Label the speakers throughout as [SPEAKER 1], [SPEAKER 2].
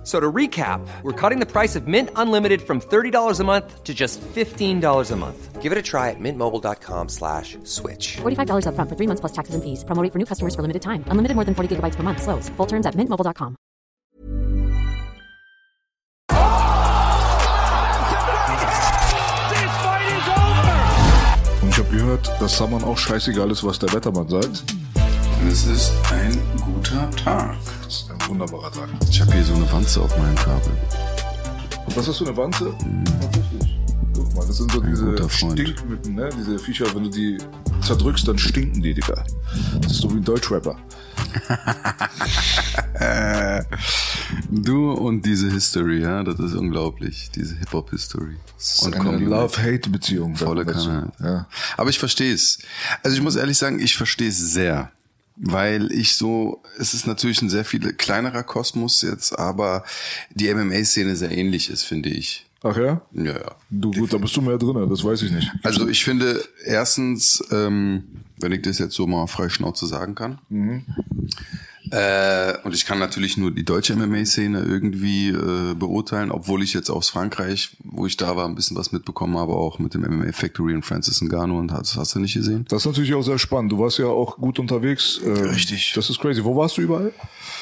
[SPEAKER 1] F- So to recap, we're cutting the price of Mint Unlimited from $30 a month to just $15 a month.
[SPEAKER 2] Give it a try at mintmobile.com slash switch.
[SPEAKER 3] $45 upfront for three months plus taxes and fees. Promo rate for new customers for limited time. Unlimited more than 40 gigabytes per month. Slows. Full terms at mintmobile.com.
[SPEAKER 4] Und ich habe gehört, dass Saman auch scheißegal ist, was der Wettermann sagt.
[SPEAKER 5] Es ist ein guter Tag.
[SPEAKER 4] Das ist ein wunderbarer Tag.
[SPEAKER 5] Ich habe hier so eine Wanze auf meinem Kabel.
[SPEAKER 4] Und was hast du, eine Wanze? Tatsächlich. Guck mal, das sind so
[SPEAKER 5] Ein
[SPEAKER 4] diese. Stinkmücken, ne? Diese Viecher, wenn du die zerdrückst, dann stinken die, Digga. Das ist so wie ein Deutschrapper.
[SPEAKER 5] Du und diese History, ja, das ist unglaublich. Diese Hip-Hop-History. Und
[SPEAKER 4] eine. Love-Hate-Beziehung.
[SPEAKER 5] Volle. Kanne.
[SPEAKER 4] Ja.
[SPEAKER 5] Aber ich verstehe es. Also ich muss ehrlich sagen, ich verstehe es sehr. Weil ich so, es ist natürlich ein sehr viel kleinerer Kosmos jetzt, aber die MMA-Szene sehr ähnlich ist, finde ich.
[SPEAKER 4] Ach ja?
[SPEAKER 5] Ja, ja.
[SPEAKER 4] Du, gut, da bist du mehr drin, das weiß ich nicht.
[SPEAKER 5] Also ich finde erstens, ähm, wenn ich das jetzt so mal frei Schnauze sagen kann, äh, und ich kann natürlich nur die deutsche MMA-Szene irgendwie äh, beurteilen, obwohl ich jetzt aus Frankreich, wo ich da war, ein bisschen was mitbekommen habe, auch mit dem MMA Factory und Francis Ngannou und hast, hast du nicht gesehen?
[SPEAKER 4] Das ist natürlich auch sehr spannend. Du warst ja auch gut unterwegs. Äh,
[SPEAKER 5] Richtig.
[SPEAKER 4] Das ist crazy. Wo warst du überall?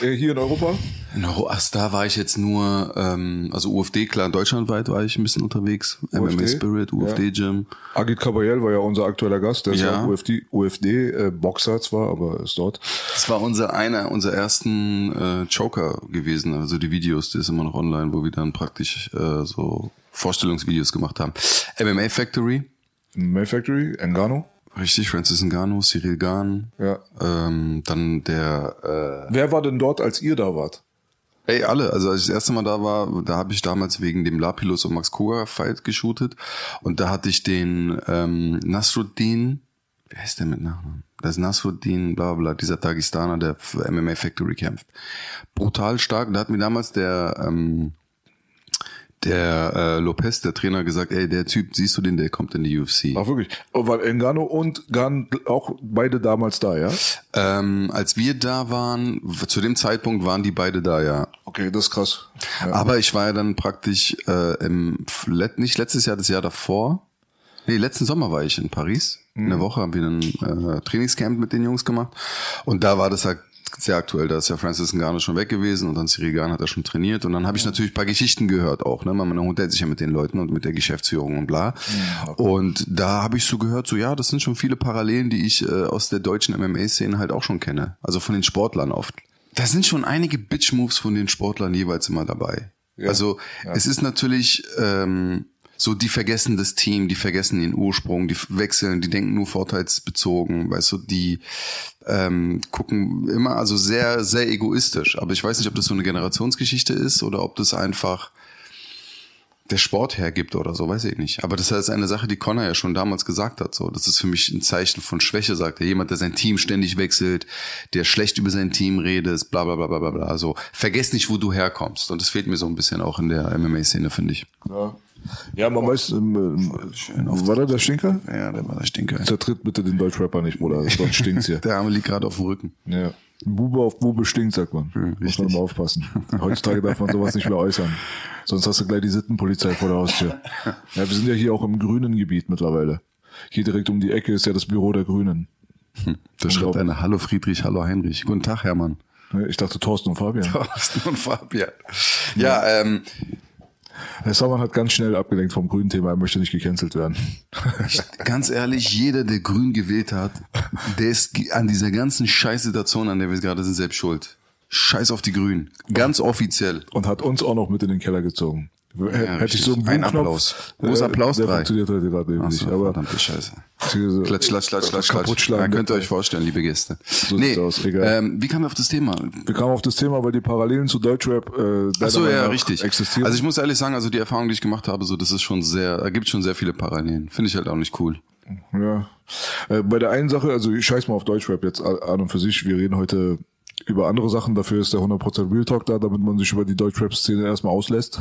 [SPEAKER 4] Äh, hier in Europa?
[SPEAKER 5] No, ach, da war ich jetzt nur, ähm, also UFD, klar, deutschlandweit war ich ein bisschen unterwegs. MMA
[SPEAKER 4] UFD?
[SPEAKER 5] Spirit, UFD Gym.
[SPEAKER 4] Agit Kabayel war ja unser aktueller Gast. Der ist
[SPEAKER 5] Ja.
[SPEAKER 4] ja UFD, UFD äh, Boxer zwar, aber ist dort.
[SPEAKER 5] Das war unser einer unser ersten äh, Joker gewesen, also die Videos, die ist immer noch online, wo wir dann praktisch äh, so Vorstellungsvideos gemacht haben. MMA Factory,
[SPEAKER 4] May Factory, Engano.
[SPEAKER 5] richtig, Francis Ngannou, Cyril Gahn,
[SPEAKER 4] Ja.
[SPEAKER 5] ähm, dann der
[SPEAKER 4] Wer war denn dort, als ihr da wart?
[SPEAKER 5] äh, ey alle, also als ich das erste Mal da war, da habe ich damals wegen dem Lapilus und Max Koga Fight geshootet und da hatte ich den ähm, Nasruddin, wer ist der mit Nachnamen? Das ist Nasruddin, bla bla, dieser Dagestaner, der für MMA Factory kämpft. Brutal stark. Da hat mir damals der ähm, der äh, Lopez, der Trainer, gesagt, ey, der Typ, siehst du den, der kommt in die UFC.
[SPEAKER 4] Ach wirklich? Oh, war Engano und Gan auch beide damals da, ja?
[SPEAKER 5] Ähm, als wir da waren, zu dem Zeitpunkt waren die beide da, ja.
[SPEAKER 4] Okay, das ist krass. Ja.
[SPEAKER 5] Aber ich war ja dann praktisch äh, im nicht letztes Jahr, das Jahr davor. Nee, letzten Sommer war ich in Paris. Eine Woche haben wir ein äh, Trainingscamp mit den Jungs gemacht. Und da war das halt sehr aktuell. Da ist ja Francis Ngannou schon weg gewesen und dann Cyril Gahn hat er schon trainiert. Und dann habe ich natürlich ein paar Geschichten gehört auch. Ne? Man unterhält sich ja mit den Leuten und mit der Geschäftsführung und bla. Und da habe ich so gehört, so ja, das sind schon viele Parallelen, die ich äh, aus der deutschen MMA-Szene halt auch schon kenne. Also von den Sportlern oft. Da sind schon einige Bitch-Moves von den Sportlern jeweils immer dabei. Also es ist natürlich ähm, so, die vergessen das Team, die vergessen den Ursprung, die wechseln, die denken nur vorteilsbezogen, weißt du, die ähm, gucken immer, also sehr, sehr egoistisch. Aber ich weiß nicht, ob das so eine Generationsgeschichte ist oder ob das einfach der Sport hergibt oder so, weiß ich nicht. Aber das ist eine Sache, die Connor ja schon damals gesagt hat. So, das ist für mich ein Zeichen von Schwäche, sagt er. Jemand, der sein Team ständig wechselt, der schlecht über sein Team redet, bla bla bla bla bla. Also vergess nicht, wo du herkommst. Und das fehlt mir so ein bisschen auch in der MMA-Szene, finde ich.
[SPEAKER 4] Ja, ja man weiß, ähm, ähm, war da der Stinker?
[SPEAKER 5] Ja, der war der Stinker.
[SPEAKER 4] Zertritt bitte den Deutschrapper nicht, Bruder, sonst stinkt's hier.
[SPEAKER 5] Der Arme liegt gerade auf dem Rücken.
[SPEAKER 4] Ja. Bube auf Bube stinkt, sagt man. Muss man immer aufpassen. Heutzutage darf man sowas nicht mehr äußern. Sonst hast du gleich die Sittenpolizei vor der Haustür. Ja, wir sind ja hier auch im grünen Gebiet mittlerweile. Hier direkt um die Ecke ist ja das Büro der Grünen.
[SPEAKER 5] Da schreibt einer, hallo Friedrich, hallo Heinrich. Guten Tag, Hermann.
[SPEAKER 4] Ich dachte Thorsten und Fabian.
[SPEAKER 5] Thorsten und Fabian. Ja, ähm,
[SPEAKER 4] Herr Saumann hat ganz schnell abgelenkt vom grünen Thema, er möchte nicht gecancelt werden.
[SPEAKER 5] ganz ehrlich, jeder, der grün gewählt hat, der ist an dieser ganzen Scheißsituation, an der wir gerade sind, selbst schuld. Scheiß auf die Grünen. Ganz offiziell.
[SPEAKER 4] Und hat uns auch noch mit in den Keller gezogen. Hätte ich so einen
[SPEAKER 5] Ein Applaus.
[SPEAKER 4] Äh,
[SPEAKER 5] Applaus
[SPEAKER 4] Der
[SPEAKER 5] drei?
[SPEAKER 4] funktioniert heute gerade eben
[SPEAKER 5] Ach
[SPEAKER 4] nicht.
[SPEAKER 5] so,
[SPEAKER 4] Aber
[SPEAKER 5] verdammte Scheiße.
[SPEAKER 4] diese-
[SPEAKER 5] Klatsch, klatsch, klatsch, klatsch,
[SPEAKER 4] kaputt
[SPEAKER 5] klatsch.
[SPEAKER 4] schlagen.
[SPEAKER 5] Ja, könnt ihr euch vorstellen, liebe Gäste.
[SPEAKER 4] So
[SPEAKER 5] nee,
[SPEAKER 4] sieht's aus, egal.
[SPEAKER 5] ähm, wie kamen wir auf das Thema?
[SPEAKER 4] Wir kamen auf das Thema, weil die Parallelen zu Deutschrap äh,
[SPEAKER 5] Ach so, ja, richtig.
[SPEAKER 4] existieren.
[SPEAKER 5] Also ich muss ehrlich sagen, also die Erfahrung, die ich gemacht habe, so das ist schon sehr, da gibt schon sehr viele Parallelen. Finde ich halt auch nicht cool.
[SPEAKER 4] Ja. Äh, bei der einen Sache, also ich scheiß mal auf Deutschrap jetzt an und für sich, wir reden heute über andere Sachen. Dafür ist der 100% Real Talk da, damit man sich über die Deutschrap-Szene erstmal auslässt.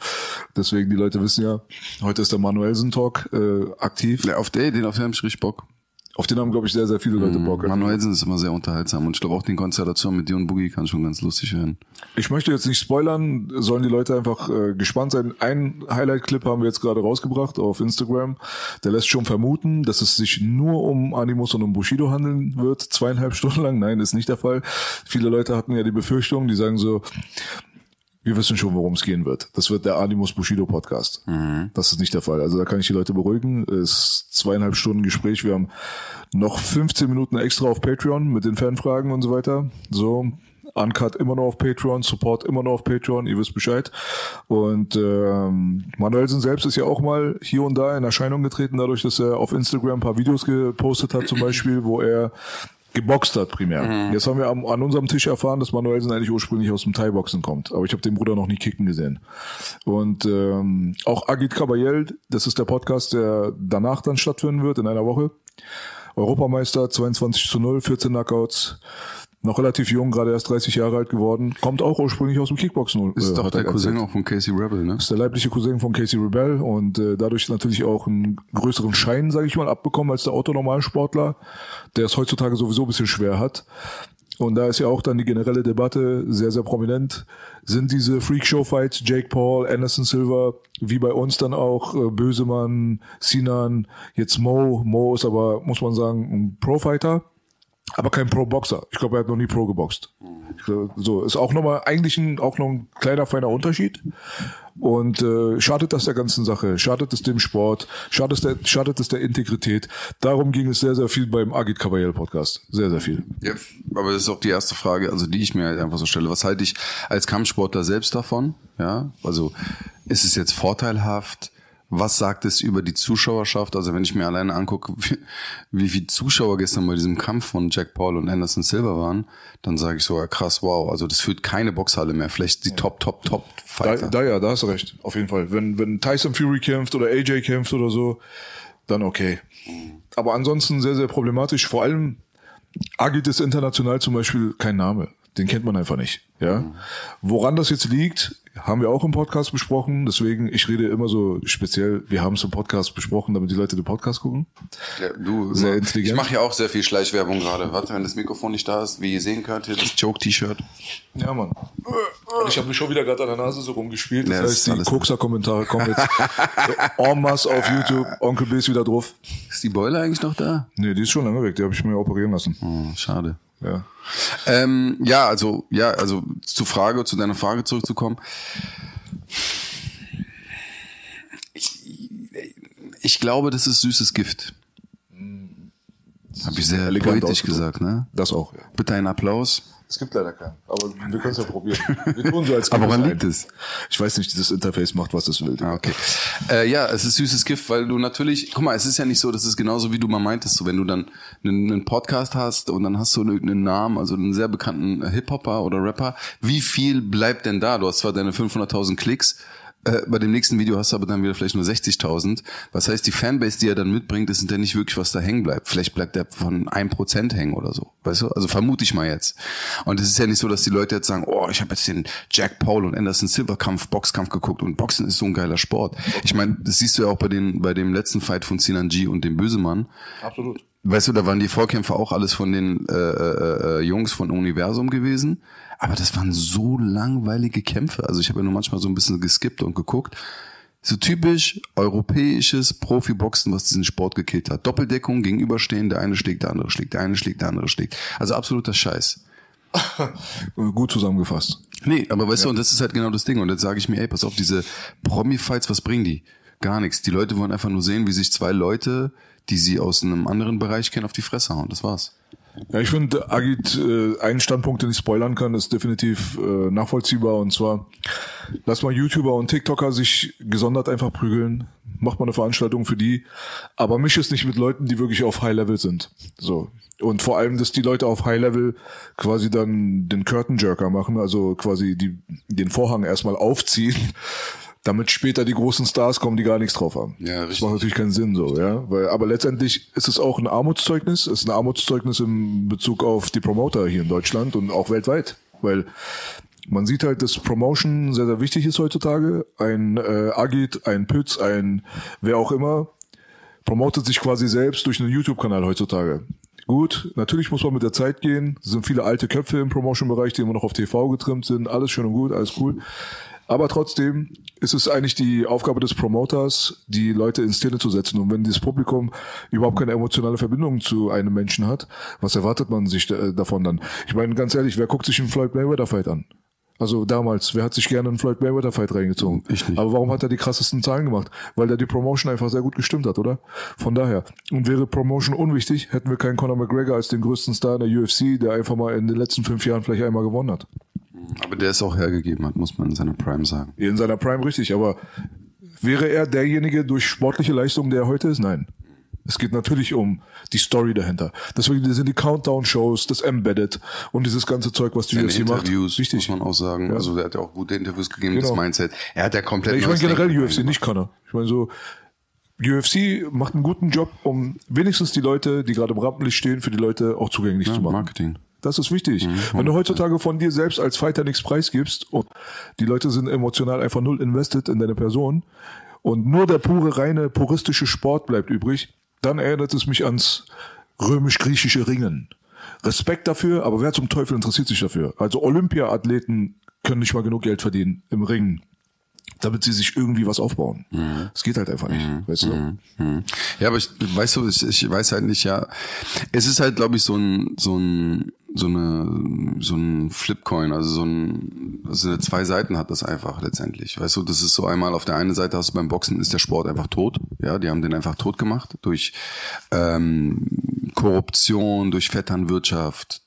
[SPEAKER 4] Deswegen, die Leute wissen ja, heute ist der Manuelsen Talk äh, aktiv.
[SPEAKER 5] Ja, auf den, den auf den hab ich richtig Bock.
[SPEAKER 4] Auf den haben, glaube ich, sehr, sehr viele Leute Bock.
[SPEAKER 5] Manuelsen ist immer sehr unterhaltsam und ich glaube auch den Konstellation mit dir und Boogie kann schon ganz lustig werden.
[SPEAKER 4] Ich möchte jetzt nicht spoilern, sollen die Leute einfach äh, gespannt sein. Ein Highlight-Clip haben wir jetzt gerade rausgebracht auf Instagram. Der lässt schon vermuten, dass es sich nur um Animus und um Bushido handeln wird, zweieinhalb Stunden lang. Nein, ist nicht der Fall. Viele Leute hatten ja die Befürchtung, die sagen so, wir wissen schon, worum es gehen wird. Das wird der Animus Bushido Podcast. Das ist nicht der Fall. Also da kann ich die Leute beruhigen. Es ist zweieinhalb Stunden Gespräch. Wir haben noch 15 Minuten extra auf Patreon mit den Fanfragen und so weiter. So. Uncut immer noch auf Patreon, Support immer noch auf Patreon, ihr wisst Bescheid. Und ähm, Manuelsen selbst ist ja auch mal hier und da in Erscheinung getreten, dadurch, dass er auf Instagram ein paar Videos gepostet hat, zum Beispiel, wo er geboxt hat primär. Jetzt haben wir am, an unserem Tisch erfahren, dass Manuelsen eigentlich ursprünglich aus dem Thai-Boxen kommt. Aber ich habe den Bruder noch nie kicken gesehen. Und ähm, auch Agit Kabayel, das ist der Podcast, der danach dann stattfinden wird, in einer Woche. Europameister, 22 zu 0, 14 Knockouts. Noch relativ jung, gerade erst 30 Jahre alt geworden. Kommt auch ursprünglich aus dem Kickboxen.
[SPEAKER 5] Ist
[SPEAKER 4] äh,
[SPEAKER 5] doch
[SPEAKER 4] er
[SPEAKER 5] der Cousin auch von Casey Rebel, ne?
[SPEAKER 4] ist der leibliche Cousin von Casey Rebel und äh, dadurch natürlich auch einen größeren Schein, sage ich mal, abbekommen als der Autonormalsportler, der es heutzutage sowieso ein bisschen schwer hat. Und da ist ja auch dann die generelle Debatte sehr, sehr prominent. Sind diese Freakshow-Fights, Jake Paul, Anderson Silva, wie bei uns dann auch äh, Bösemann, Sinan, jetzt Mo. Mo ist aber, muss man sagen, ein Pro-Fighter aber kein Pro-Boxer. Ich glaube, er hat noch nie Pro geboxt. Glaub, So ist auch nochmal eigentlich ein, auch noch ein kleiner feiner Unterschied und äh, schadet das der ganzen Sache, schadet es dem Sport, schadet es der, schadet es der Integrität. Darum ging es sehr sehr viel beim Agit Kabayel Podcast, sehr sehr viel.
[SPEAKER 5] Ja, aber das ist auch die erste Frage, also die ich mir halt einfach so stelle. Was halte ich als Kampfsportler selbst davon? Ja, also ist es jetzt vorteilhaft? Was sagt es über die Zuschauerschaft? Also wenn ich mir alleine angucke, wie, wie viele Zuschauer gestern bei diesem Kampf von Jack Paul und Anderson Silva waren, dann sage ich so, ja krass, wow, also das führt keine Boxhalle mehr. Vielleicht die Top, Top, Top
[SPEAKER 4] Da,
[SPEAKER 5] Fighter.
[SPEAKER 4] da ja, da hast du recht, auf jeden Fall. Wenn wenn Tyson Fury kämpft oder AJ kämpft oder so, dann okay. Aber ansonsten sehr sehr problematisch. Vor allem Agit ist international zum Beispiel kein Name. Den kennt man einfach nicht. Ja. Woran das jetzt liegt, haben wir auch im Podcast besprochen. Deswegen, ich rede immer so speziell, wir haben es im Podcast besprochen, damit die Leute den Podcast gucken.
[SPEAKER 5] Ja, du,
[SPEAKER 4] Sehr intelligent.
[SPEAKER 5] Ich mache ja auch sehr viel Schleichwerbung gerade. Warte, wenn das Mikrofon nicht da ist, wie ihr sehen könnt, hier das Joke-T-Shirt.
[SPEAKER 4] Ja, Mann. Und ich habe mich schon wieder gerade an der Nase so rumgespielt. Das
[SPEAKER 5] Ja, das
[SPEAKER 4] heißt,
[SPEAKER 5] ist
[SPEAKER 4] die Kokser-Kommentare kommen jetzt en masse auf YouTube. Onkel B ist wieder drauf.
[SPEAKER 5] Ist die Beule eigentlich noch da?
[SPEAKER 4] Nee, die ist schon lange weg. Die habe ich mir operieren lassen.
[SPEAKER 5] Oh, schade.
[SPEAKER 4] Ja.
[SPEAKER 5] Ähm, ja, also, ja, also zur Frage, zu deiner Frage zurückzukommen. Ich, ich glaube, das ist süßes Gift. Habe ich sehr
[SPEAKER 4] Elegant
[SPEAKER 5] poetisch
[SPEAKER 4] ausgedrückt.
[SPEAKER 5] gesagt, ne?
[SPEAKER 4] Das auch, ja.
[SPEAKER 5] Bitte einen Applaus.
[SPEAKER 4] Es gibt leider keinen. Aber wir können es ja probieren. Wir tun so, als
[SPEAKER 5] Aber woran liegt es?
[SPEAKER 4] Ich weiß nicht, dieses Interface macht, was es will.
[SPEAKER 5] Ah, okay. Äh, ja, es ist süßes Gift, weil du natürlich, guck mal, es ist ja nicht so, das ist genauso wie du mal meintest, so wenn du dann einen, einen Podcast hast und dann hast du irgendeinen Namen, also einen sehr bekannten Hip-Hopper oder Rapper, wie viel bleibt denn da? Du hast zwar deine 500.000 Klicks, äh, bei dem nächsten Video hast du aber dann wieder vielleicht nur 60.000. Was heißt, die Fanbase, die er dann mitbringt, sind ja nicht wirklich, was da hängen bleibt. Vielleicht bleibt der von 1% hängen oder so. Weißt du? Also vermute ich mal jetzt. Und es ist ja nicht so, dass die Leute jetzt sagen, oh, ich habe jetzt den Jack Paul und Anderson Silva Kampf, Boxkampf geguckt und Boxen ist so ein geiler Sport. Ich meine, das siehst du ja auch bei den, bei dem letzten Fight von Sinan G und dem Bösemann.
[SPEAKER 4] Absolut.
[SPEAKER 5] Weißt du, da waren die Vorkämpfer auch alles von den äh, äh, äh, Jungs von Universum gewesen. Aber das waren so langweilige Kämpfe. Also ich habe ja nur manchmal so ein bisschen geskippt und geguckt. So typisch europäisches Profiboxen, was diesen Sport gekillt hat. Doppeldeckung, gegenüberstehen, der eine schlägt, der andere schlägt, der eine schlägt, der andere schlägt. Also absoluter Scheiß.
[SPEAKER 4] Gut zusammengefasst.
[SPEAKER 5] Nee, aber weißt du, und das ist halt genau das Ding. Und jetzt sage ich mir, ey, pass auf, diese Promi-Fights, was bringen die? Gar nichts. Die Leute wollen einfach nur sehen, wie sich zwei Leute, die sie aus einem anderen Bereich kennen, auf die Fresse hauen. Das war's.
[SPEAKER 4] Ja, ich finde, Agit, äh, einen Standpunkt, den ich spoilern kann, ist definitiv äh, nachvollziehbar. Und zwar, lass mal YouTuber und TikToker sich gesondert einfach prügeln. Macht mal eine Veranstaltung für die. Aber misch es nicht mit Leuten, die wirklich auf High Level sind. So. Und vor allem, dass die Leute auf High Level quasi dann den Curtain Jerker machen, also quasi die, den Vorhang erstmal aufziehen damit später die großen Stars kommen, die gar nichts drauf haben.
[SPEAKER 5] Ja,
[SPEAKER 4] das
[SPEAKER 5] richtig.
[SPEAKER 4] macht natürlich keinen Sinn so, ja. Weil, aber letztendlich ist es auch ein Armutszeugnis, es ist ein Armutszeugnis in Bezug auf die Promoter hier in Deutschland und auch weltweit. Weil man sieht halt, dass Promotion sehr, sehr wichtig ist heutzutage. Ein äh, Agit, ein Pütz, ein wer auch immer, promotet sich quasi selbst durch einen YouTube-Kanal heutzutage. Gut, natürlich muss man mit der Zeit gehen. Es sind viele alte Köpfe im Promotion-Bereich, die immer noch auf TV getrimmt sind. Alles schön und gut, alles cool. Aber trotzdem ist es eigentlich die Aufgabe des Promoters, die Leute in Szene zu setzen. Und wenn dieses Publikum überhaupt keine emotionale Verbindung zu einem Menschen hat, was erwartet man sich äh, davon dann? Ich meine, ganz ehrlich, wer guckt sich einen Floyd Mayweather-Fight an? Also damals, wer hat sich gerne einen Floyd Mayweather Fight reingezogen?
[SPEAKER 5] Ich nicht.
[SPEAKER 4] Aber warum hat er die krassesten Zahlen gemacht? Weil er die Promotion einfach sehr gut gestimmt hat, oder? Von daher. Und wäre Promotion unwichtig, hätten wir keinen Conor McGregor als den größten Star in der UFC, der einfach mal in den letzten fünf Jahren vielleicht einmal gewonnen hat.
[SPEAKER 5] Aber der es auch hergegeben hat, muss man in seiner Prime sagen.
[SPEAKER 4] In seiner Prime richtig, aber wäre er derjenige durch sportliche Leistung, der er heute ist? Nein. Es geht natürlich um die Story dahinter. Deswegen sind die Countdown-Shows, das Embedded und dieses ganze Zeug, was die
[SPEAKER 5] Seine
[SPEAKER 4] UFC macht. Wichtig.
[SPEAKER 5] muss man auch sagen.
[SPEAKER 4] Ja.
[SPEAKER 5] Also der hat ja auch gute Interviews gegeben,
[SPEAKER 4] Genau.
[SPEAKER 5] das Mindset. Er hat ja komplett
[SPEAKER 4] Ich meine generell
[SPEAKER 5] Denken
[SPEAKER 4] UFC, nicht Conor. Ich meine so, UFC macht einen guten Job, um wenigstens die Leute, die gerade im Rampenlicht stehen, für die Leute auch zugänglich
[SPEAKER 5] Ja,
[SPEAKER 4] zu machen.
[SPEAKER 5] Marketing.
[SPEAKER 4] Das ist wichtig. Wenn du heutzutage von dir selbst als Fighter nichts preisgibst und die Leute sind emotional einfach null invested in deine Person und nur der pure, reine, puristische Sport bleibt übrig, dann erinnert es mich ans römisch-griechische Ringen. Respekt dafür, aber wer zum Teufel interessiert sich dafür? Also Olympia-Athleten können nicht mal genug Geld verdienen im Ringen, damit sie sich irgendwie was aufbauen. Es geht halt einfach nicht. Weißt du?
[SPEAKER 5] Hm. Ja, aber ich weißt du, ich, ich weiß halt nicht, ja. Es ist halt, glaube ich, so ein, so ein, so eine, so ein Flipcoin, also so ein, also zwei Seiten hat das einfach letztendlich. Weißt du, das ist so einmal auf der einen Seite hast du beim Boxen ist der Sport einfach tot. Ja, die haben den einfach tot gemacht durch ähm, Korruption, durch Vetternwirtschaft.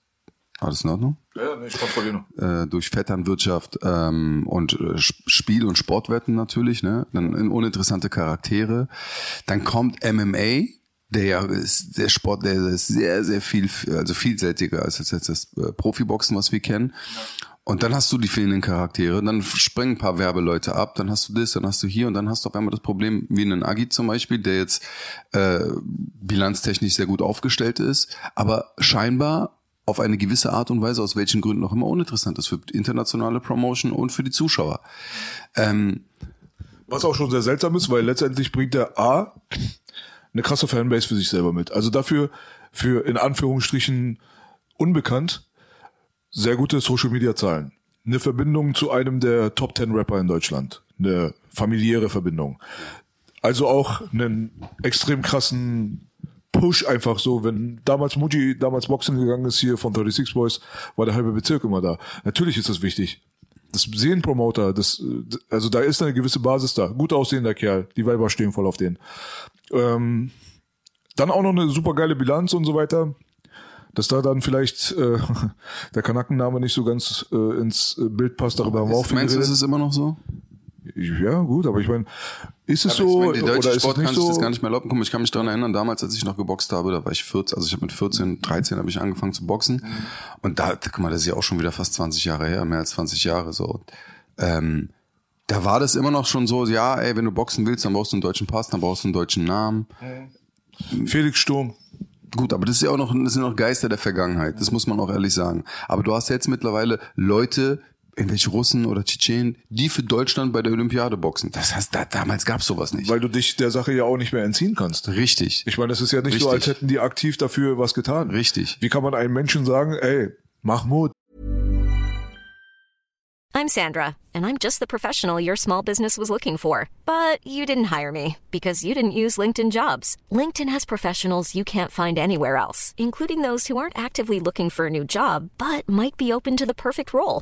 [SPEAKER 5] Alles in Ordnung?
[SPEAKER 4] Ja, nee, ich kontrolliere noch.
[SPEAKER 5] äh, durch Vetternwirtschaft ähm, und äh, Sp- Spiel- und Sportwetten natürlich, ne? Dann in uninteressante Charaktere. Dann kommt MMA, der ja ist der Sport, der ist sehr, sehr viel, also vielseitiger als jetzt das äh, Profiboxen, was wir kennen. Und dann hast du die fehlenden Charaktere, dann springen ein paar Werbeleute ab, dann hast du das, dann hast du hier und dann hast du auf einmal das Problem wie einen Agi zum Beispiel, der jetzt äh, bilanztechnisch sehr gut aufgestellt ist, aber scheinbar auf eine gewisse Art und Weise, aus welchen Gründen auch immer uninteressant ist für internationale Promotion und für die Zuschauer. Ähm,
[SPEAKER 4] Was auch schon sehr seltsam ist, weil letztendlich bringt der A eine krasse Fanbase für sich selber mit. Also dafür, für in Anführungsstrichen unbekannt, sehr gute Social Media Zahlen. Eine Verbindung zu einem der Top 10 Rapper in Deutschland. Eine familiäre Verbindung. Also auch einen extrem krassen Push einfach so, wenn damals Muji damals Boxen gegangen ist hier von 36 Boys, war der halbe Bezirk immer da. Natürlich ist das wichtig. Das sehen Promoter, das, äh, also da ist eine gewisse Basis da. Gut aussehender Kerl, die Weiber stehen voll auf den. Ähm, dann auch noch eine super geile Bilanz und so weiter. Dass da dann vielleicht äh, der Kanackenname nicht so ganz äh, ins Bild passt, darüber haben wir auch viel
[SPEAKER 5] meinst du, ist
[SPEAKER 4] geredet.
[SPEAKER 5] es immer noch so?
[SPEAKER 4] Ja, gut, aber ich meine, ist es
[SPEAKER 5] Aber
[SPEAKER 4] so
[SPEAKER 5] ich meine, der deutsche
[SPEAKER 4] oder
[SPEAKER 5] Sport kann sich das
[SPEAKER 4] so?
[SPEAKER 5] gar nicht mehr erlauben. Guck ich kann mich daran erinnern, damals, als ich noch geboxt habe, da war ich 14, also ich habe mit 14, 13 habe ich angefangen zu boxen. Und da, guck mal, das ist ja auch schon wieder fast 20 Jahre her, mehr als 20 Jahre so. Und, ähm, da war das immer noch schon so, ja, ey, wenn du boxen willst, dann brauchst du einen deutschen Pass, dann brauchst du einen deutschen Namen.
[SPEAKER 4] Felix Sturm.
[SPEAKER 5] Gut, aber das ist ja auch noch, das sind noch Geister der Vergangenheit. Das muss man auch ehrlich sagen. Aber du hast jetzt mittlerweile Leute, irgendwelche Russen oder Tschetschenen, die für Deutschland bei der Olympiade boxen. Das heißt, da, damals gab's sowas nicht.
[SPEAKER 4] Weil du dich der Sache ja auch nicht mehr entziehen kannst.
[SPEAKER 5] Richtig.
[SPEAKER 4] Ich meine, das ist ja nicht so,
[SPEAKER 5] Richtig.
[SPEAKER 4] als hätten die aktiv dafür was getan.
[SPEAKER 5] Richtig.
[SPEAKER 4] Wie kann man einem Menschen sagen, ey, Mahmoud,
[SPEAKER 6] I'm Sandra, and I'm just the professional your small business was looking for. But you didn't hire me because you didn't use LinkedIn jobs. LinkedIn has professionals you can't find anywhere else, including those who aren't actively looking for a new job but might be open to the perfect role,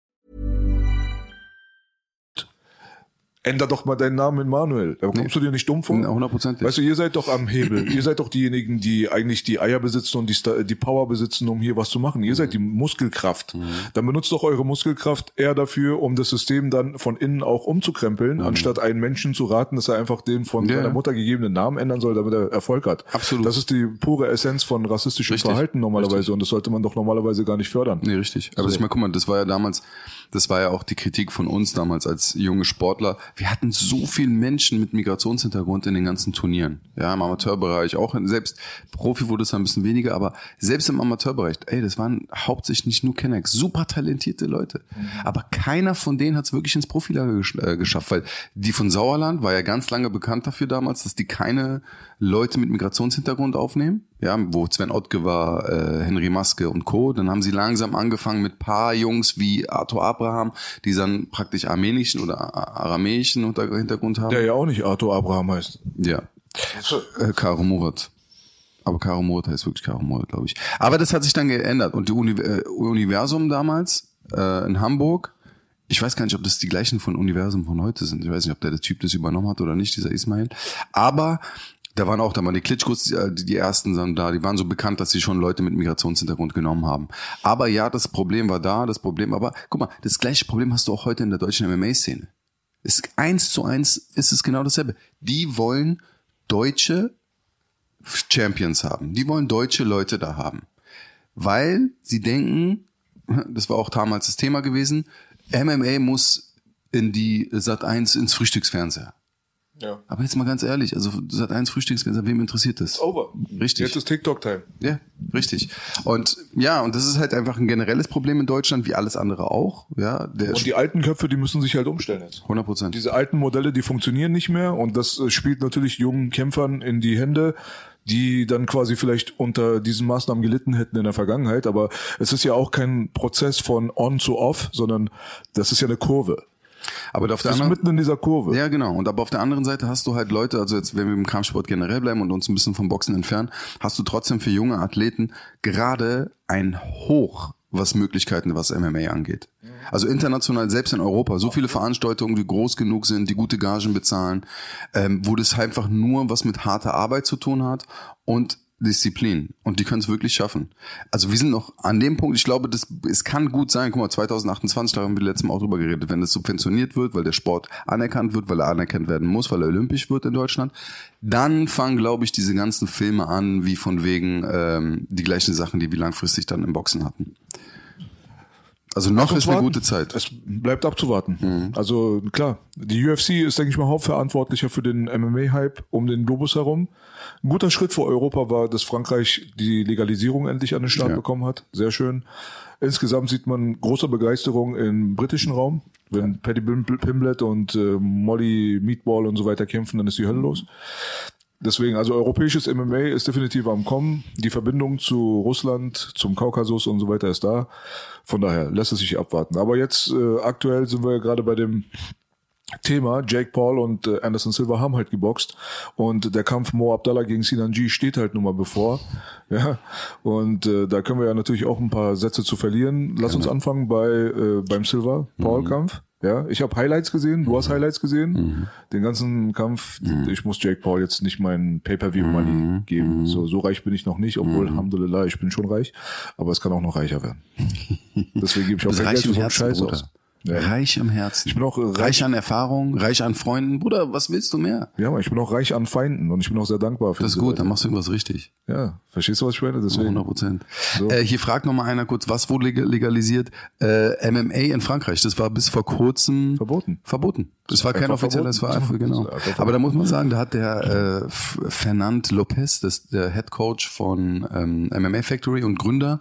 [SPEAKER 4] Änder doch mal deinen Namen in Manuel. Da kommst du dir nicht dumm vor?
[SPEAKER 5] Ja, hundertprozentig.
[SPEAKER 4] Weißt du, ihr seid doch am Hebel. ihr seid doch diejenigen, die eigentlich die Eier besitzen und die, die Power besitzen, um hier was zu machen. Ihr seid die Muskelkraft. Dann benutzt doch eure Muskelkraft eher dafür, um das System dann von innen auch umzukrempeln, anstatt einen Menschen zu raten, dass er einfach den von
[SPEAKER 5] Ja.
[SPEAKER 4] seiner Mutter gegebenen Namen ändern soll, damit er Erfolg hat.
[SPEAKER 5] Absolut.
[SPEAKER 4] Das ist die pure Essenz von rassistischem
[SPEAKER 5] Richtig.
[SPEAKER 4] Verhalten normalerweise
[SPEAKER 5] Richtig.
[SPEAKER 4] und das sollte man doch normalerweise gar nicht fördern.
[SPEAKER 5] Nee, richtig. Aber ich meine, guck mal, das war ja damals, das war ja auch die Kritik von uns damals als junge Sportler. Wir hatten so viele Menschen mit Migrationshintergrund in den ganzen Turnieren. Ja, im Amateurbereich, auch selbst Profi wurde es ein bisschen weniger, aber selbst im Amateurbereich, ey, das waren hauptsächlich nicht nur Kennex, super talentierte Leute. Aber keiner von denen hat es wirklich ins Profilager gesch äh, geschafft, weil die von Sauerland war ja ganz lange bekannt dafür damals, dass die keine Leute mit Migrationshintergrund aufnehmen. Ja, wo Sven Ottke war, äh, Henry Maske und Co. Dann haben sie langsam angefangen mit paar Jungs wie Arthur Abraham, die dann praktisch armenischen oder aramäischen Hintergrund haben.
[SPEAKER 4] Der ja auch nicht Arthur Abraham heißt.
[SPEAKER 5] Ja. Äh, Karo Murat. Aber Karo Murat heißt wirklich Karo Murat, glaube ich. Aber das hat sich dann geändert. Und die Uni äh, Universum damals äh, in Hamburg, ich weiß gar nicht, ob das die gleichen von Universum von heute sind. Ich weiß nicht, ob der, der Typ das übernommen hat oder nicht, dieser Ismail. Aber da waren auch, da waren die Klitschkos, äh, die, die ersten sind da, die waren so bekannt, dass sie schon Leute mit Migrationshintergrund genommen haben. Aber ja, das Problem war da, das Problem, aber guck mal, das gleiche Problem hast du auch heute in der deutschen MMA-Szene. Ist eins zu eins ist es genau dasselbe. Die wollen deutsche Champions haben. Die wollen deutsche Leute da haben. Weil sie denken, das war auch damals das Thema gewesen, MMA muss in die Sat 1 ins Frühstücksfernseher.
[SPEAKER 4] Ja.
[SPEAKER 5] Aber jetzt mal ganz ehrlich, also Sat 1 Frühstücksfernseher, wem interessiert das?
[SPEAKER 4] Over.
[SPEAKER 5] Richtig.
[SPEAKER 4] Jetzt ist TikTok-Time.
[SPEAKER 5] Ja, richtig. Und ja, und das ist halt einfach ein generelles Problem in Deutschland, wie alles andere auch. Ja, der
[SPEAKER 4] Und die alten Köpfe, die müssen sich halt umstellen jetzt.
[SPEAKER 5] 100 Prozent.
[SPEAKER 4] Diese alten Modelle, die funktionieren nicht mehr und das äh, spielt natürlich jungen Kämpfern in die Hände, die dann quasi vielleicht unter diesen Maßnahmen gelitten hätten in der Vergangenheit. Aber es ist ja auch kein Prozess von on zu off, sondern das ist ja eine Kurve.
[SPEAKER 5] Aber auf der anderen
[SPEAKER 4] mitten in dieser Kurve.
[SPEAKER 5] Ja, genau. Und aber auf der anderen Seite hast du halt Leute, also jetzt, wenn wir im Kampfsport generell bleiben und uns ein bisschen vom Boxen entfernen, hast du trotzdem für junge Athleten gerade ein Hoch, was Möglichkeiten, was MMA angeht. Also international, selbst in Europa, so viele Veranstaltungen, die groß genug sind, die gute Gagen bezahlen, ähm, wo das einfach nur was mit harter Arbeit zu tun hat und Disziplin und die können es wirklich schaffen. Also wir sind noch an dem Punkt, ich glaube, das, es kann gut sein, guck mal, 2028, da haben wir letztes Mal auch drüber geredet, wenn das subventioniert wird, weil der Sport anerkannt wird, weil er anerkannt werden muss, weil er olympisch wird in Deutschland, dann fangen, glaube ich, diese ganzen Filme an, wie von wegen ähm, die gleichen Sachen, die wir langfristig dann im Boxen hatten. Also noch ist eine gute Zeit.
[SPEAKER 4] Es bleibt abzuwarten.
[SPEAKER 5] Mhm.
[SPEAKER 4] Also klar, die UFC ist, denke ich mal, Hauptverantwortlicher für den MMA-Hype um den Globus herum. Ein guter Schritt für Europa war, dass Frankreich die Legalisierung endlich an den Start
[SPEAKER 5] Ja.
[SPEAKER 4] bekommen hat. Sehr schön. Insgesamt sieht man große Begeisterung im britischen Raum. Wenn Paddy Pim- Pimblett und äh, Molly Meatball und so weiter kämpfen, dann ist die Hölle los. Deswegen, also europäisches MMA ist definitiv am Kommen. Die Verbindung zu Russland, zum Kaukasus und so weiter ist da. Von daher lässt es sich abwarten. Aber jetzt äh, aktuell sind wir gerade bei dem Thema. Jake Paul und äh, Anderson Silva haben halt geboxt und der Kampf Mo Abdallah gegen Sinan G steht halt nun mal bevor. Ja, und äh, da können wir ja natürlich auch ein paar Sätze zu verlieren. Lass uns anfangen bei äh, beim Silva Paul Kampf. Ja, ich habe Highlights gesehen, du hast Highlights gesehen. Den ganzen Kampf, ich muss Jake Paul jetzt nicht meinen Pay-per-view Money geben. So so reich bin ich noch nicht, obwohl Alhamdulillah, ich bin schon reich, aber es kann auch noch reicher werden. Deswegen gebe ich auch kein Geld für so einen Scheiß aus. Ja.
[SPEAKER 5] Reich im Herzen.
[SPEAKER 4] Ich bin auch, äh,
[SPEAKER 5] reich,
[SPEAKER 4] reich-
[SPEAKER 5] an Erfahrung, reich an Freunden. Bruder, was willst du mehr?
[SPEAKER 4] Ja, ich bin auch reich an Feinden und ich bin auch sehr dankbar für
[SPEAKER 5] Das ist
[SPEAKER 4] diese
[SPEAKER 5] gut,
[SPEAKER 4] Leute.
[SPEAKER 5] dann machst du irgendwas richtig.
[SPEAKER 4] Ja, verstehst du, was ich meine? Deswegen.
[SPEAKER 5] 100 Prozent.
[SPEAKER 4] So.
[SPEAKER 5] Äh, hier fragt noch mal einer kurz, was wurde leg- legalisiert? Äh, MMA in Frankreich, das war bis vor kurzem
[SPEAKER 4] Verboten.
[SPEAKER 5] Verboten. Das war kein offizieller, das war einfach, genau.
[SPEAKER 4] Das ist
[SPEAKER 5] Aber da muss man sagen, da hat der äh, Fernand Lopez, das ist der Head Coach von ähm, MMA Factory und Gründer,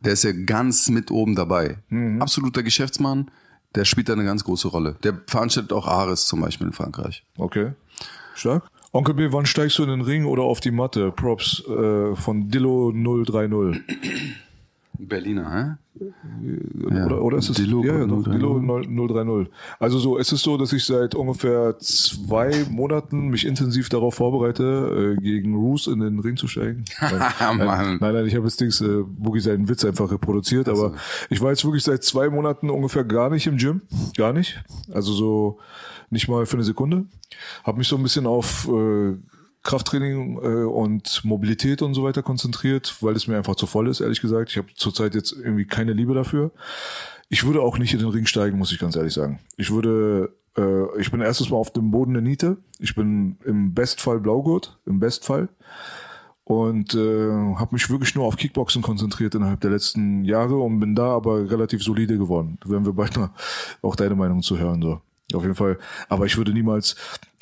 [SPEAKER 5] der ist ja ganz mit oben dabei.
[SPEAKER 4] Mhm.
[SPEAKER 5] Absoluter Geschäftsmann, der spielt da eine ganz große Rolle. Der veranstaltet auch Ares zum Beispiel in Frankreich.
[SPEAKER 4] Okay. Stark. Onkel B, wann steigst du in den Ring oder auf die Matte? Props äh, von Dillo 030.
[SPEAKER 5] Berliner, hä? Ja.
[SPEAKER 4] Oder, oder ist es
[SPEAKER 5] Dilo
[SPEAKER 4] ja, ja, doch,
[SPEAKER 5] 030.
[SPEAKER 4] Dilo 0- 030. Also so, es ist so, dass ich seit ungefähr zwei Monaten mich intensiv darauf vorbereite, äh, gegen Roos in den Ring zu steigen. Nein, nein, nein, ich habe jetzt Dings, äh, Boogie seinen Witz einfach reproduziert, aber ich war jetzt wirklich seit zwei Monaten ungefähr gar nicht im Gym, gar nicht. Also so nicht mal für eine Sekunde. Habe mich so ein bisschen auf äh, Krafttraining äh, und Mobilität und so weiter konzentriert, weil es mir einfach zu voll ist, ehrlich gesagt. Ich habe zurzeit jetzt irgendwie keine Liebe dafür. Ich würde auch nicht in den Ring steigen, muss ich ganz ehrlich sagen. Ich würde, äh, ich bin erstes Mal auf dem Boden der Niete. Ich bin im Bestfall Blaugurt, im Bestfall. Und äh, habe mich wirklich nur auf Kickboxen konzentriert innerhalb der letzten Jahre und bin da aber relativ solide geworden. Werden wir bald mal auch deine Meinung zu hören. So. Auf jeden Fall. Aber ich würde niemals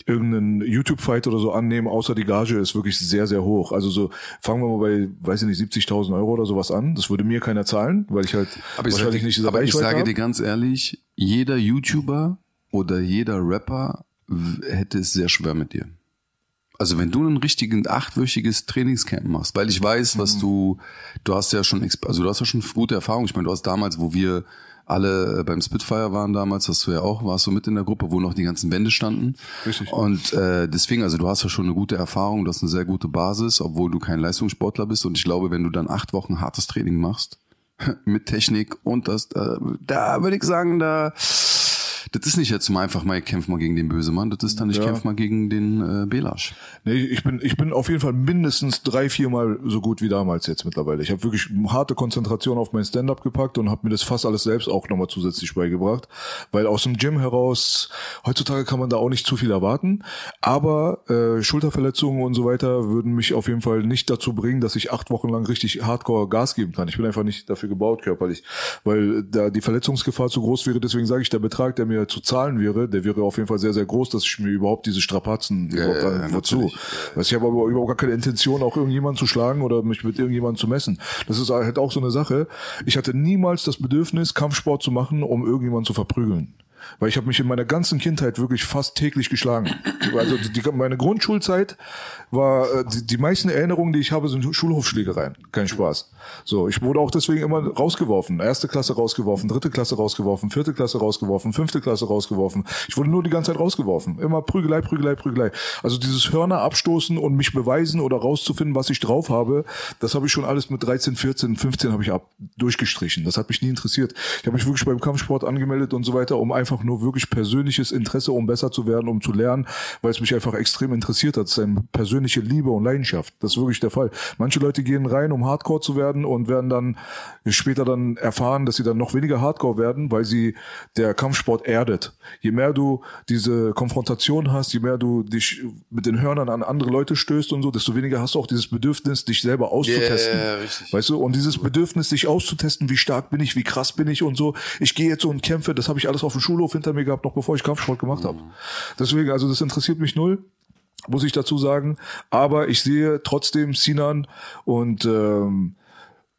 [SPEAKER 4] irgendeinen YouTube-Fight oder so annehmen, außer die Gage ist wirklich sehr, sehr hoch. Also so, fangen wir mal bei, weiß ich nicht, 70.000 Euro oder sowas an. Das würde mir keiner zahlen, weil ich halt
[SPEAKER 5] Aber ich,
[SPEAKER 4] wahrscheinlich
[SPEAKER 5] sage,
[SPEAKER 4] nicht diese
[SPEAKER 5] aber ich sage
[SPEAKER 4] hab.
[SPEAKER 5] dir ganz ehrlich, jeder YouTuber oder jeder Rapper hätte es sehr schwer mit dir. Also wenn du ein richtigen achtwöchiges Trainingscamp machst, weil ich weiß,
[SPEAKER 4] Mhm.
[SPEAKER 5] was du, du hast ja schon, also du hast ja schon gute Erfahrungen. Ich meine, du hast damals, wo wir alle äh, beim Spitfire waren damals, hast du ja auch, warst du mit in der Gruppe, wo noch die ganzen Wände standen.
[SPEAKER 4] Richtig.
[SPEAKER 5] Und äh, deswegen, also du hast ja schon eine gute Erfahrung, du hast eine sehr gute Basis, obwohl du kein Leistungssportler bist. Und ich glaube, wenn du dann acht Wochen hartes Training machst, mit Technik und das, äh, da würde ich sagen, da das ist nicht jetzt mal einfach mal, ich kämpf mal gegen den böse Mann, das ist dann, ich
[SPEAKER 4] Ja.
[SPEAKER 5] kämpf mal gegen den äh, Belasch.
[SPEAKER 4] Nee, ich bin, ich bin auf jeden Fall mindestens drei, viermal so gut wie damals jetzt mittlerweile. Ich habe wirklich harte Konzentration auf mein Stand-up gepackt und habe mir das fast alles selbst auch nochmal zusätzlich beigebracht. Weil aus dem Gym heraus, heutzutage kann man da auch nicht zu viel erwarten. Aber äh, Schulterverletzungen und so weiter würden mich auf jeden Fall nicht dazu bringen, dass ich acht Wochen lang richtig hardcore Gas geben kann. Ich bin einfach nicht dafür gebaut körperlich. Weil da die Verletzungsgefahr zu groß wäre. Deswegen sage ich, der Betrag, der mir zu zahlen wäre, der wäre auf jeden Fall sehr, sehr groß, dass ich mir überhaupt diese Strapazen überhaupt
[SPEAKER 5] ja,
[SPEAKER 4] an, wozu. Weißt, ich habe aber überhaupt gar keine Intention, auch irgendjemanden zu schlagen oder mich mit irgendjemandem zu messen. Das ist halt auch so eine Sache. Ich hatte niemals das Bedürfnis, Kampfsport zu machen, um irgendjemanden zu verprügeln. Weil ich habe mich in meiner ganzen Kindheit wirklich fast täglich geschlagen. Also die, meine Grundschulzeit war, äh, die, die meisten Erinnerungen, die ich habe, sind Schulhofschlägereien. Kein Spaß. So, ich wurde auch deswegen immer rausgeworfen. Erste Klasse rausgeworfen, dritte Klasse rausgeworfen, vierte Klasse rausgeworfen, fünfte Klasse rausgeworfen. Ich wurde nur die ganze Zeit rausgeworfen. Immer Prügelei, Prügelei, Prügelei. Also dieses Hörner abstoßen und mich beweisen oder rauszufinden, was ich drauf habe, das habe ich schon alles mit 13, 14, 15 habe ich ab durchgestrichen. Das hat mich nie interessiert. Ich habe mich wirklich beim Kampfsport angemeldet und so weiter, um einfach nur wirklich persönliches Interesse, um besser zu werden, um zu lernen, weil es mich einfach extrem interessiert hat. Es ist eine persönliche Liebe und Leidenschaft. Das ist wirklich der Fall. Manche Leute gehen rein, um Hardcore zu werden und werden dann später dann erfahren, dass sie dann noch weniger Hardcore werden, weil sie der Kampfsport erdet. Je mehr du diese Konfrontation hast, je mehr du dich mit den Hörnern an andere Leute stößt und so, desto weniger hast du auch dieses Bedürfnis, dich selber auszutesten.
[SPEAKER 5] Richtig.
[SPEAKER 4] Weißt du, und dieses Bedürfnis, sich auszutesten, wie stark bin ich, wie krass bin ich und so. Ich gehe jetzt so und kämpfe, das habe ich alles auf dem Schulhof hinter mir gehabt, noch bevor ich Kampfsport gemacht habe. Deswegen, also das interessiert mich null muss ich dazu sagen. Aber ich sehe trotzdem Sinan und ähm,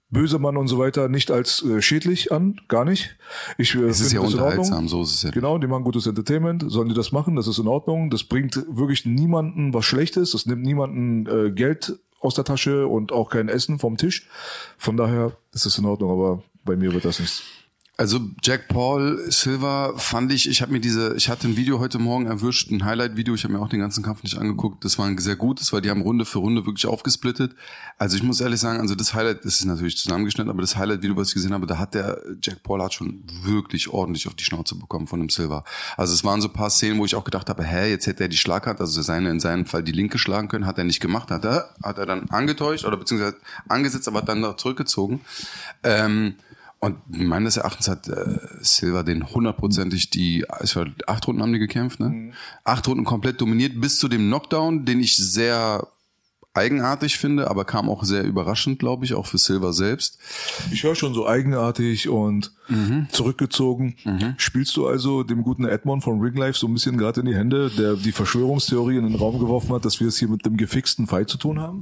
[SPEAKER 4] Bösemann und so weiter nicht als äh, schädlich an, gar nicht. Ich, äh,
[SPEAKER 5] Es ist ja
[SPEAKER 4] das in Ordnung.
[SPEAKER 5] unterhaltsam, so ist es ja.
[SPEAKER 4] Genau, die machen gutes Entertainment, sollen die das machen, das ist in Ordnung. Das bringt wirklich niemanden was Schlechtes, das nimmt niemanden äh, Geld aus der Tasche und auch kein Essen vom Tisch. Von daher ist es in Ordnung, aber bei mir wird das nichts.
[SPEAKER 5] Also Jack Paul Silva fand ich, ich habe mir diese, ich hatte ein Video heute Morgen erwischt, ein Highlight-Video, ich habe mir auch den ganzen Kampf nicht angeguckt, das war ein sehr gutes, weil die haben Runde für Runde wirklich aufgesplittet. Also ich muss ehrlich sagen, also das Highlight, das ist natürlich zusammengeschnitten, aber das Highlight-Video, was ich gesehen habe, da hat der Jack Paul hat schon wirklich ordentlich auf die Schnauze bekommen von dem Silva. Also es waren so paar Szenen, wo ich auch gedacht habe, hä, jetzt hätte er die Schlaghand, also seine in seinem Fall die linke schlagen können, hat er nicht gemacht, hat er, hat er dann angetäuscht oder beziehungsweise angesetzt, aber dann noch zurückgezogen. Ähm, und meines Erachtens hat äh, Silva den hundertprozentig die, es war acht Runden haben die gekämpft, ne? Acht Runden komplett dominiert bis zu dem Knockdown, den ich sehr eigenartig finde, aber kam auch sehr überraschend, glaube ich, auch für Silva selbst.
[SPEAKER 4] Ich höre schon so eigenartig und zurückgezogen. Spielst du also dem guten Edmond von Ring Life so ein bisschen gerade in die Hände, der die Verschwörungstheorie in den Raum geworfen hat, dass wir es hier mit dem gefixten Fight zu tun haben?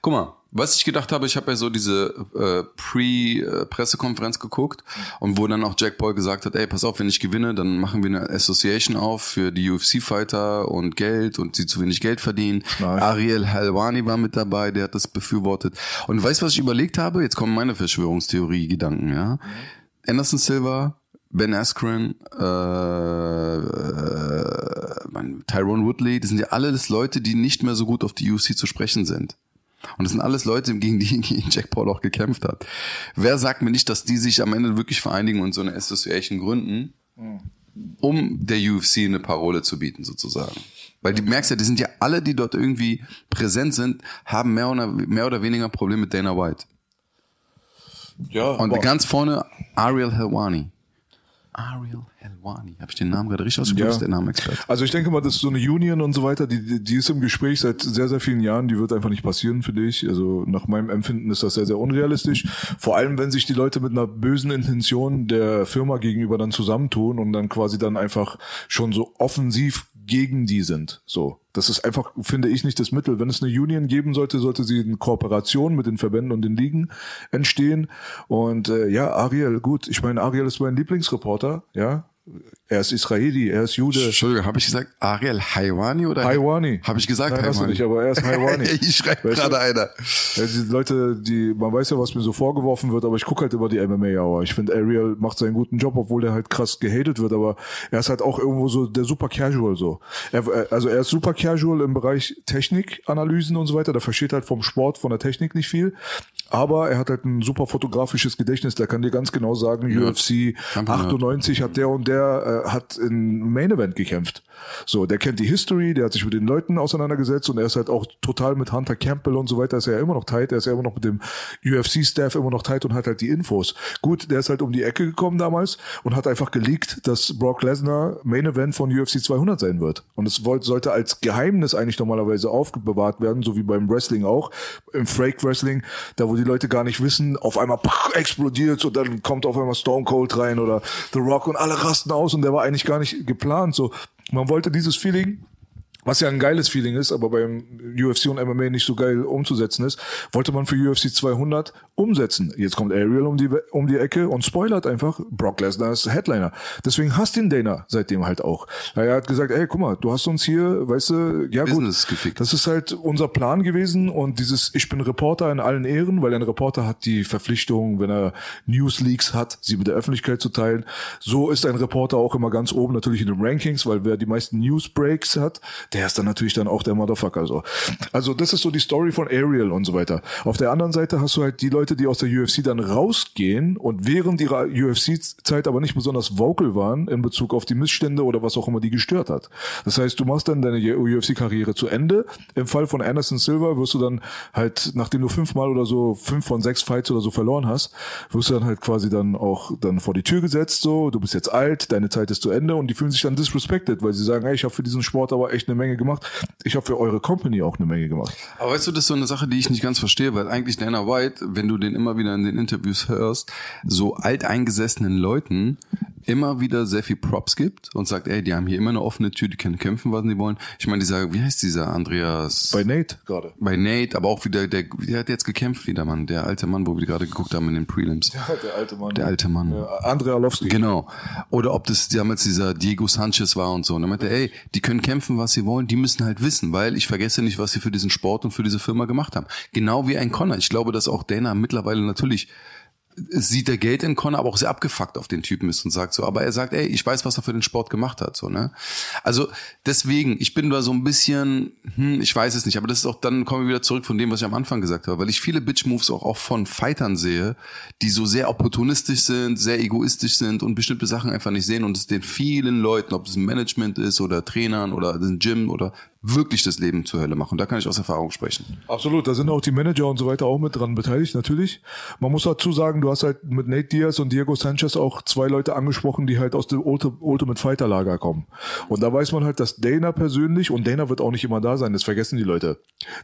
[SPEAKER 5] Guck mal, was ich gedacht habe, ich habe ja so diese äh, Pre-Pressekonferenz geguckt und wo dann auch Jack Paul gesagt hat, ey, pass auf, wenn ich gewinne, dann machen wir eine Association auf für die UFC-Fighter und Geld und sie zu wenig Geld verdienen.
[SPEAKER 4] Nice.
[SPEAKER 5] Ariel Helwani war mit dabei, der hat das befürwortet. Und weißt du, was ich überlegt habe? Jetzt kommen meine Verschwörungstheorie-Gedanken, ja. Anderson Silva, Ben Askren, äh, äh, Tyrone Woodley, das sind ja alles Leute, die nicht mehr so gut auf die UFC zu sprechen sind. Und das sind alles Leute, gegen die gegen Jack Paul auch gekämpft hat. Wer sagt mir nicht, dass die sich am Ende wirklich vereinigen und so eine Association gründen, um der UFC eine Parole zu bieten, sozusagen? Weil die merkst ja, die sind ja alle, die dort irgendwie präsent sind, haben mehr oder, mehr oder weniger Probleme mit Dana White.
[SPEAKER 4] Ja,
[SPEAKER 5] Und ganz vorne Ariel Helwani. Ariel Helwani. Habe ich den Namen gerade richtig ausgesprochen?
[SPEAKER 4] Ja.
[SPEAKER 5] Der Namenexperte.
[SPEAKER 4] Also ich denke mal, das ist so eine Union und so weiter, die, die- ist im Gespräch seit sehr, sehr vielen Jahren, die wird einfach nicht passieren, finde ich. Also nach meinem Empfinden ist das sehr, sehr unrealistisch. Vor allem, wenn sich die Leute mit einer bösen Intention der Firma gegenüber dann zusammentun und dann quasi dann einfach schon so offensiv gegen die sind. So. Das ist einfach, finde ich, nicht das Mittel. Wenn es eine Union geben sollte, sollte sie in Kooperation mit den Verbänden und den Ligen entstehen. Und äh, ja, Ariel, gut, ich meine, Ariel ist mein Lieblingsreporter, ja. Er ist Israeli, er ist Jude.
[SPEAKER 5] Entschuldigung, habe ich gesagt Ariel Haiwani oder?
[SPEAKER 4] Haiwani.
[SPEAKER 5] Habe ich gesagt
[SPEAKER 4] Nein, hast du
[SPEAKER 5] Haiwani?
[SPEAKER 4] nicht, aber er ist Haiwani.
[SPEAKER 5] ich schreibe
[SPEAKER 4] Weißt du?
[SPEAKER 5] gerade einer.
[SPEAKER 4] Ja, die Leute, die, man weiß ja, was mir so vorgeworfen wird, aber ich gucke halt immer die MMA-Hour. Ich finde, Ariel macht seinen guten Job, obwohl der halt krass gehatet wird, aber er ist halt auch irgendwo so der super Casual so. Er, er- also er ist super Casual im Bereich Technikanalysen und so weiter. Der versteht halt vom Sport, von der Technik nicht viel. Aber er hat halt ein super fotografisches Gedächtnis. Der kann dir ganz genau sagen, UFC
[SPEAKER 5] Kampf-
[SPEAKER 4] 98 hat der und der äh, hat in Main Event gekämpft. So, der kennt die History, der hat sich mit den Leuten auseinandergesetzt und er ist halt auch total mit Hunter Campbell und so weiter, ist er ja immer noch tight, er ist ja immer noch mit dem UFC-Staff immer noch tight und hat halt die Infos. Gut, der ist halt um die Ecke gekommen damals und hat einfach geleakt, dass Brock Lesnar Main Event von UFC 200 sein wird. Und es sollte als Geheimnis eigentlich normalerweise aufbewahrt werden, so wie beim Wrestling auch, im Freak Wrestling, da wo die Leute gar nicht wissen, auf einmal explodiert und dann kommt auf einmal Stone Cold rein oder The Rock und alle rasten aus und der war eigentlich gar nicht geplant. So, man wollte dieses Feeling was ja ein geiles Feeling ist, aber beim UFC und MMA nicht so geil umzusetzen ist, wollte man für UFC 200 umsetzen. Jetzt kommt Ariel um die, um die Ecke und spoilert einfach, Brock Lesnar ist Headliner. Deswegen hasst ihn Dana seitdem halt auch. Er hat gesagt, ey, guck mal, du hast uns hier, weißt du, ja
[SPEAKER 5] Business
[SPEAKER 4] gut,
[SPEAKER 5] gefickt.
[SPEAKER 4] das ist halt unser Plan gewesen und dieses, ich bin Reporter in allen Ehren, weil ein Reporter hat die Verpflichtung, wenn er Newsleaks hat, sie mit der Öffentlichkeit zu teilen. So ist ein Reporter auch immer ganz oben natürlich in den Rankings, weil wer die meisten Newsbreaks hat, der ist dann natürlich dann auch der Motherfucker. So. Also das ist so die Story von Ariel und so weiter. Auf der anderen Seite hast du halt die Leute, die aus der UFC dann rausgehen und während ihrer UFC-Zeit aber nicht besonders vocal waren in Bezug auf die Missstände oder was auch immer die gestört hat. Das heißt, du machst dann deine UFC-Karriere zu Ende. Im Fall von Anderson Silva wirst du dann halt, nachdem du fünfmal oder so, fünf von sechs Fights oder so verloren hast, wirst du dann halt quasi dann auch dann vor die Tür gesetzt, so, du bist jetzt alt, deine Zeit ist zu Ende und die fühlen sich dann disrespected, weil sie sagen, hey, ich habe für diesen Sport aber echt eine Menge gemacht. Ich habe für eure Company auch eine Menge gemacht.
[SPEAKER 5] Aber weißt du, das ist so eine Sache, die ich nicht ganz verstehe, weil eigentlich Dana White, wenn du den immer wieder in den Interviews hörst, so alteingesessenen Leuten immer wieder sehr viel Props gibt und sagt, ey, die haben hier immer eine offene Tür, die können kämpfen, was sie wollen. Ich meine, dieser, wie heißt dieser Andreas?
[SPEAKER 4] Bei Nate gerade.
[SPEAKER 5] bei Nate, aber auch wieder, der, der hat jetzt gekämpft wieder, Mann. Der alte Mann, wo wir gerade geguckt haben in den Prelims.
[SPEAKER 4] Der alte Mann.
[SPEAKER 5] Der alte Mann.
[SPEAKER 4] Ja, Andrei Arlovski.
[SPEAKER 5] Genau. Oder ob das damals dieser Diego Sanchez war und so. Und er meinte, ey, die können kämpfen, was sie wollen, die müssen halt wissen, weil ich vergesse nicht, was sie für diesen Sport und für diese Firma gemacht haben. Genau wie ein Connor. Ich glaube, dass auch Dana mittlerweile natürlich sieht der Geld in Connor, aber auch sehr abgefuckt auf den Typen ist und sagt so, aber er sagt, ey, ich weiß, was er für den Sport gemacht hat, so, ne? Also, deswegen, ich bin da so ein bisschen, hm, ich weiß es nicht, aber das ist auch, dann kommen wir wieder zurück von dem, was ich am Anfang gesagt habe, weil ich viele Bitch-Moves auch, auch von Fightern sehe, die so sehr opportunistisch sind, sehr egoistisch sind und bestimmte Sachen einfach nicht sehen und es den vielen Leuten, ob es ein Management ist oder Trainern oder ein Gym oder wirklich das Leben zur Hölle machen. Da kann ich aus Erfahrung sprechen.
[SPEAKER 4] Absolut, da sind auch die Manager und so weiter auch mit dran beteiligt, natürlich. Man muss dazu sagen, du hast halt mit Nate Diaz und Diego Sanchez auch zwei Leute angesprochen, die halt aus dem Ulti- Ultimate Fighter Lager kommen. Und da weiß man halt, dass Dana persönlich, und Dana wird auch nicht immer da sein, das vergessen die Leute.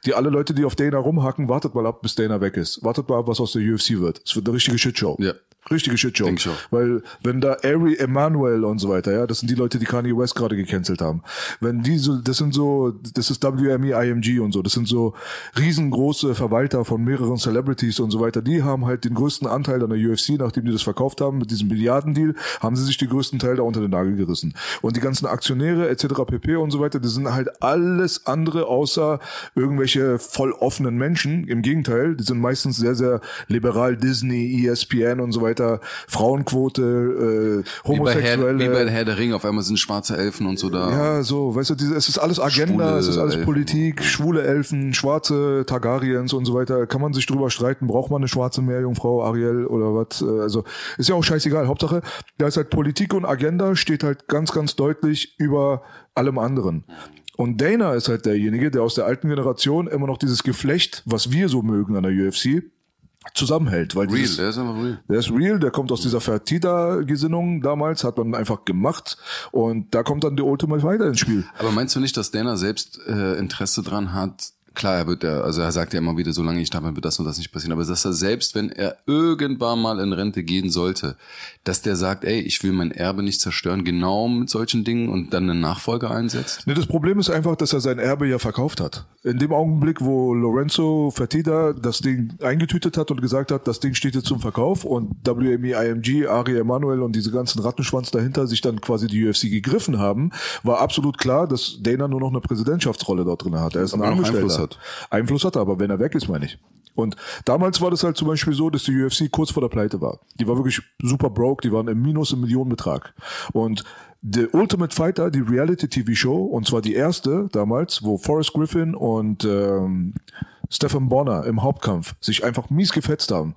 [SPEAKER 4] Die alle Leute, die auf Dana rumhacken, wartet mal ab, bis Dana weg ist. Wartet mal ab, was aus der UFC wird. Es wird eine richtige Shitshow.
[SPEAKER 5] Ja.
[SPEAKER 4] Richtige Shitshow. Weil wenn da Ari Emanuel und so weiter, ja, das sind die Leute, die Kanye West gerade gecancelt haben. Wenn die so, das sind so, das ist WME, IMG und so, das sind so riesengroße Verwalter von mehreren Celebrities und so weiter. Die haben halt den größten Anteil an der UFC, nachdem die das verkauft haben mit diesem Milliardendeal, haben sie sich den größten Teil da unter den Nagel gerissen. Und die ganzen Aktionäre etc. pp. und so weiter, die sind halt alles andere außer irgendwelche voll offenen Menschen. Im Gegenteil, die sind meistens sehr, sehr liberal, Disney, ESPN und so weiter, Frauenquote, äh,
[SPEAKER 5] Wie bei, Herr,
[SPEAKER 4] Homosexuelle.
[SPEAKER 5] wie bei Herr der Ring, auf einmal sind schwarze Elfen und so da.
[SPEAKER 4] Ja, so, weißt du, diese, es ist alles Agenda,
[SPEAKER 5] Schwule
[SPEAKER 4] es ist alles
[SPEAKER 5] Elfen.
[SPEAKER 4] Politik, schwule Elfen, schwarze Targaryens und so weiter. Kann man sich drüber streiten, braucht man eine schwarze Meerjungfrau, Ariel oder was? Äh, Also ist ja auch scheißegal. Hauptsache, da ist halt Politik und Agenda steht halt ganz, ganz deutlich über allem anderen. Und Dana ist halt derjenige, der aus der alten Generation immer noch dieses Geflecht, was wir so mögen an der UFC, zusammenhält. Weil
[SPEAKER 5] Real,
[SPEAKER 4] dieses,
[SPEAKER 5] der ist einfach real.
[SPEAKER 4] der ist real, der kommt aus dieser Fertita-Gesinnung damals, hat man einfach gemacht und da kommt dann der Ultimate Fighter ins Spiel.
[SPEAKER 5] Aber meinst du nicht, dass Dana selbst äh, Interesse dran hat? Klar, er wird ja, also er sagt ja immer wieder, solange ich da bin, wird das und das nicht passieren. Aber dass er selbst, wenn er irgendwann mal in Rente gehen sollte, dass der sagt, ey, ich will mein Erbe nicht zerstören, genau mit solchen Dingen und dann einen Nachfolger einsetzt?
[SPEAKER 4] Ne, das Problem ist einfach, dass er sein Erbe ja verkauft hat. In dem Augenblick, wo Lorenzo Fertitta das Ding eingetütet hat und gesagt hat, das Ding steht jetzt zum Verkauf und WME, IMG, Ari Emanuel und diese ganzen Rattenschwanz dahinter sich dann quasi die UFC gegriffen haben, war absolut klar, dass Dana nur noch eine Präsidentschaftsrolle dort drin hat. Er ist ein Angestellter.
[SPEAKER 5] Einfluss hat.
[SPEAKER 4] Einfluss hat er, aber wenn er weg ist, meine ich. Und damals war das halt zum Beispiel so, dass die UFC kurz vor der Pleite war. Die war wirklich super broke, die waren im Minus im Millionenbetrag. Und The Ultimate Fighter, die Reality-TV-Show, und zwar die erste damals, wo Forrest Griffin und ähm, Stephen Bonner im Hauptkampf sich einfach mies gefetzt haben.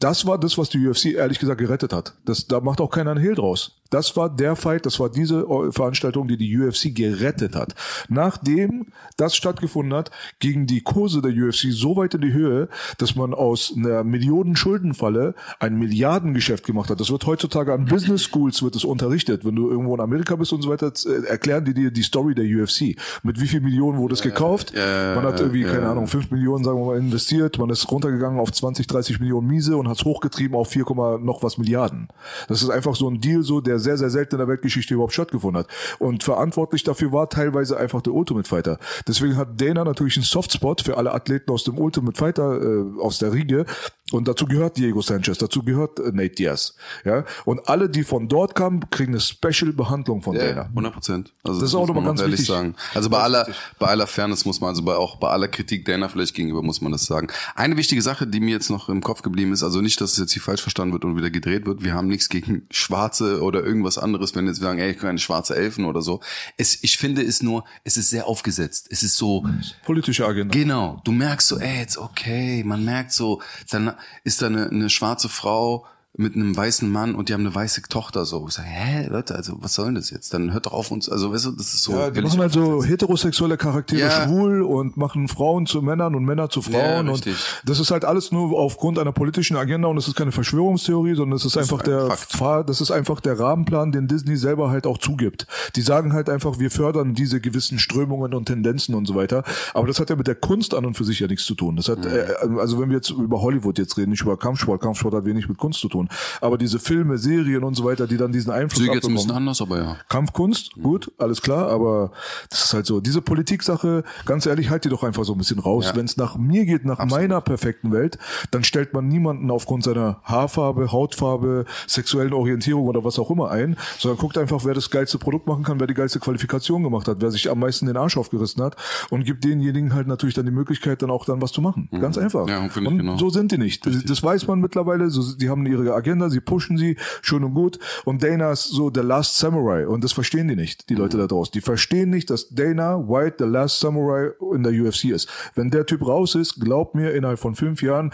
[SPEAKER 4] Das war das, was die UFC ehrlich gesagt gerettet hat. Das, da macht auch keiner einen Hehl draus. Das war der Fight, das war diese Veranstaltung, die die UFC gerettet hat. Nachdem das stattgefunden hat, ging die Kurse der UFC so weit in die Höhe, dass man aus einer Millionen-Schuldenfalle ein Milliardengeschäft gemacht hat. Das wird heutzutage an Business Schools wird es unterrichtet. Wenn du irgendwo in Amerika bist und so weiter, äh, erklären die dir die Story der UFC. Mit wie viel Millionen wurde es gekauft? man hat irgendwie, keine Ahnung, 5 Millionen, sagen wir mal, investiert. Man ist runtergegangen auf 20, 30 Millionen Miese und hat es hochgetrieben auf 4, noch was Milliarden. Das ist einfach so ein Deal, so der sehr, sehr selten in der Weltgeschichte überhaupt stattgefunden hat. Und verantwortlich dafür war teilweise einfach der Ultimate Fighter. Deswegen hat Dana natürlich einen Softspot für alle Athleten aus dem Ultimate Fighter, äh, aus der Riege. Und dazu gehört Diego Sanchez, dazu gehört äh, Nate Diaz. Ja? Und alle, die von dort kamen, kriegen eine Special-Behandlung von
[SPEAKER 5] Ja,
[SPEAKER 4] Dana.
[SPEAKER 5] 100 Prozent. Also
[SPEAKER 4] Das ist auch nochmal ganz
[SPEAKER 5] ehrlich
[SPEAKER 4] wichtig.
[SPEAKER 5] sagen. Also bei aller, bei aller Fairness muss man, also bei, auch bei aller Kritik Dana vielleicht gegenüber muss man das sagen. Eine wichtige Sache, die mir jetzt noch im Kopf geblieben ist, also nicht, dass es jetzt hier falsch verstanden wird und wieder gedreht wird. Wir haben nichts gegen Schwarze oder irgendwas anderes, wenn jetzt wir sagen, ey, ich kann keine schwarze Elfen oder so. Es, ich finde es nur, es ist sehr aufgesetzt. Es ist so,
[SPEAKER 4] Politische Agenda.
[SPEAKER 5] Genau, du merkst so, ey, jetzt okay, man merkt so, dann ist da eine, eine schwarze Frau mit einem weißen Mann und die haben eine weiße Tochter so. Ich sag, hä, Leute, also was soll denn das jetzt? Dann hört doch auf uns, also weißt du, das ist so.
[SPEAKER 4] Ja, die machen halt so heterosexuelle Charaktere
[SPEAKER 5] Ja.
[SPEAKER 4] schwul und machen Frauen zu Männern und Männer zu Frauen. und
[SPEAKER 5] richtig.
[SPEAKER 4] das ist halt alles nur aufgrund einer politischen Agenda und es ist keine Verschwörungstheorie, sondern es ist einfach
[SPEAKER 5] ein
[SPEAKER 4] der
[SPEAKER 5] Fakt.
[SPEAKER 4] Das ist einfach der Rahmenplan, den Disney selber halt auch zugibt. Die sagen halt einfach, wir fördern diese gewissen Strömungen und Tendenzen und so weiter. Aber das hat ja mit der Kunst an und für sich ja nichts zu tun. Das hat, äh, also wenn wir jetzt über Hollywood jetzt reden, nicht über Kampfsport, Kampfsport hat wenig mit Kunst zu tun. Aber diese Filme, Serien und so weiter, die dann diesen Einfluss
[SPEAKER 5] ich jetzt ein bisschen anders, aber ja.
[SPEAKER 4] Kampfkunst, gut, alles klar, aber das ist halt so. Diese Politik-Sache, ganz ehrlich, halt die doch einfach so ein bisschen raus.
[SPEAKER 5] Ja.
[SPEAKER 4] Wenn es nach mir geht, nach meiner perfekten Welt, dann stellt man niemanden aufgrund seiner Haarfarbe, Hautfarbe, sexuellen Orientierung oder was auch immer ein, sondern guckt einfach, wer das geilste Produkt machen kann, wer die geilste Qualifikation gemacht hat, wer sich am meisten den Arsch aufgerissen hat und gibt denjenigen halt natürlich dann die Möglichkeit, dann auch dann was zu machen. Ganz einfach.
[SPEAKER 5] Mhm. Ja, finde ich
[SPEAKER 4] und
[SPEAKER 5] genau.
[SPEAKER 4] so sind die nicht. Das, das weiß man mittlerweile. So, die haben ihre Agenda, sie pushen sie, schön und gut. Und Dana ist so der Last Samurai. Und das verstehen die nicht, die Leute da draußen. Die verstehen nicht, dass Dana White der Last Samurai in der UFC ist. Wenn der Typ raus ist, glaub mir, innerhalb von fünf Jahren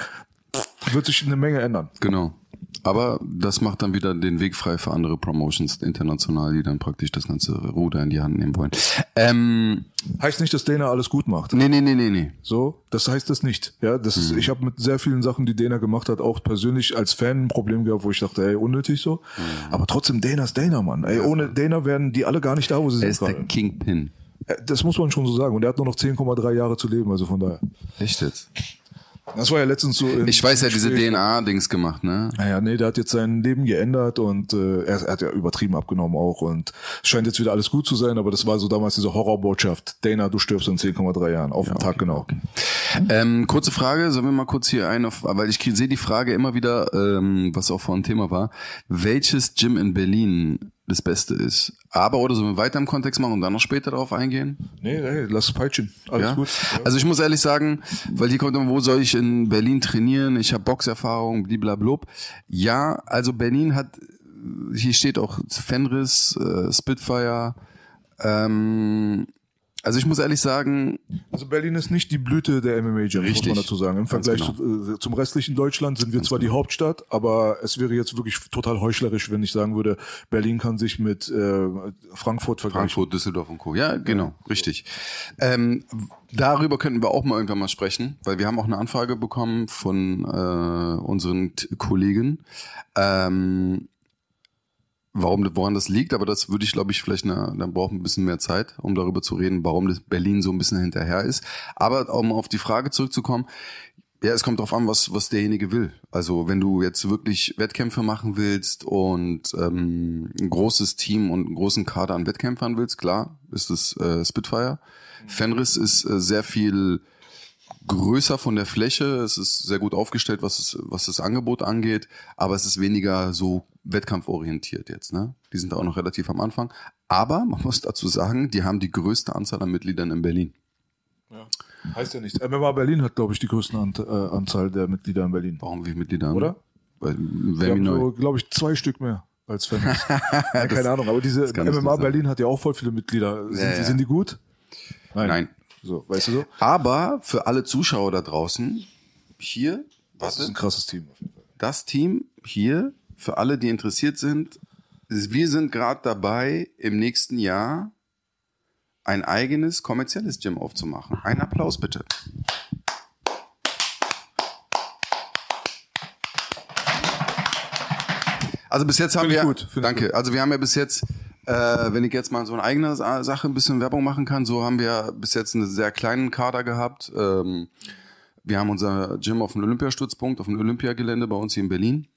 [SPEAKER 4] wird sich eine Menge ändern.
[SPEAKER 5] Genau. Aber das macht dann wieder den Weg frei für andere Promotions international, die dann praktisch das ganze Ruder in die Hand nehmen wollen. Ähm,
[SPEAKER 4] Heißt nicht, dass Dana alles gut macht.
[SPEAKER 5] nee, nee, nee, nee, nee.
[SPEAKER 4] So, das heißt das nicht. Ja, das
[SPEAKER 5] Mhm.
[SPEAKER 4] ist, ich habe mit sehr vielen Sachen, die Dana gemacht hat, auch persönlich als Fan ein Problem gehabt, wo ich dachte, ey, unnötig so.
[SPEAKER 5] Mhm.
[SPEAKER 4] Aber trotzdem, Dana ist Dana, Mann. Ey, ohne Dana wären die alle gar nicht da, wo sie
[SPEAKER 5] Er
[SPEAKER 4] sind
[SPEAKER 5] ist der
[SPEAKER 4] gerade.
[SPEAKER 5] Kingpin.
[SPEAKER 4] Äh, Das muss man schon so sagen. Und er hat nur noch 10,3 Jahre zu leben, also von daher.
[SPEAKER 5] Echt jetzt?
[SPEAKER 4] Das war ja letztens so.
[SPEAKER 5] Ich weiß ja, diese. DNA-Dings gemacht, ne?
[SPEAKER 4] Naja, nee, der hat jetzt sein Leben geändert und äh, er, er hat ja übertrieben abgenommen auch und es scheint jetzt wieder alles gut zu sein, aber das war so damals diese Horrorbotschaft. Dana, du stirbst in 10,3 Jahren. Auf den Tag genau.
[SPEAKER 5] Ähm, kurze Frage, sollen wir mal kurz hier ein, auf, weil ich sehe die Frage immer wieder, ähm, was auch vorhin Thema war, welches Gym in Berlin das Beste ist. Aber oder sollen wir weiter im Kontext machen und dann noch später darauf eingehen?
[SPEAKER 4] Nee, hey, lass es peitschen. Alles
[SPEAKER 5] Ja?
[SPEAKER 4] gut. Ja.
[SPEAKER 5] Also ich muss ehrlich sagen, weil hier kommt immer, wo soll ich in Berlin trainieren? Ich habe Boxerfahrung, bliblablub. Ja, also Berlin hat, hier steht auch Fenris, äh, Spitfire. Ähm, also ich muss ehrlich sagen,
[SPEAKER 4] Also Berlin ist nicht die Blüte der MMA-Gyms, muss man dazu sagen. Im
[SPEAKER 5] Ganz
[SPEAKER 4] Vergleich
[SPEAKER 5] genau.
[SPEAKER 4] zu, äh, zum restlichen Deutschland sind wir zwar die Hauptstadt, aber es wäre jetzt wirklich total heuchlerisch, wenn ich sagen würde, Berlin kann sich mit äh, Frankfurt vergleichen.
[SPEAKER 5] Frankfurt, Düsseldorf und Co. Ja, genau, richtig. Ähm, darüber könnten wir auch mal irgendwann mal sprechen, weil wir haben auch eine Anfrage bekommen von äh, unseren T Kollegen. Ähm, warum, woran das liegt, aber das würde ich, glaube ich, vielleicht, eine, dann brauchen ein bisschen mehr Zeit, um darüber zu reden, warum das Berlin so ein bisschen hinterher ist. Aber um auf die Frage zurückzukommen, ja, es kommt drauf an, was, was derjenige will. Also wenn du jetzt wirklich Wettkämpfe machen willst und ähm, ein großes Team und einen großen Kader an Wettkämpfern willst, klar, ist es äh, Spitfire. Fenris ist äh, sehr viel größer von der Fläche, es ist sehr gut aufgestellt, was, es, was das Angebot angeht, aber es ist weniger so wettkampforientiert jetzt. Ne? Die sind da auch noch relativ am Anfang. Aber man muss dazu sagen, die haben die größte Anzahl an Mitgliedern in Berlin.
[SPEAKER 4] Heißt ja nichts. MMA Berlin hat, glaube ich, die größten Ant äh, Anzahl der Mitglieder in Berlin.
[SPEAKER 5] Warum wir Mitglieder haben?
[SPEAKER 4] Oder?
[SPEAKER 5] Weil,
[SPEAKER 4] Wir haben so, glaube ich, zwei Stück mehr als Fans. ja, keine Ahnung, aber diese MMA. Berlin hat ja auch voll viele Mitglieder. Sind,
[SPEAKER 5] Ja,
[SPEAKER 4] die,
[SPEAKER 5] ja.
[SPEAKER 4] sind die gut?
[SPEAKER 5] Nein.
[SPEAKER 4] So, weißt du so?
[SPEAKER 5] Aber für alle Zuschauer da draußen, hier,
[SPEAKER 4] Das ist ein krasses Team. auf jeden Fall.
[SPEAKER 5] das Team hier, für alle, die interessiert sind, wir sind gerade dabei, im nächsten Jahr ein eigenes kommerzielles Gym aufzumachen. Ein Applaus bitte. Also bis jetzt haben wir,
[SPEAKER 4] gut,
[SPEAKER 5] danke. Also wir haben ja bis jetzt, äh, wenn ich jetzt mal so eine eigene Sa- Sache ein bisschen Werbung machen kann, so haben wir bis jetzt einen sehr kleinen Kader gehabt. Ähm, wir haben unser Gym auf dem Olympiastützpunkt, auf dem Olympiagelände bei uns hier in Berlin.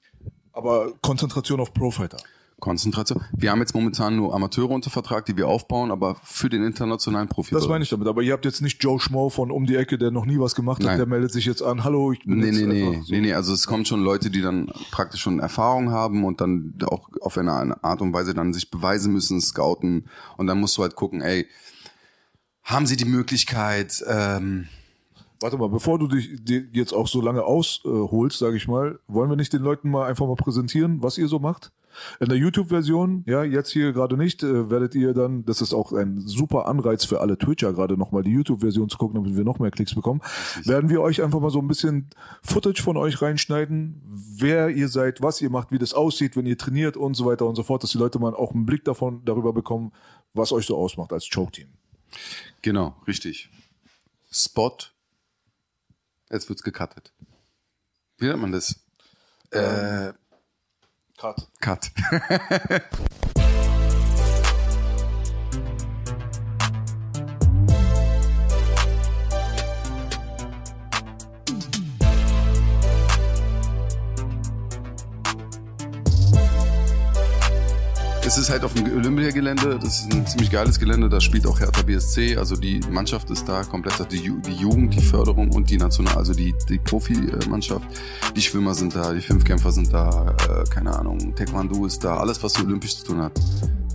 [SPEAKER 4] Aber Konzentration auf Profighter.
[SPEAKER 5] Konzentration. Wir haben jetzt momentan nur Amateure unter Vertrag, die wir aufbauen, aber für den internationalen Profi.
[SPEAKER 4] Das meine ich damit. Aber ihr habt jetzt nicht Joe Schmo von um die Ecke, der noch nie was gemacht hat,
[SPEAKER 5] Nein.
[SPEAKER 4] der meldet sich jetzt an. Hallo, ich bin
[SPEAKER 5] Nee,
[SPEAKER 4] jetzt
[SPEAKER 5] nee, nee,
[SPEAKER 4] so.
[SPEAKER 5] nee, nee, also es kommen schon Leute, die dann praktisch schon Erfahrung haben und dann auch auf eine eine Art und Weise dann sich beweisen müssen, scouten und dann musst du halt gucken, ey, haben sie die Möglichkeit, ähm,
[SPEAKER 4] Warte mal, bevor du dich jetzt auch so lange ausholst, sage ich mal, wollen wir nicht den Leuten mal einfach mal präsentieren, was ihr so macht? In der YouTube-Version, ja, jetzt hier gerade nicht, äh, werdet ihr dann, das ist auch ein super Anreiz für alle Twitcher gerade nochmal die YouTube-Version zu gucken, damit wir noch mehr Klicks bekommen, werden wir euch einfach mal so ein bisschen Footage von euch reinschneiden, wer ihr seid, was ihr macht, wie das aussieht, wenn ihr trainiert und so weiter und so fort, dass die Leute mal auch einen Blick davon darüber bekommen, was euch so ausmacht als Choke-Team.
[SPEAKER 5] genau, richtig. Spot. Jetzt wird's gecuttet. Wie nennt man das? Äh,
[SPEAKER 4] Cut.
[SPEAKER 5] Cut. Es ist halt auf dem Olympiagelände, das ist ein ziemlich geiles Gelände, da spielt auch Hertha BSC, also die Mannschaft ist da komplett, die, die Jugend, die Förderung und die National, also die, die Profimannschaft, die Schwimmer sind da, die Fünfkämpfer sind da, äh, keine Ahnung, Taekwondo ist da, alles was so olympisch zu tun hat,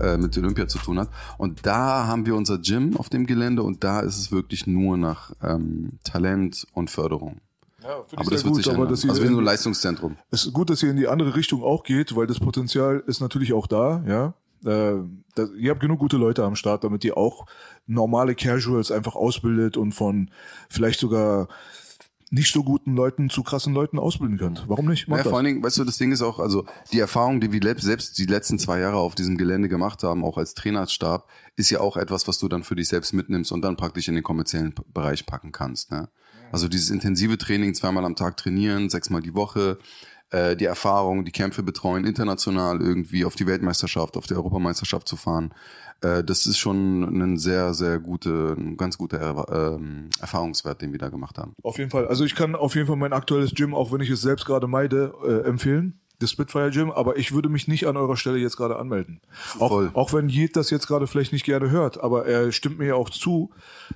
[SPEAKER 5] äh, mit Olympia zu tun hat. Und da haben wir unser Gym auf dem Gelände und da ist es wirklich nur nach ähm, Talent und Förderung.
[SPEAKER 4] Ja,
[SPEAKER 5] Aber das wird sich ändern. Also wir sind nur ein Leistungszentrum.
[SPEAKER 4] Es ist gut, dass ihr in die andere Richtung auch geht, weil das Potenzial ist natürlich auch da, ja. Äh, da, ihr habt genug gute Leute am Start, damit ihr auch normale Casuals einfach ausbildet und von vielleicht sogar nicht so guten Leuten zu krassen Leuten ausbilden könnt. Warum nicht? Macht
[SPEAKER 5] Ja,
[SPEAKER 4] das.
[SPEAKER 5] vor allen Dingen, weißt du, das Ding ist auch, also die Erfahrung, die wir selbst die letzten zwei Jahre auf diesem Gelände gemacht haben, auch als Trainerstab, ist ja auch etwas, was du dann für dich selbst mitnimmst und dann praktisch in den kommerziellen Bereich packen kannst. Ne? Also dieses intensive Training, zweimal am Tag trainieren, sechsmal die Woche, äh, die Erfahrung, die Kämpfe betreuen, international irgendwie auf die Weltmeisterschaft, auf die Europameisterschaft zu fahren. Äh, das ist schon ein sehr, sehr gute, ein ganz guter Er- ähm, Erfahrungswert, den wir da gemacht haben.
[SPEAKER 4] Auf jeden Fall. Also ich kann auf jeden Fall mein aktuelles Gym, auch wenn ich es selbst gerade meide, äh, empfehlen. Das Spitfire Gym, aber ich würde mich nicht an eurer Stelle jetzt gerade anmelden. Auch, auch wenn Jed das jetzt gerade vielleicht nicht gerne hört, aber er stimmt mir ja auch zu,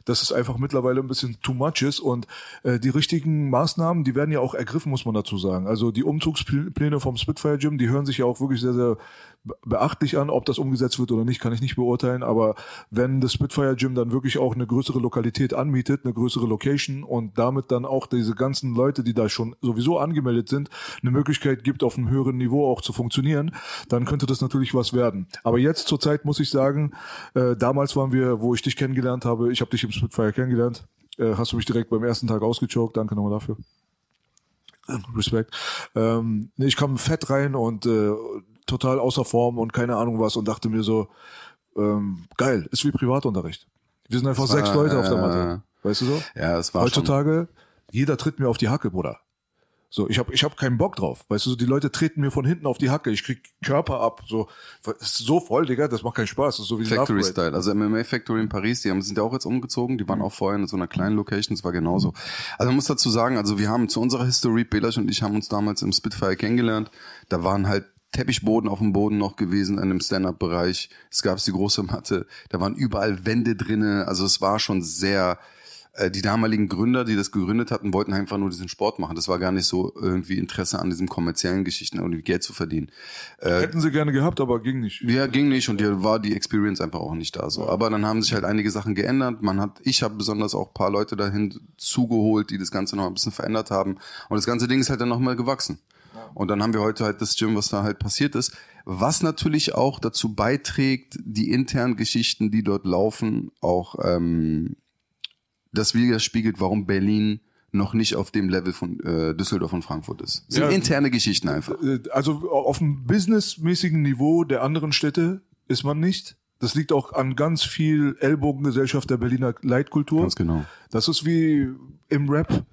[SPEAKER 4] dass es einfach mittlerweile ein bisschen too much ist und äh, die richtigen Maßnahmen, die werden ja auch ergriffen, muss man dazu sagen. Also die Umzugspläne vom Spitfire Gym, die hören sich ja auch wirklich sehr, sehr beachtlich an. Ob das umgesetzt wird oder nicht, kann ich nicht beurteilen. Aber wenn das Spitfire Gym dann wirklich auch eine größere Lokalität anmietet, eine größere Location und damit dann auch diese ganzen Leute, die da schon sowieso angemeldet sind, eine Möglichkeit gibt, auf einem höheren Niveau auch zu funktionieren, dann könnte das natürlich was werden. Aber jetzt zurzeit muss ich sagen, äh, damals waren wir, wo ich dich kennengelernt habe, ich habe dich im Spitfire kennengelernt, äh, hast du mich direkt beim ersten Tag ausgechoked, danke nochmal dafür. Respekt. Ähm, nee, ich kam fett rein und äh, total außer Form und keine Ahnung was und dachte mir so, ähm, geil, ist wie Privatunterricht. Wir sind einfach
[SPEAKER 5] war,
[SPEAKER 4] sechs Leute auf der Matte. Weißt du so?
[SPEAKER 5] Ja, es war schon,
[SPEAKER 4] Heutzutage, jeder tritt mir auf die Hacke, Bruder. So, ich habe ich hab keinen Bock drauf. Weißt du, so, die Leute treten mir von hinten auf die Hacke. Ich krieg Körper ab. So, ist so voll, Digga, das macht keinen Spaß. Das ist so wie
[SPEAKER 5] Factory. Style. Also MMA Factory in Paris, die haben, sind ja auch jetzt umgezogen. Die
[SPEAKER 4] Mhm.
[SPEAKER 5] waren auch vorher in so einer kleinen Location. Das war genauso. Also man muss dazu sagen, also wir haben zu unserer History, Belasch und ich haben uns damals im Spitfire kennengelernt. Da waren halt Teppichboden auf dem Boden noch gewesen, in dem Stand-Up-Bereich. Es gab die große Matte. Da waren überall Wände drinne. Also es war schon sehr, äh, die damaligen Gründer, die das gegründet hatten, wollten einfach nur diesen Sport machen. Das war gar nicht so irgendwie Interesse an diesen kommerziellen Geschichten, irgendwie Geld zu verdienen.
[SPEAKER 4] Hätten sie gerne gehabt, aber ging nicht.
[SPEAKER 5] Ja, ging nicht und hier war die Experience einfach auch nicht da so. Aber dann haben sich halt einige Sachen geändert. Man hat, ich habe besonders auch ein paar Leute dahin zugeholt, die das Ganze noch ein bisschen verändert haben. Und das ganze Ding ist halt dann nochmal gewachsen. Und dann haben wir heute halt das Gym, was da halt passiert ist. Was natürlich auch dazu beiträgt, die internen Geschichten, die dort laufen, auch ähm, das widerspiegelt, warum Berlin noch nicht auf dem Level von äh, Düsseldorf und Frankfurt ist. Das sind
[SPEAKER 4] Ja.
[SPEAKER 5] interne Geschichten einfach.
[SPEAKER 4] Äh, also auf dem businessmäßigen Niveau der anderen Städte ist man nicht. Das liegt auch an ganz viel Ellbogengesellschaft der Berliner Leitkultur.
[SPEAKER 5] Ganz genau.
[SPEAKER 4] Das ist wie im Rap.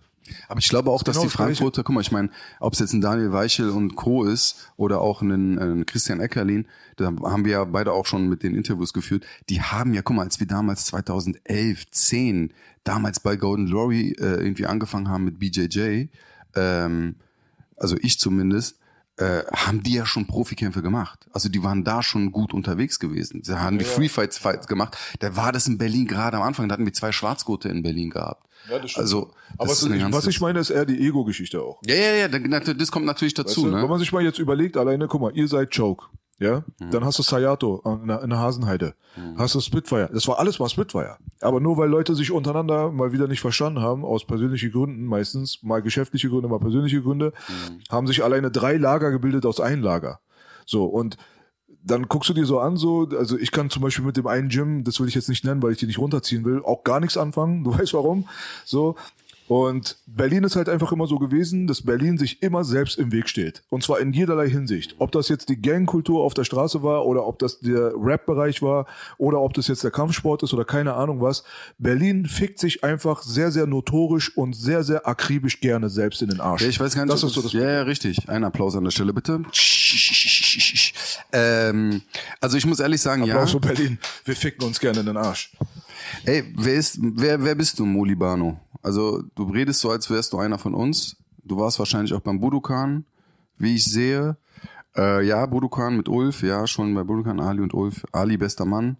[SPEAKER 5] Aber ich glaube auch, dass
[SPEAKER 4] genau
[SPEAKER 5] die. Frankfurter, guck mal, ich meine, ob es jetzt ein Daniel Weichel und Co. ist oder auch ein, ein Christian Eckerlin, da haben wir ja beide auch schon mit den Interviews geführt, die haben ja, guck mal, als wir damals 2011, 10, damals bei Golden Glory äh, irgendwie angefangen haben mit BJJ, ähm, also ich zumindest, äh, haben die ja schon Profikämpfe gemacht. Also die waren da schon gut unterwegs gewesen. Sie haben die Free Fights, Fights gemacht. Da war das in Berlin gerade am Anfang. Da hatten wir zwei Schwarzgurte in Berlin gehabt.
[SPEAKER 4] Ja, das stimmt.
[SPEAKER 5] Also,
[SPEAKER 4] Aber
[SPEAKER 5] das eine
[SPEAKER 4] ich, was ich meine, ist eher die Ego-Geschichte auch.
[SPEAKER 5] ja, ja, ja, das kommt natürlich dazu,
[SPEAKER 4] Weißt du, Wenn
[SPEAKER 5] ne?
[SPEAKER 4] man sich mal jetzt überlegt, alleine, guck mal, ihr seid Choke, ja?
[SPEAKER 5] Mhm.
[SPEAKER 4] Dann hast du Sayato in der, in der Hasenheide. Hast du Spitfire. Das war alles mal Spitfire. Aber nur weil Leute sich untereinander mal wieder nicht verstanden haben, aus persönlichen Gründen meistens, mal geschäftliche Gründe, mal persönliche Gründe,
[SPEAKER 5] Mhm.
[SPEAKER 4] haben sich alleine drei Lager gebildet aus einem Lager. So, und dann guckst du dir so an, so, also ich kann zum Beispiel mit dem einen Gym, das will ich jetzt nicht nennen, weil ich die nicht runterziehen will, auch gar nichts anfangen. Du weißt warum. So. Und Berlin ist halt einfach immer so gewesen, dass Berlin sich immer selbst im Weg steht. Und zwar in jederlei Hinsicht. Ob das jetzt die Gangkultur auf der Straße war oder ob das der Rap-Bereich war oder ob das jetzt der Kampfsport ist oder keine Ahnung was. Berlin fickt sich einfach sehr, sehr notorisch und sehr, sehr akribisch gerne selbst in den Arsch.
[SPEAKER 5] Ja, ich weiß gar nicht,
[SPEAKER 4] Das ist so das
[SPEAKER 5] ja, ja, richtig. Ein Applaus an der Stelle, bitte. Ähm, also ich muss ehrlich sagen,
[SPEAKER 4] Applaus
[SPEAKER 5] ja.
[SPEAKER 4] für Berlin. Wir ficken uns gerne in den Arsch.
[SPEAKER 5] Ey, wer ist, wer, wer bist du, Molibano? Also du redest so, als wärst du einer von uns. Du warst wahrscheinlich auch beim Budokan, wie ich sehe. Äh, ja, Budokan mit Ulf, ja, schon bei Budokan, Ali und Ulf. Ali, bester Mann.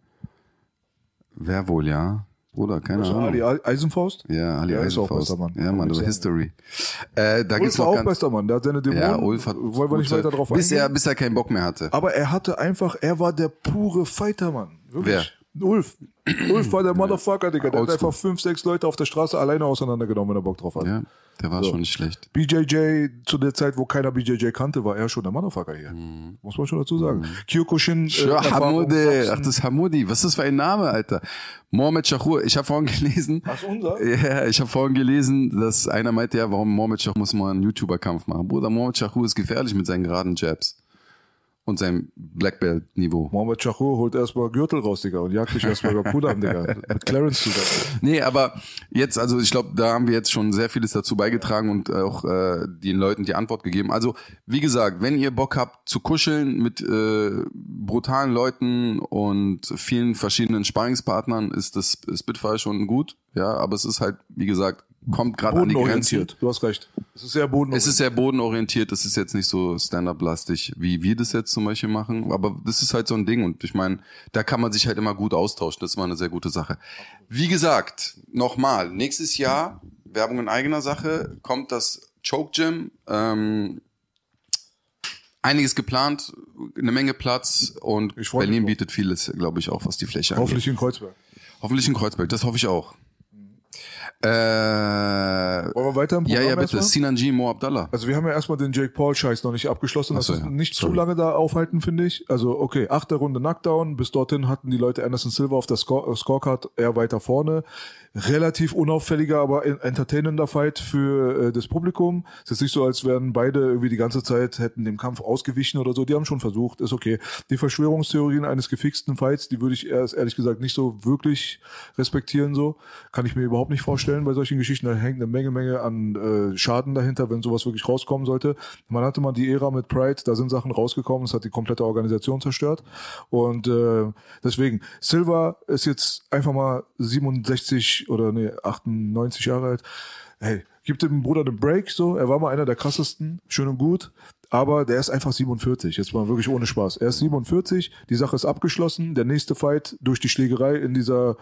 [SPEAKER 5] Wer wohl, ja? Bruder, keine
[SPEAKER 4] Also
[SPEAKER 5] Ahnung.
[SPEAKER 4] Ali Eisenfaust?
[SPEAKER 5] Ja, Ali
[SPEAKER 4] Ja, ist auch
[SPEAKER 5] Eisenfaust.
[SPEAKER 4] bester Mann.
[SPEAKER 5] Ja, Mann,
[SPEAKER 4] ich
[SPEAKER 5] History. Äh, da
[SPEAKER 4] Ulf
[SPEAKER 5] gibt's
[SPEAKER 4] war auch
[SPEAKER 5] ganz,
[SPEAKER 4] bester Mann. Der hat seine Dämonen.
[SPEAKER 5] Ja, Ulf hat
[SPEAKER 4] Wollen wir nicht weiter drauf
[SPEAKER 5] bis
[SPEAKER 4] eingehen?
[SPEAKER 5] er, bis er keinen Bock mehr hatte.
[SPEAKER 4] Aber er hatte einfach, er war der pure Fightermann. Wirklich. Ulf. Ulf war der Motherfucker, Digga. Der hat einfach fünf, sechs Leute auf der Straße alleine auseinandergenommen, wenn er Bock drauf hat.
[SPEAKER 5] Ja, der war
[SPEAKER 4] So.
[SPEAKER 5] schon nicht schlecht.
[SPEAKER 4] BJJ, zu der Zeit, wo keiner BJJ kannte, war er schon der Motherfucker hier. Muss man schon dazu sagen. Kyokushin. Äh,
[SPEAKER 5] Ja.
[SPEAKER 4] Boxen.
[SPEAKER 5] Ach, das ist Hamudi. Was ist das für ein Name, Alter? Mohamed Shahur. Ich habe vorhin gelesen.
[SPEAKER 4] So, unser?
[SPEAKER 5] Ja, ich habe vorhin gelesen, dass einer meinte, ja, warum Mohamed Shahur muss mal einen YouTuber-Kampf machen. Bruder, Mohamed Shahur ist gefährlich mit seinen geraden Jabs. Und seinem Black Belt Niveau.
[SPEAKER 4] Mohamed Chachur holt erstmal Gürtel raus, Digga, und jagt dich erstmal über Kudam, Digga. Mit Clarence zusammen.
[SPEAKER 5] Nee, aber jetzt, also ich glaube, da haben wir jetzt schon sehr vieles dazu beigetragen und auch äh, den Leuten die Antwort gegeben. Also, wie gesagt, wenn ihr Bock habt zu kuscheln mit äh, brutalen Leuten und vielen verschiedenen Sparringspartnern, ist das Spitfire schon gut. Ja, aber es ist halt, wie gesagt, kommt gerade an die Grenzen.
[SPEAKER 4] Bodenorientiert, du hast recht. Es ist sehr bodenorientiert.
[SPEAKER 5] Es ist sehr bodenorientiert, das ist jetzt nicht so stand-up-lastig, wie wir das jetzt zum Beispiel machen, aber das ist halt so ein Ding und ich meine, da kann man sich halt immer gut austauschen, das war eine sehr gute Sache. Wie gesagt, nochmal, nächstes Jahr, Werbung in eigener Sache, kommt das Choke Gym, ähm, einiges geplant, eine Menge Platz und Berlin bietet vieles, glaube ich, auch, was die Fläche angeht.
[SPEAKER 4] Hoffentlich in Kreuzberg.
[SPEAKER 5] Hoffentlich in Kreuzberg, das hoffe ich auch. Äh,
[SPEAKER 4] Wollen wir weiter im
[SPEAKER 5] ja,
[SPEAKER 4] Programm
[SPEAKER 5] ja, bitte.
[SPEAKER 4] erstmal?
[SPEAKER 5] Sinan G. Mo Abdallah.
[SPEAKER 4] Also wir haben ja erstmal den Jake Paul Scheiß noch nicht abgeschlossen. Das
[SPEAKER 5] so,
[SPEAKER 4] ist
[SPEAKER 5] ja.
[SPEAKER 4] nicht
[SPEAKER 5] Sorry.
[SPEAKER 4] zu lange da aufhalten, finde ich. Also okay, achte Runde Knockdown. Bis dorthin hatten die Leute Anderson Silva auf der Score äh, Scorecard eher weiter vorne. Relativ unauffälliger, aber en- entertainender Fight für äh, das Publikum. Es ist nicht so, als wären beide irgendwie die ganze Zeit hätten dem Kampf ausgewichen oder so. Die haben schon versucht, ist okay. Die Verschwörungstheorien eines gefixten Fights, die würde ich erst ehrlich gesagt nicht so wirklich respektieren. So kann ich mir überhaupt nicht vorstellen bei solchen Geschichten. Da hängt eine Menge, Menge an äh, Schaden dahinter, wenn sowas wirklich rauskommen sollte. Man hatte mal die Ära mit Pride, da sind Sachen rausgekommen, es hat die komplette Organisation zerstört. Und äh, deswegen, Silva ist jetzt einfach mal 67 oder nee, 98 Jahre alt. Hey, gibt dem Bruder den Break, so. Er war mal einer der krassesten, schön und gut. Aber der ist einfach 47. Jetzt mal wirklich ohne Spaß. Er ist 47. Die Sache ist abgeschlossen. Der nächste Fight durch die Schlägerei in dieser,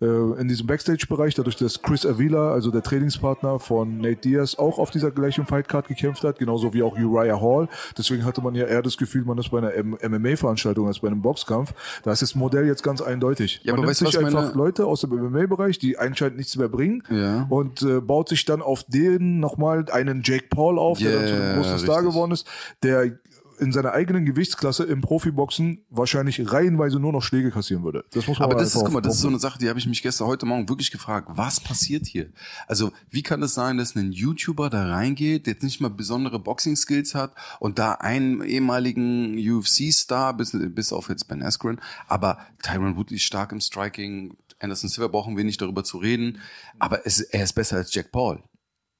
[SPEAKER 4] äh, in diesem Backstage-Bereich, dadurch, dass Chris Avila, also der Trainingspartner von Nate Diaz, auch auf dieser gleichen Fightcard gekämpft hat, genauso wie auch Uriah Hall. Deswegen hatte man ja eher das Gefühl, man ist bei einer MMA-Veranstaltung als bei einem Boxkampf. Da ist das Modell jetzt ganz eindeutig.
[SPEAKER 5] Ja,
[SPEAKER 4] man
[SPEAKER 5] aber
[SPEAKER 4] nimmt
[SPEAKER 5] weißt
[SPEAKER 4] sich einfach
[SPEAKER 5] meine-
[SPEAKER 4] Leute aus dem MMA-Bereich, die anscheinend nichts mehr bringen,
[SPEAKER 5] Ja.
[SPEAKER 4] und äh, baut sich dann auf den nochmal einen Jake Paul auf, der dann zu einem
[SPEAKER 5] Yeah,
[SPEAKER 4] großen Star geworden ist, der in seiner eigenen Gewichtsklasse im Profiboxen wahrscheinlich reihenweise nur noch Schläge kassieren würde. Das muss man
[SPEAKER 5] Aber das ist, guck mal, das ist so eine Sache, die habe ich mich gestern, heute Morgen wirklich gefragt. Was passiert hier? Also, wie kann es sein, dass ein YouTuber da reingeht, der jetzt nicht mal besondere Boxing-Skills hat und da einen ehemaligen UFC-Star, bis, bis auf jetzt Ben Askren, aber Tyron Woodley ist stark im Striking, Anderson Silva brauchen wir nicht darüber zu reden, aber es, er ist besser als Jack Paul.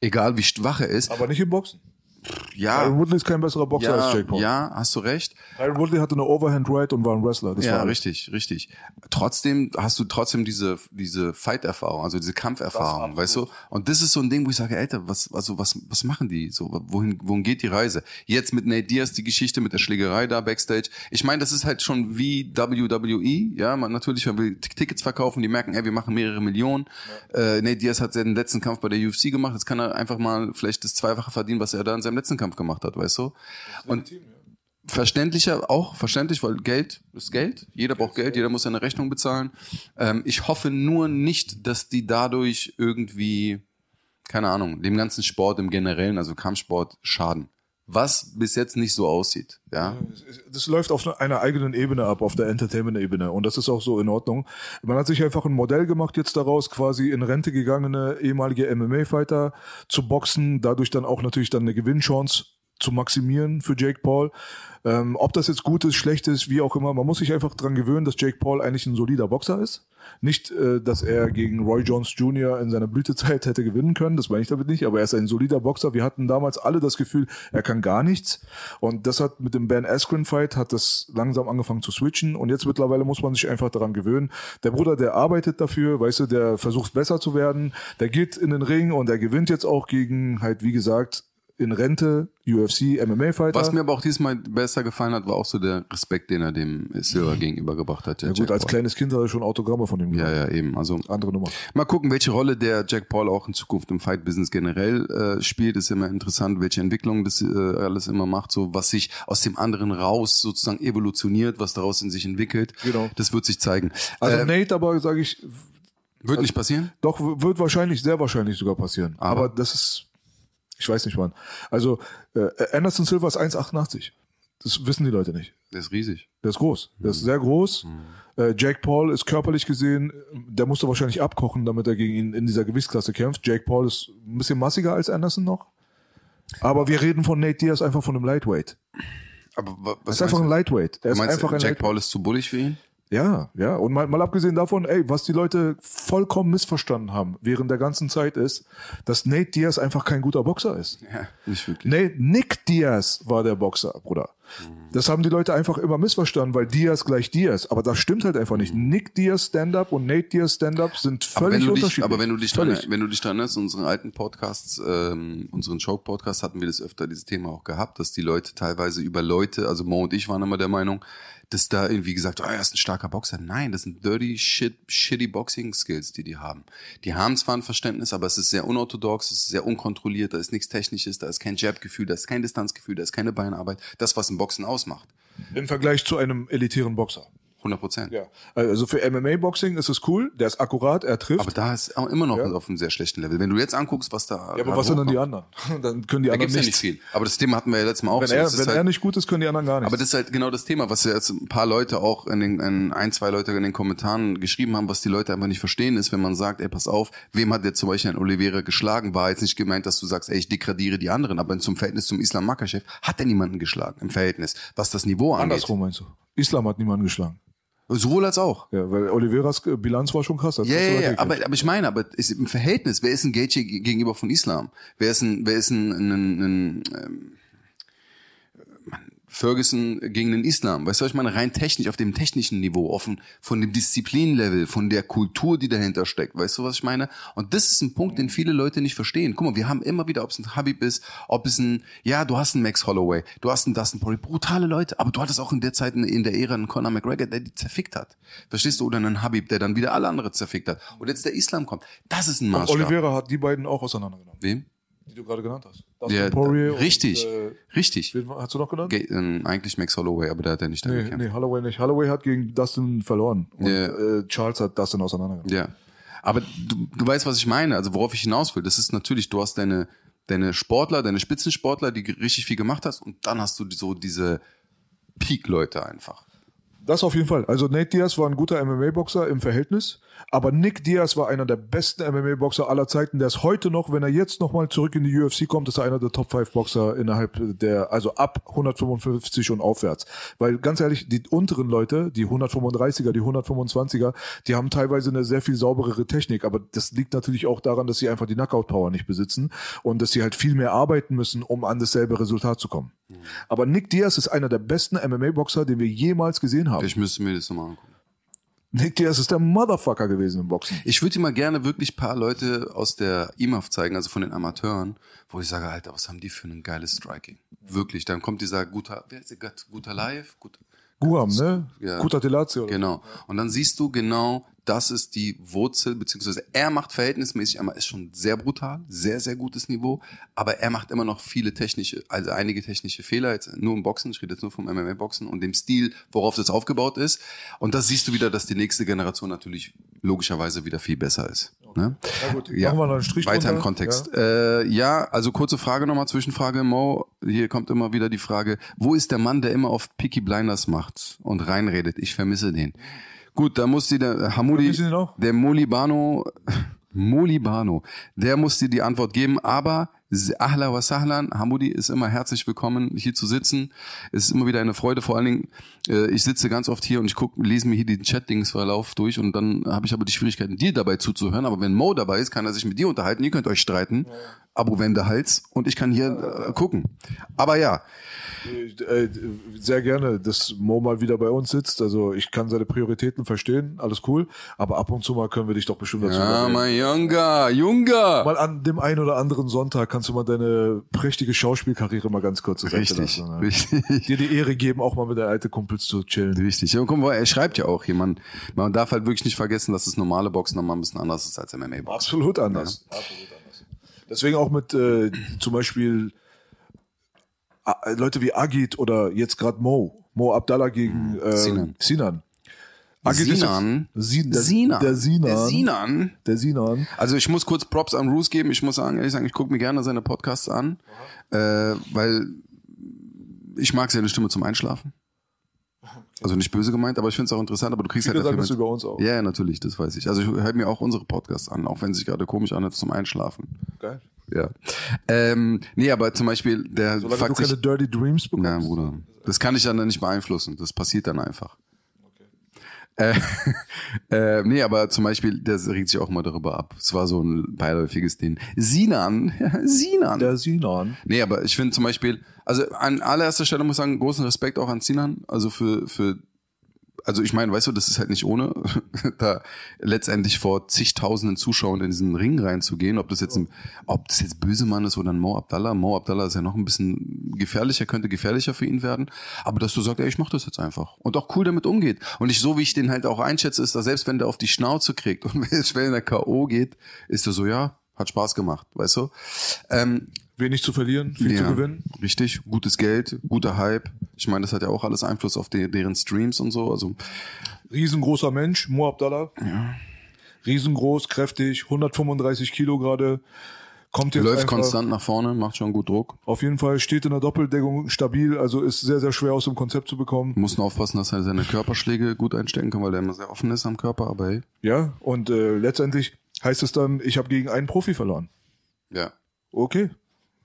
[SPEAKER 5] Egal wie schwach er ist.
[SPEAKER 4] aber nicht im Boxen.
[SPEAKER 5] Ja,
[SPEAKER 4] Tyron Woodley ist kein besserer Boxer als
[SPEAKER 5] ja,
[SPEAKER 4] Jake Paul.
[SPEAKER 5] ja, hast du recht.
[SPEAKER 4] Tyron Woodley hatte eine Overhand Right und war ein Wrestler. Das
[SPEAKER 5] ja,
[SPEAKER 4] war
[SPEAKER 5] richtig, richtig. Trotzdem hast du trotzdem diese diese Fight-Erfahrung, also diese Kampferfahrung, weißt du? Und das ist so ein Ding, wo ich sage, Alter, was also was was machen die so? Wohin wohin geht die Reise? Jetzt mit Nate Diaz die Geschichte mit der Schlägerei da backstage. Ich meine, das ist halt schon wie WWE, ja, man natürlich wenn wir T- Tickets verkaufen, die merken, ey, wir machen mehrere Millionen. Äh, Nate Diaz hat seinen letzten Kampf bei der UFC gemacht, jetzt kann er einfach mal vielleicht das zweifache verdienen, was er da in seinem letzten Kampf gemacht hat, weißt du? Und verständlicher auch verständlich, weil Geld ist Geld. Jeder braucht Geld, jeder muss seine Rechnung bezahlen. Ähm, ich hoffe nur nicht, dass die dadurch irgendwie, keine Ahnung, dem ganzen Sport im Generellen, also Kampfsport, schaden. Was bis jetzt nicht so aussieht, ja.
[SPEAKER 4] das läuft auf einer eigenen Ebene ab, auf der Entertainment-Ebene. Und das ist auch so in Ordnung. Man hat sich einfach ein Modell gemacht jetzt daraus, quasi in Rente gegangene ehemalige MMA-Fighter zu boxen, dadurch dann auch natürlich dann eine Gewinnchance zu maximieren für Jake Paul. Ähm, ob das jetzt gut ist, schlecht ist, wie auch immer, man muss sich einfach dran gewöhnen, dass Jake Paul eigentlich ein solider Boxer ist. Nicht, äh, dass er gegen Roy Jones Jr. in seiner Blütezeit hätte gewinnen können, das meine ich damit nicht, aber er ist ein solider Boxer. Wir hatten damals alle das Gefühl, er kann gar nichts. Und das hat mit dem Ben Askren Fight hat das langsam angefangen zu switchen und jetzt mittlerweile muss man sich einfach daran gewöhnen. Der Bruder, der arbeitet dafür, weißt du, der versucht besser zu werden, der geht in den Ring und er gewinnt jetzt auch gegen halt, wie gesagt, in Rente, UFC, MMA-Fighter.
[SPEAKER 5] Was mir aber auch diesmal besser gefallen hat, war auch so der Respekt, den er dem Silver gegenübergebracht hat.
[SPEAKER 4] ja gut,
[SPEAKER 5] Jack
[SPEAKER 4] als
[SPEAKER 5] Paul.
[SPEAKER 4] kleines Kind hat er schon Autogramme von ihm
[SPEAKER 5] Ja,
[SPEAKER 4] gehabt.
[SPEAKER 5] ja, eben. Also
[SPEAKER 4] Andere Nummer.
[SPEAKER 5] Mal gucken, welche Rolle der Jack Paul auch in Zukunft im Fight-Business generell äh, spielt. Ist immer interessant, welche Entwicklung das äh, alles immer macht, so was sich aus dem anderen raus sozusagen evolutioniert, was daraus in sich entwickelt.
[SPEAKER 4] Genau.
[SPEAKER 5] Das wird sich zeigen.
[SPEAKER 4] Also
[SPEAKER 5] äh,
[SPEAKER 4] Nate aber, sage ich,
[SPEAKER 5] wird nicht passieren?
[SPEAKER 4] Doch, wird wahrscheinlich, sehr wahrscheinlich sogar passieren.
[SPEAKER 5] Aber-
[SPEAKER 4] Aber, das ist, ich weiß nicht wann. Also, äh, Anderson Silva ist 1,88. Das wissen die Leute nicht.
[SPEAKER 5] Der ist riesig.
[SPEAKER 4] Der ist groß. Der
[SPEAKER 5] Mhm.
[SPEAKER 4] ist sehr groß. Äh, Jake Paul ist körperlich gesehen, der musste wahrscheinlich abkochen, damit er gegen ihn in dieser Gewichtsklasse kämpft. Jake Paul ist ein bisschen massiger als Anderson noch. Aber wir reden von Nate Diaz einfach von einem Lightweight.
[SPEAKER 5] Aber wa-
[SPEAKER 4] Er
[SPEAKER 5] was
[SPEAKER 4] ist einfach ein? Lightweight. Er ist einfach ein
[SPEAKER 5] Jack. Paul ist zu bullig für ihn?
[SPEAKER 4] Ja, ja. Und mal, mal abgesehen davon, ey, was die Leute vollkommen missverstanden haben während der ganzen Zeit ist, dass Nate Diaz einfach kein guter Boxer ist.
[SPEAKER 5] Ja, nicht wirklich.
[SPEAKER 4] Nee, Nick Diaz war der Boxer, Bruder. Das haben die Leute einfach immer missverstanden, weil Diaz gleich Diaz. Aber das stimmt halt einfach nicht. Nick Diaz Stand-Up und Nate Diaz Stand-Up sind
[SPEAKER 5] Aber
[SPEAKER 4] völlig
[SPEAKER 5] wenn, du dich,
[SPEAKER 4] unterschiedlich.
[SPEAKER 5] aber wenn du dich dran,
[SPEAKER 4] völlig.
[SPEAKER 5] wenn du dich dran erinnerst, unseren alten Podcasts, ähm, unseren Choke-Podcast hatten wir das öfter, dieses Thema auch gehabt, dass die Leute teilweise über Leute, also Mo und ich waren immer der Meinung, dass da irgendwie gesagt, oh, er ist ein starker Boxer. Nein, das sind dirty shit, shitty Boxing Skills, die die haben. Die haben zwar ein Verständnis, aber es ist sehr unorthodox, es ist sehr unkontrolliert, da ist nichts Technisches, da ist kein Jab-Gefühl, da ist kein Distanzgefühl, da ist keine Beinarbeit. Das, was im Boxen ausmacht.
[SPEAKER 4] Im Vergleich zu einem elitären Boxer.
[SPEAKER 5] 100 Prozent.
[SPEAKER 4] Ja. Also für MMA-Boxing ist es cool, der ist akkurat, er trifft.
[SPEAKER 5] Aber da ist auch immer noch
[SPEAKER 4] Ja.
[SPEAKER 5] auf einem sehr schlechten Level. Wenn du jetzt anguckst, was da.
[SPEAKER 4] ja, aber was sind dann die anderen? Dann können die
[SPEAKER 5] Da
[SPEAKER 4] anderen
[SPEAKER 5] gibt's ja nicht
[SPEAKER 4] nichts.
[SPEAKER 5] viel. Aber das Thema hatten wir ja letztes Mal auch.
[SPEAKER 4] Wenn,
[SPEAKER 5] so.
[SPEAKER 4] er, wenn
[SPEAKER 5] halt,
[SPEAKER 4] er nicht gut ist, können die anderen gar nichts.
[SPEAKER 5] aber das ist halt genau das Thema, was jetzt ein paar Leute auch in den, in ein, zwei Leute in den Kommentaren geschrieben haben, was die Leute einfach nicht verstehen, ist, wenn man sagt, ey, pass auf, wem hat jetzt zum Beispiel ein Oliveira geschlagen, war jetzt nicht gemeint, dass du sagst, ey, ich degradiere die anderen, aber zum Verhältnis zum Islam Makachev hat er niemanden geschlagen, im Verhältnis, was das Niveau angeht.
[SPEAKER 4] Andersrum meinst du? Islam hat niemanden geschlagen.
[SPEAKER 5] Sowohl als auch.
[SPEAKER 4] Ja, weil Oliveras äh, Bilanz war schon krass.
[SPEAKER 5] Ja,
[SPEAKER 4] du
[SPEAKER 5] ja, aber, aber ich meine, aber ist im Verhältnis, wer ist ein Gaethje ge- gegenüber von Islam? Wer ist ein, wer ist ein, ein, ein, ein ähm, Ferguson gegen den Islam? Weißt du, was ich meine? Rein technisch, auf dem technischen Niveau, dem, von dem Disziplinlevel, von der Kultur, die dahinter steckt. Weißt du, was ich meine? Und das ist ein Punkt, den viele Leute nicht verstehen. Guck mal, wir haben immer wieder, ob es ein Habib ist, ob es ein, ja, du hast einen Max Holloway, du hast einen Dustin Poirier, brutale Leute, aber du hattest auch in der Zeit in, der Ära einen Conor McGregor, der die zerfickt hat. Verstehst du? Oder einen Habib, der dann wieder alle andere zerfickt hat. Und jetzt der Islam kommt. Das ist ein
[SPEAKER 4] Und
[SPEAKER 5] Maßstab.
[SPEAKER 4] Oliveira hat die beiden auch auseinandergenommen,
[SPEAKER 5] Wem?
[SPEAKER 4] Die du gerade genannt hast. Dustin
[SPEAKER 5] Ja,
[SPEAKER 4] Poirier
[SPEAKER 5] richtig,
[SPEAKER 4] Und, äh,
[SPEAKER 5] richtig.
[SPEAKER 4] wen hast du noch genannt?
[SPEAKER 5] Ge ähm, eigentlich Max Holloway, aber der hat ja nicht da
[SPEAKER 4] Nee,
[SPEAKER 5] gekämpft.
[SPEAKER 4] nee, Holloway nicht. Holloway hat gegen Dustin verloren. Und
[SPEAKER 5] Ja.
[SPEAKER 4] äh, Charles hat Dustin auseinandergenommen.
[SPEAKER 5] Ja. Aber du, du weißt, was ich meine, also worauf ich hinaus will. Das ist natürlich, du hast deine, deine Sportler, deine Spitzensportler, die richtig viel gemacht hast und dann hast du so diese Peak-Leute einfach.
[SPEAKER 4] Das auf jeden Fall. Also Nate Diaz war ein guter MMA-Boxer im Verhältnis, aber Nick Diaz war einer der besten MMA-Boxer aller Zeiten. Der ist heute noch, wenn er jetzt nochmal zurück in die UFC kommt, ist er einer der Top 5 Boxer innerhalb der, also ab 155 und aufwärts. Weil ganz ehrlich, die unteren Leute, die 135er, die 125er, die haben teilweise eine sehr viel sauberere Technik, aber das liegt natürlich auch daran, dass sie einfach die Knockout-Power nicht besitzen und dass sie halt viel mehr arbeiten müssen, um an dasselbe Resultat zu kommen. Aber Nick Diaz ist einer der besten MMA-Boxer, den wir jemals gesehen haben.
[SPEAKER 5] Ich müsste mir das nochmal angucken.
[SPEAKER 4] Nick Diaz ist der Motherfucker gewesen im Boxen.
[SPEAKER 5] Ich würde dir mal gerne wirklich paar Leute aus der IMAF zeigen, also von den Amateuren, wo ich sage, Alter, was haben die für ein geiles Striking? Wirklich. Dann kommt dieser guter, wer ist der, Gut- guter Live? Gut,
[SPEAKER 4] Guram, ne?
[SPEAKER 5] Ja.
[SPEAKER 4] Guter Telazio. oder?
[SPEAKER 5] Genau. Und dann siehst du genau, das ist die Wurzel, beziehungsweise er macht verhältnismäßig einmal, ist schon sehr brutal, sehr, sehr gutes Niveau, aber er macht immer noch viele technische, also einige technische Fehler, jetzt nur im Boxen, ich rede jetzt nur vom MMA-Boxen und dem Stil, worauf das aufgebaut ist. Und das siehst du wieder, dass die nächste Generation natürlich logischerweise wieder viel besser ist. Ne?
[SPEAKER 4] Na gut, machen wir noch einen Strich
[SPEAKER 5] Weiter im Kontext. Ja. Äh, ja, also kurze Frage nochmal, Zwischenfrage, Mo. Hier kommt immer wieder die Frage, wo ist der Mann, der immer auf Picky Blinders macht und reinredet? Ich vermisse den. Gut, da muss die der Hamudi,
[SPEAKER 4] ihn auch?
[SPEAKER 5] der Molibano, Molibano, der muss dir die Antwort geben, aber Ahla wa Sahlan, Hamudi ist immer herzlich willkommen, hier zu sitzen. Es ist immer wieder eine Freude, vor allen Dingen, äh, ich sitze ganz oft hier und ich guck, lese mir hier den Chat-Dings-Verlauf durch und dann habe ich aber die Schwierigkeiten, dir dabei zuzuhören. Aber wenn Mo dabei ist, kann er sich mit dir unterhalten, ihr könnt euch streiten. Abu Wende Hals und ich kann hier äh, gucken. Aber ja,
[SPEAKER 4] Äh, Sehr gerne, dass Mo mal wieder bei uns sitzt. Also ich kann seine Prioritäten verstehen, alles cool. Aber ab und zu mal können wir dich doch bestimmt dazu
[SPEAKER 5] ja, mein Junger, Junger.
[SPEAKER 4] Mal an dem einen oder anderen Sonntag kannst du mal deine prächtige Schauspielkarriere mal ganz kurz zur Seite
[SPEAKER 5] Richtig,
[SPEAKER 4] lassen. ne?
[SPEAKER 5] richtig.
[SPEAKER 4] Dir die Ehre geben, auch mal mit der alten Kumpels zu chillen.
[SPEAKER 5] Richtig. Ja, guck mal, er schreibt ja auch hier, man, darf halt wirklich nicht vergessen, dass das normale Boxen nochmal ein bisschen anders ist als MMA-Boxen.
[SPEAKER 4] Absolut anders. Absolut anders. Deswegen auch mit äh, zum Beispiel äh, Leute wie Agit oder jetzt gerade Mo, Mo Abdallah gegen äh,
[SPEAKER 5] Sinan.
[SPEAKER 4] Sinan. Agit ist
[SPEAKER 5] Sinan.
[SPEAKER 4] jetzt- Sin, der,
[SPEAKER 5] Sinan.
[SPEAKER 4] Der Sinan.
[SPEAKER 5] Der Sinan.
[SPEAKER 4] Der Sinan.
[SPEAKER 5] Also ich muss kurz Props an Roos geben. Ich muss sagen, ehrlich sagen, ich gucke mir gerne seine Podcasts an, äh, weil ich mag seine Stimme zum Einschlafen. Also nicht böse gemeint, aber ich finde es auch interessant, aber du kriegst
[SPEAKER 4] Viele
[SPEAKER 5] halt
[SPEAKER 4] sagen das über uns auch.
[SPEAKER 5] Ja, ja, natürlich, das weiß ich. Also ich höre mir auch unsere Podcasts an, auch wenn es sich gerade komisch anhört zum Einschlafen.
[SPEAKER 4] Geil.
[SPEAKER 5] ja. Ähm, nee, aber zum Beispiel, der
[SPEAKER 4] Solange du
[SPEAKER 5] fuckt
[SPEAKER 4] keine Dirty Dreams bekommst.
[SPEAKER 5] ja, Bruder. Das kann ich dann nicht beeinflussen. Das passiert dann einfach. Äh, äh, nee, aber zum Beispiel, der regt sich auch mal darüber ab. Es war so ein beiläufiges Ding. Sinan, Sinan.
[SPEAKER 4] Der Sinan.
[SPEAKER 5] Nee, aber ich finde zum Beispiel, also an allererster Stelle muss ich sagen, großen Respekt auch an Sinan, also für, für also ich meine, weißt du, das ist halt nicht ohne, da letztendlich vor zigtausenden Zuschauern in diesen Ring reinzugehen, ob das jetzt ein, ob das jetzt Bösemann ist oder ein Mo Abdallah. Mo Abdallah ist ja noch ein bisschen gefährlicher, könnte gefährlicher für ihn werden. Aber dass du sagst, ey, ich mach das jetzt einfach. Und auch cool damit umgeht. Und ich, so wie ich den halt auch einschätze, ist, dass selbst wenn der auf die Schnauze kriegt und wenn der K.O. geht, ist er so, ja, hat Spaß gemacht, weißt du? Ähm,
[SPEAKER 4] Wenig zu verlieren, viel zu gewinnen.
[SPEAKER 5] Richtig, gutes Geld, guter Hype. Ich meine, das hat ja auch alles Einfluss auf die, deren Streams und so. Also
[SPEAKER 4] Riesengroßer Mensch, Mo Abdallah. Riesengroß, kräftig, 135 Kilo gerade. Kommt jetzt
[SPEAKER 5] läuft
[SPEAKER 4] einfach,
[SPEAKER 5] konstant nach vorne, macht schon gut Druck.
[SPEAKER 4] Auf jeden Fall steht in der Doppeldeckung stabil, also ist sehr, sehr schwer aus dem Konzept zu bekommen.
[SPEAKER 5] Muss nur aufpassen, dass er seine Körperschläge gut einstecken kann, weil er immer sehr offen ist am Körper. Aber hey,
[SPEAKER 4] Ja, und äh, letztendlich heißt es dann, ich habe gegen einen Profi verloren.
[SPEAKER 5] ja.
[SPEAKER 4] Okay.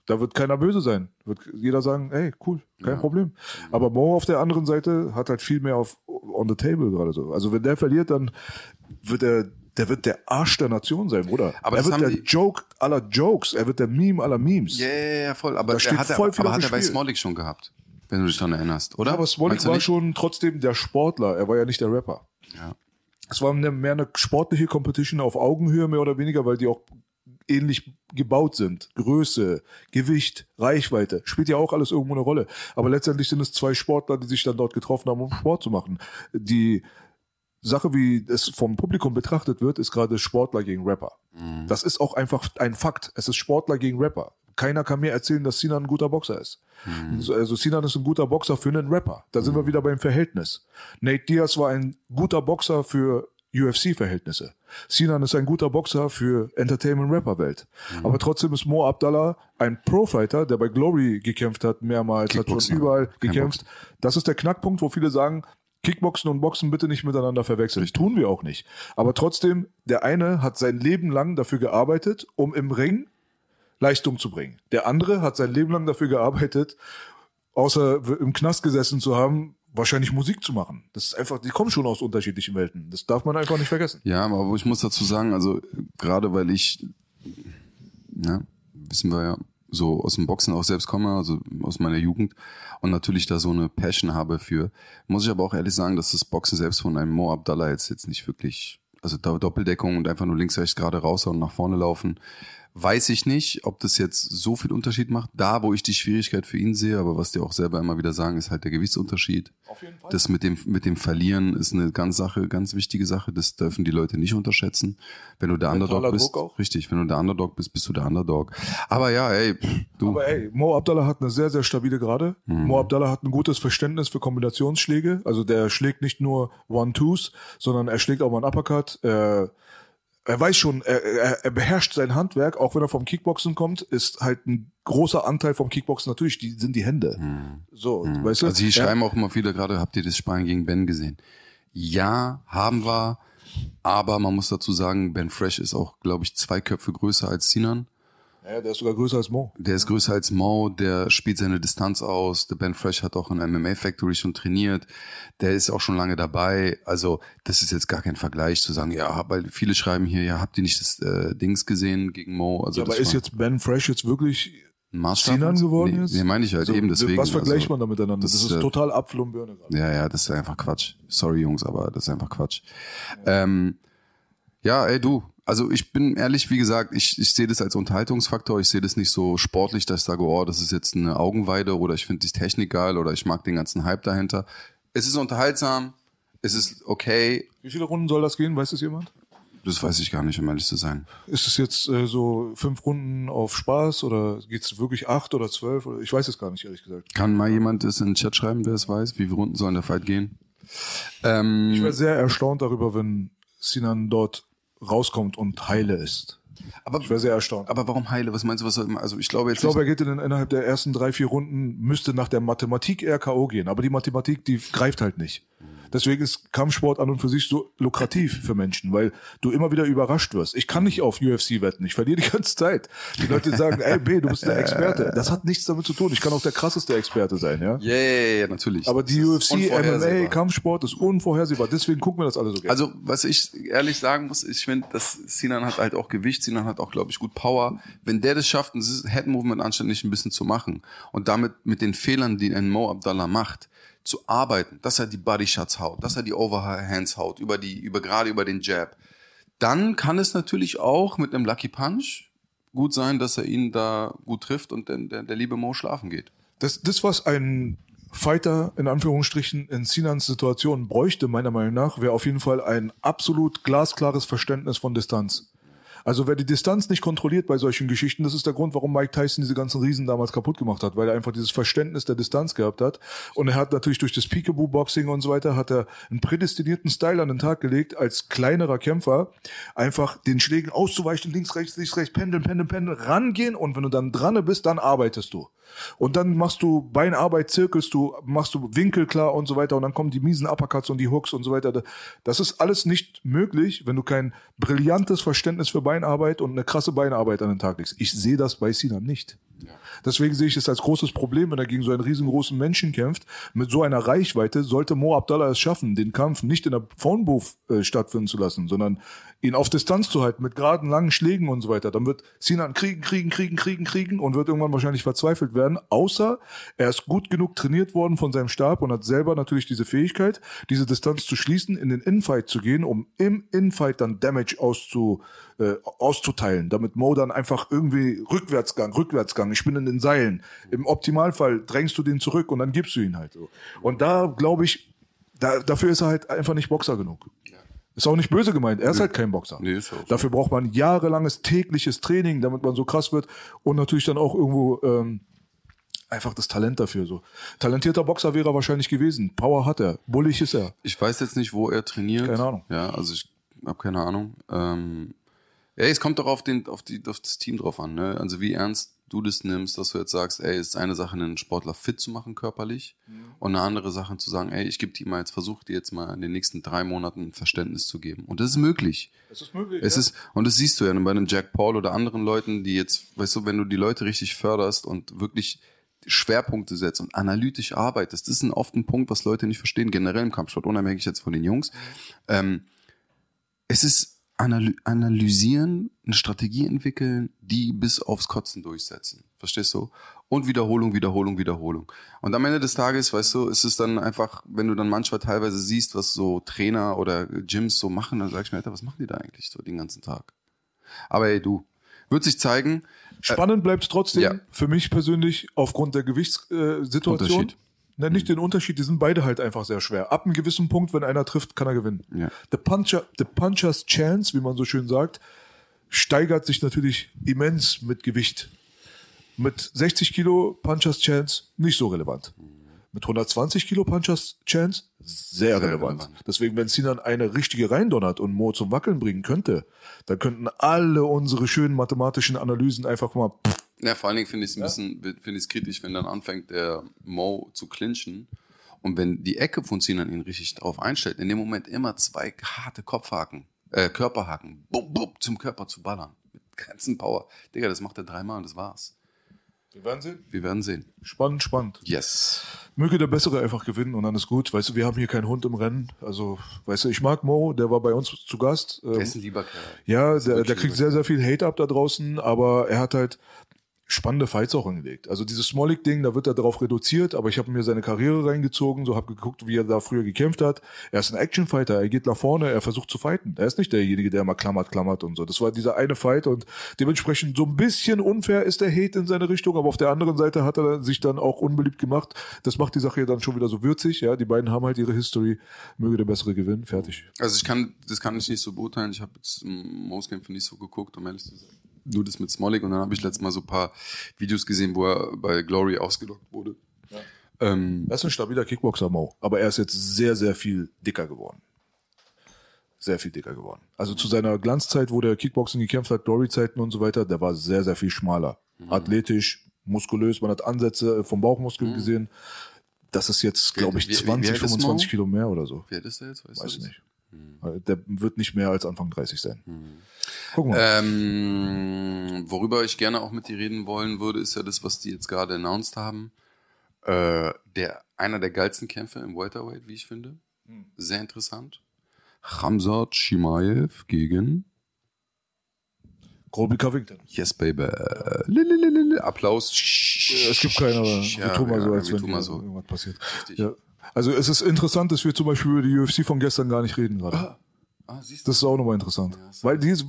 [SPEAKER 4] Da wird keiner böse sein. Wird jeder sagen, ey, cool, kein Problem. Aber Mo auf der anderen Seite hat halt viel mehr auf on the table gerade so. Also wenn der verliert, dann wird er, der wird der Arsch der Nation sein, Bruder.
[SPEAKER 5] Aber
[SPEAKER 4] er wird der Joke aller Jokes. Er wird der Meme aller Memes.
[SPEAKER 5] Ja, ja, ja, voll. Aber
[SPEAKER 4] Da steht
[SPEAKER 5] er hat, er,
[SPEAKER 4] voll viel
[SPEAKER 5] aber hat er bei. Smolik schon gehabt, wenn du dich daran erinnerst, oder?
[SPEAKER 4] Aber Smolik war schon trotzdem der Sportler. Er war ja nicht der Rapper.
[SPEAKER 5] Ja.
[SPEAKER 4] Es war mehr eine sportliche Competition auf Augenhöhe, mehr oder weniger, weil die auch ähnlich gebaut sind. Größe, Gewicht, Reichweite, spielt ja auch alles irgendwo eine Rolle. Aber letztendlich sind es zwei Sportler, die sich dann dort getroffen haben, um Sport zu machen. Die Sache, wie es vom Publikum betrachtet wird, ist gerade Sportler gegen Rapper. Das ist auch einfach ein Fakt. Es ist Sportler gegen Rapper. Keiner kann mir erzählen, dass Sinan ein guter Boxer ist. Also Sinan ist ein guter Boxer für einen Rapper. Da sind wir wieder beim Verhältnis. Nate Diaz war ein guter Boxer für UFC-Verhältnisse. Sinan ist ein guter Boxer für Entertainment-Rapper-Welt. Aber trotzdem ist Mo Abdallah ein Pro-Fighter, der bei Glory gekämpft hat, mehrmals, hat schon überall gekämpft. Das ist der Knackpunkt, wo viele sagen, Kickboxen und Boxen bitte nicht miteinander verwechseln. Tun wir auch nicht. Aber trotzdem, der eine hat sein Leben lang dafür gearbeitet, um im Ring Leistung zu bringen. Der andere hat sein Leben lang dafür gearbeitet, außer im Knast gesessen zu haben, wahrscheinlich Musik zu machen. Das ist einfach, die kommen schon aus unterschiedlichen Welten. Das darf man einfach nicht vergessen.
[SPEAKER 5] Ja, aber ich muss dazu sagen, also gerade weil ich, ja, wissen wir ja, so aus dem Boxen auch selbst komme, also aus meiner Jugend und natürlich da so eine Passion habe für, muss ich aber auch ehrlich sagen, dass das Boxen selbst von einem Mo Abdallah jetzt, jetzt nicht wirklich, also Doppeldeckung und einfach nur links, rechts gerade raus und nach vorne laufen, weiß ich nicht, ob das jetzt so viel Unterschied macht. Da, wo ich die Schwierigkeit für ihn sehe, aber was die auch selber immer wieder sagen, ist halt der Gewichtsunterschied.
[SPEAKER 4] Auf jeden Fall.
[SPEAKER 5] Das mit dem, mit dem Verlieren ist eine ganz Sache, ganz wichtige Sache. Das dürfen die Leute nicht unterschätzen. Wenn du der
[SPEAKER 4] Mentaler
[SPEAKER 5] Underdog bist, richtig, wenn du der Underdog bist, bist du der Underdog. Aber ja, ey, du,
[SPEAKER 4] Aber ey, Mo Abdallah hat eine sehr, sehr stabile Gerade. Mo Abdallah hat ein gutes Verständnis für Kombinationsschläge. Also der schlägt nicht nur One-Twos, sondern er schlägt auch mal einen Uppercut. Er, er weiß schon, er, er, er beherrscht sein Handwerk, auch wenn er vom Kickboxen kommt, ist halt ein großer Anteil vom Kickboxen natürlich, die sind die Hände. So, weißt du?
[SPEAKER 5] also
[SPEAKER 4] Ja.
[SPEAKER 5] schreiben auch immer viele gerade, habt ihr das Spanien gegen Ben gesehen? Ja, haben wir. Aber man muss dazu sagen, Ben Fresh ist auch, glaube ich, zwei Köpfe größer als Sinan.
[SPEAKER 4] Ja, der ist sogar größer als Mo.
[SPEAKER 5] Der ist größer als Mo, der spielt seine Distanz aus. Der Ben Fresh hat auch in MMA Factory schon trainiert. Der ist auch schon lange dabei. Also, das ist jetzt gar kein Vergleich zu sagen, ja, weil viele schreiben hier, ja, habt ihr nicht das äh, Dings gesehen gegen Mo? Also,
[SPEAKER 4] aber
[SPEAKER 5] das
[SPEAKER 4] ist jetzt Ben Fresh jetzt wirklich
[SPEAKER 5] ein Maßstab?
[SPEAKER 4] Sinan geworden
[SPEAKER 5] nee,
[SPEAKER 4] jetzt?
[SPEAKER 5] Nee, meine ich halt
[SPEAKER 4] Also,
[SPEAKER 5] eben deswegen.
[SPEAKER 4] Was vergleicht
[SPEAKER 5] also,
[SPEAKER 4] man da miteinander? Das,
[SPEAKER 5] das,
[SPEAKER 4] ist
[SPEAKER 5] äh,
[SPEAKER 4] total Apfel und Birne gerade.
[SPEAKER 5] Ja, ja, das ist einfach Quatsch. Sorry, Jungs, aber das ist einfach Quatsch. Ähm, ja, ey, du. Also ich bin ehrlich, wie gesagt, ich, ich sehe das als Unterhaltungsfaktor. Ich sehe das nicht so sportlich, dass ich sage, oh, das ist jetzt eine Augenweide oder ich finde die Technik geil oder ich mag den ganzen Hype dahinter. Es ist unterhaltsam, es ist okay.
[SPEAKER 4] Wie viele Runden soll das gehen? Weiß das jemand?
[SPEAKER 5] Das weiß ich gar nicht, um ehrlich zu sein.
[SPEAKER 4] Ist es jetzt äh, so fünf Runden auf Spaß oder geht's wirklich acht oder zwölf? Oder ich weiß es gar nicht, ehrlich gesagt.
[SPEAKER 5] Kann mal jemand das in den Chat schreiben, wer es weiß? Wie viele Runden soll der Fight gehen? Ähm,
[SPEAKER 4] Ich wäre sehr erstaunt darüber, wenn Sinan dort rauskommt und heile ist.
[SPEAKER 5] aber,
[SPEAKER 4] Ich wäre sehr erstaunt.
[SPEAKER 5] aber warum heile? Was meinst du, was also ich glaube jetzt
[SPEAKER 4] Ich glaube, er geht in, innerhalb der ersten drei, vier Runden, müsste nach der Mathematik eher K.O. gehen. Aber die Mathematik, die greift halt nicht. Deswegen ist Kampfsport an und für sich so lukrativ für Menschen, weil du immer wieder überrascht wirst. Ich kann nicht auf UFC wetten, ich verliere die ganze Zeit. Die Leute sagen, ey B, du bist der Experte. Das hat nichts damit zu tun. Ich kann auch der krasseste Experte sein, ja.
[SPEAKER 5] Ja, ja, ja, natürlich.
[SPEAKER 4] Aber die UFC. MMA, Kampfsport ist unvorhersehbar. Deswegen gucken wir das alle so gerne.
[SPEAKER 5] Also, was ich ehrlich sagen muss, ich finde, dass Sinan hat halt auch Gewicht, Sinan hat auch, glaube ich, gut Power. Wenn der das schafft, ein Head-Movement anständig ein bisschen zu machen und damit mit den Fehlern, die ein Mo Abdallah macht, zu arbeiten, dass er die Body Shots haut, dass er die Overhands haut, über die, über, gerade über den Jab, dann kann es natürlich auch mit einem Lucky Punch gut sein, dass er ihn da gut trifft und der, der, der liebe Mo schlafen geht.
[SPEAKER 4] Das, das, was ein Fighter in Anführungsstrichen in Sinans Situation bräuchte, meiner Meinung nach, wäre auf jeden Fall ein absolut glasklares Verständnis von Distanz. Also wer die Distanz nicht kontrolliert bei solchen Geschichten, das ist der Grund, warum Mike Tyson diese ganzen Riesen damals kaputt gemacht hat, weil er einfach dieses Verständnis der Distanz gehabt hat. Und er hat natürlich durch das Peekaboo-Boxing und so weiter, hat er einen prädestinierten Style an den Tag gelegt, als kleinerer Kämpfer einfach den Schlägen auszuweichen, links, rechts, links, rechts, pendeln, pendeln, pendeln, rangehen und wenn du dann dran bist, dann arbeitest du. Und dann machst du Beinarbeit, zirkelst du, machst du Winkel klar und so weiter und dann kommen die miesen Uppercuts und die Hooks und so weiter. Das ist alles nicht möglich, wenn du kein brillantes Verständnis für Beinarbeit und eine krasse Beinarbeit an den Tag legst. Ich sehe das bei Sinan nicht. Deswegen sehe ich es als großes Problem, wenn er gegen so einen riesengroßen Menschen kämpft. Mit so einer Reichweite sollte Mo Abdallah es schaffen, den Kampf nicht in der Phone Booth äh, stattfinden zu lassen, sondern ihn auf Distanz zu halten mit geraden, langen Schlägen und so weiter. Dann wird Sinan kriegen, kriegen, kriegen, kriegen, kriegen und wird irgendwann wahrscheinlich verzweifelt werden. Außer er ist gut genug trainiert worden von seinem Stab und hat selber natürlich diese Fähigkeit, diese Distanz zu schließen, in den Infight zu gehen, um im Infight dann Damage auszu, äh, auszuteilen, damit Mo dann einfach irgendwie Rückwärtsgang, Rückwärtsgang, ich bin in den Seilen. Im Optimalfall drängst du den zurück und dann gibst du ihn halt so. Und da glaube ich, da, dafür ist er halt einfach nicht Boxer genug. Ist auch nicht böse gemeint, er ist halt kein Boxer.
[SPEAKER 5] Nee, ist auch so.
[SPEAKER 4] Dafür braucht man jahrelanges tägliches Training, damit man so krass wird und natürlich dann auch irgendwo ähm, einfach das Talent dafür. So talentierter Boxer wäre er wahrscheinlich gewesen. Power hat er, bullig ist er.
[SPEAKER 5] Ich weiß jetzt nicht, wo er trainiert.
[SPEAKER 4] Keine Ahnung.
[SPEAKER 5] Ja, also ich habe keine Ahnung. Ähm, ja, es kommt doch auf, den, auf, die, auf das Team drauf an. Ne? Also wie ernst du das nimmst, dass du jetzt sagst, ey, es ist eine Sache, einen Sportler fit zu machen körperlich und eine andere Sache zu sagen, ey, ich gebe dir mal jetzt, versuch dir jetzt mal in den nächsten drei Monaten Verständnis zu geben. Und das ist möglich.
[SPEAKER 4] Es ist möglich.
[SPEAKER 5] Es ist, und das siehst du ja bei einem Jack Paul oder anderen Leuten, die jetzt, weißt du, wenn du die Leute richtig förderst und wirklich Schwerpunkte setzt und analytisch arbeitest, das ist ein oft ein Punkt, was Leute nicht verstehen, generell im Kampfsport, unabhängig jetzt von den Jungs. Ähm, es ist analy analysieren, eine Strategie entwickeln, die bis aufs Kotzen durchsetzen. Verstehst du? Und Wiederholung, Wiederholung, Wiederholung. Und am Ende des Tages, weißt du, ist es dann einfach, wenn du dann manchmal teilweise siehst, was so Trainer oder Gyms so machen, dann sag ich mir, Alter, was machen die da eigentlich so den ganzen Tag? Aber ey, du, wird sich zeigen.
[SPEAKER 4] Spannend bleibt es trotzdem
[SPEAKER 5] ja.
[SPEAKER 4] für mich persönlich aufgrund der Gewichtssituation.
[SPEAKER 5] Unterschied.
[SPEAKER 4] Ne, nicht den Unterschied, die sind beide halt einfach sehr schwer. Ab einem gewissen Punkt, wenn einer trifft, kann er gewinnen.
[SPEAKER 5] Ja.
[SPEAKER 4] The, Puncher, the Puncher's Chance, wie man so schön sagt, steigert sich natürlich immens mit Gewicht. Mit 60 Kilo Puncher's Chance nicht so relevant. Mit 120 Kilo Puncher's Chance sehr, relevant.
[SPEAKER 5] relevant.
[SPEAKER 4] Deswegen, wenn Sinan eine richtige reindonnert und Mo zum Wackeln bringen könnte, dann könnten alle unsere schönen mathematischen Analysen einfach mal pff,
[SPEAKER 5] Ja, vor allen Dingen finde ich es ein bisschen finde ich es kritisch, wenn dann anfängt der Mo zu clinchen und wenn die Ecke von Sinan ihn richtig drauf einstellt, in dem Moment immer zwei harte Kopfhaken, äh, Körperhaken, bum, bum, zum Körper zu ballern. Mit ganzen Power. Digga, das macht er dreimal und das war's.
[SPEAKER 4] Wir werden sehen.
[SPEAKER 5] Wir werden sehen.
[SPEAKER 4] Spannend, spannend.
[SPEAKER 5] Yes.
[SPEAKER 4] Möge der Bessere einfach gewinnen und dann ist gut. Weißt du, wir haben hier keinen Hund im Rennen. Also, weißt du, ich mag Mo, der war bei uns zu Gast.
[SPEAKER 5] Der
[SPEAKER 4] Ähm,
[SPEAKER 5] ist ein lieber Kerl.
[SPEAKER 4] ja, der, der kriegt sehr, sehr viel Hate ab da draußen, aber er hat halt spannende Fights auch hingelegt. Also dieses Smolik-Ding, da wird er darauf reduziert, aber ich habe mir seine Karriere reingezogen, so habe geguckt, wie er da früher gekämpft hat. Er ist ein Actionfighter, er geht nach vorne, er versucht zu fighten. Er ist nicht derjenige, der immer klammert, klammert und so. Das war dieser eine Fight und dementsprechend so ein bisschen unfair ist der Hate in seine Richtung, aber auf der anderen Seite hat er sich dann auch unbeliebt gemacht. Das macht die Sache ja dann schon wieder so würzig, ja. Die beiden haben halt ihre History. Möge der Bessere gewinnen, fertig.
[SPEAKER 5] Also ich kann, das kann ich nicht so beurteilen. Ich habe jetzt im Mauskämpfe nicht so geguckt, um ehrlich zu sein. Nur das mit Smolik und dann habe ich letztes Mal so ein paar Videos gesehen, wo er bei Glory ausgelockt wurde. Ähm,
[SPEAKER 4] Er ist ein stabiler Kickboxer, Mo. Aber er ist jetzt sehr, sehr viel dicker geworden. Sehr viel dicker geworden. Also zu seiner Glanzzeit, wo der Kickboxing gekämpft hat, Glory-Zeiten und so weiter, der war sehr, sehr viel schmaler. Athletisch, muskulös, man hat Ansätze vom Bauchmuskel gesehen. das ist jetzt, glaube ich,
[SPEAKER 5] wie- wie- wie
[SPEAKER 4] 20,
[SPEAKER 5] alt ist
[SPEAKER 4] 25
[SPEAKER 5] Mo?
[SPEAKER 4] Kilo mehr oder so.
[SPEAKER 5] Wer ist der jetzt?
[SPEAKER 4] Weiß
[SPEAKER 5] du
[SPEAKER 4] ich
[SPEAKER 5] das?
[SPEAKER 4] nicht. Der wird nicht mehr als Anfang 30 sein. Gucken wir.
[SPEAKER 5] Ähm, worüber ich gerne auch mit dir reden wollen würde, ist ja das, was die jetzt gerade announced haben. Äh, der, einer der geilsten Kämpfe im Welterweight, wie ich finde. Sehr interessant. Hamzat Shimaev gegen
[SPEAKER 4] Colby Covington.
[SPEAKER 5] Yes, baby. Applaus.
[SPEAKER 4] Es gibt keine, aber
[SPEAKER 5] Ja,
[SPEAKER 4] wir tun mal so, als wenn
[SPEAKER 5] mal so.
[SPEAKER 4] irgendwas passiert.
[SPEAKER 5] Richtig.
[SPEAKER 4] Ja. Also es ist interessant, dass wir zum Beispiel über die UFC von gestern gar nicht reden gerade.
[SPEAKER 5] Ah, siehst du?
[SPEAKER 4] Das ist auch nochmal interessant. Weil die ist,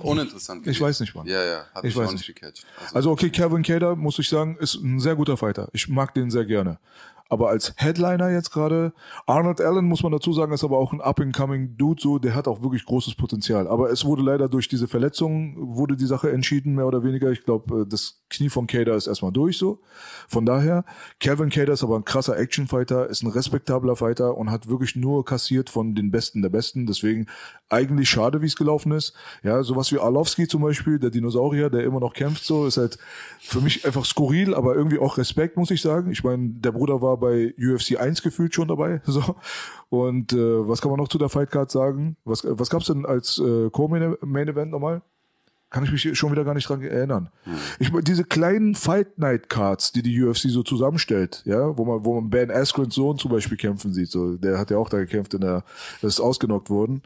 [SPEAKER 5] Uninteressant.
[SPEAKER 4] Ich
[SPEAKER 5] gewesen.
[SPEAKER 4] weiß nicht, Mann.
[SPEAKER 5] Ja, ja. Hat
[SPEAKER 4] Ich
[SPEAKER 5] mich
[SPEAKER 4] weiß
[SPEAKER 5] auch nicht gecatcht.
[SPEAKER 4] also okay, Kevin Cater, muss ich sagen, ist ein sehr guter Fighter. Ich mag den sehr gerne. Aber als Headliner jetzt gerade, Arnold Allen, muss man dazu sagen, ist aber auch ein up-and-coming Dude, so, der hat auch wirklich großes Potenzial. Aber es wurde leider durch diese Verletzung, wurde die Sache entschieden, mehr oder weniger. Ich glaube, das Knie von Cater ist erstmal durch, so. Von daher, Kevin Cater ist aber ein krasser Action-Fighter, ist ein respektabler Fighter und hat wirklich nur kassiert von den Besten der Besten. Deswegen eigentlich schade, wie es gelaufen ist. Ja, sowas wie Arlovski zum Beispiel, der Dinosaurier, der immer noch kämpft, so, ist halt für mich einfach skurril, aber irgendwie auch Respekt, muss ich sagen. Ich meine, der Bruder war bei UFC 1 gefühlt schon dabei, so. Und äh, was kann man noch zu der Fightcard sagen? Was, was gab's denn als äh, Co-Main Event nochmal? Kann ich mich schon wieder gar nicht dran erinnern. Ich meine, diese kleinen Fight Night Cards, die die UFC so zusammenstellt, ja, wo man, wo man Ben Askren's Sohn zum Beispiel kämpfen sieht, so, der hat ja auch da gekämpft, in der, ist ausgenockt worden.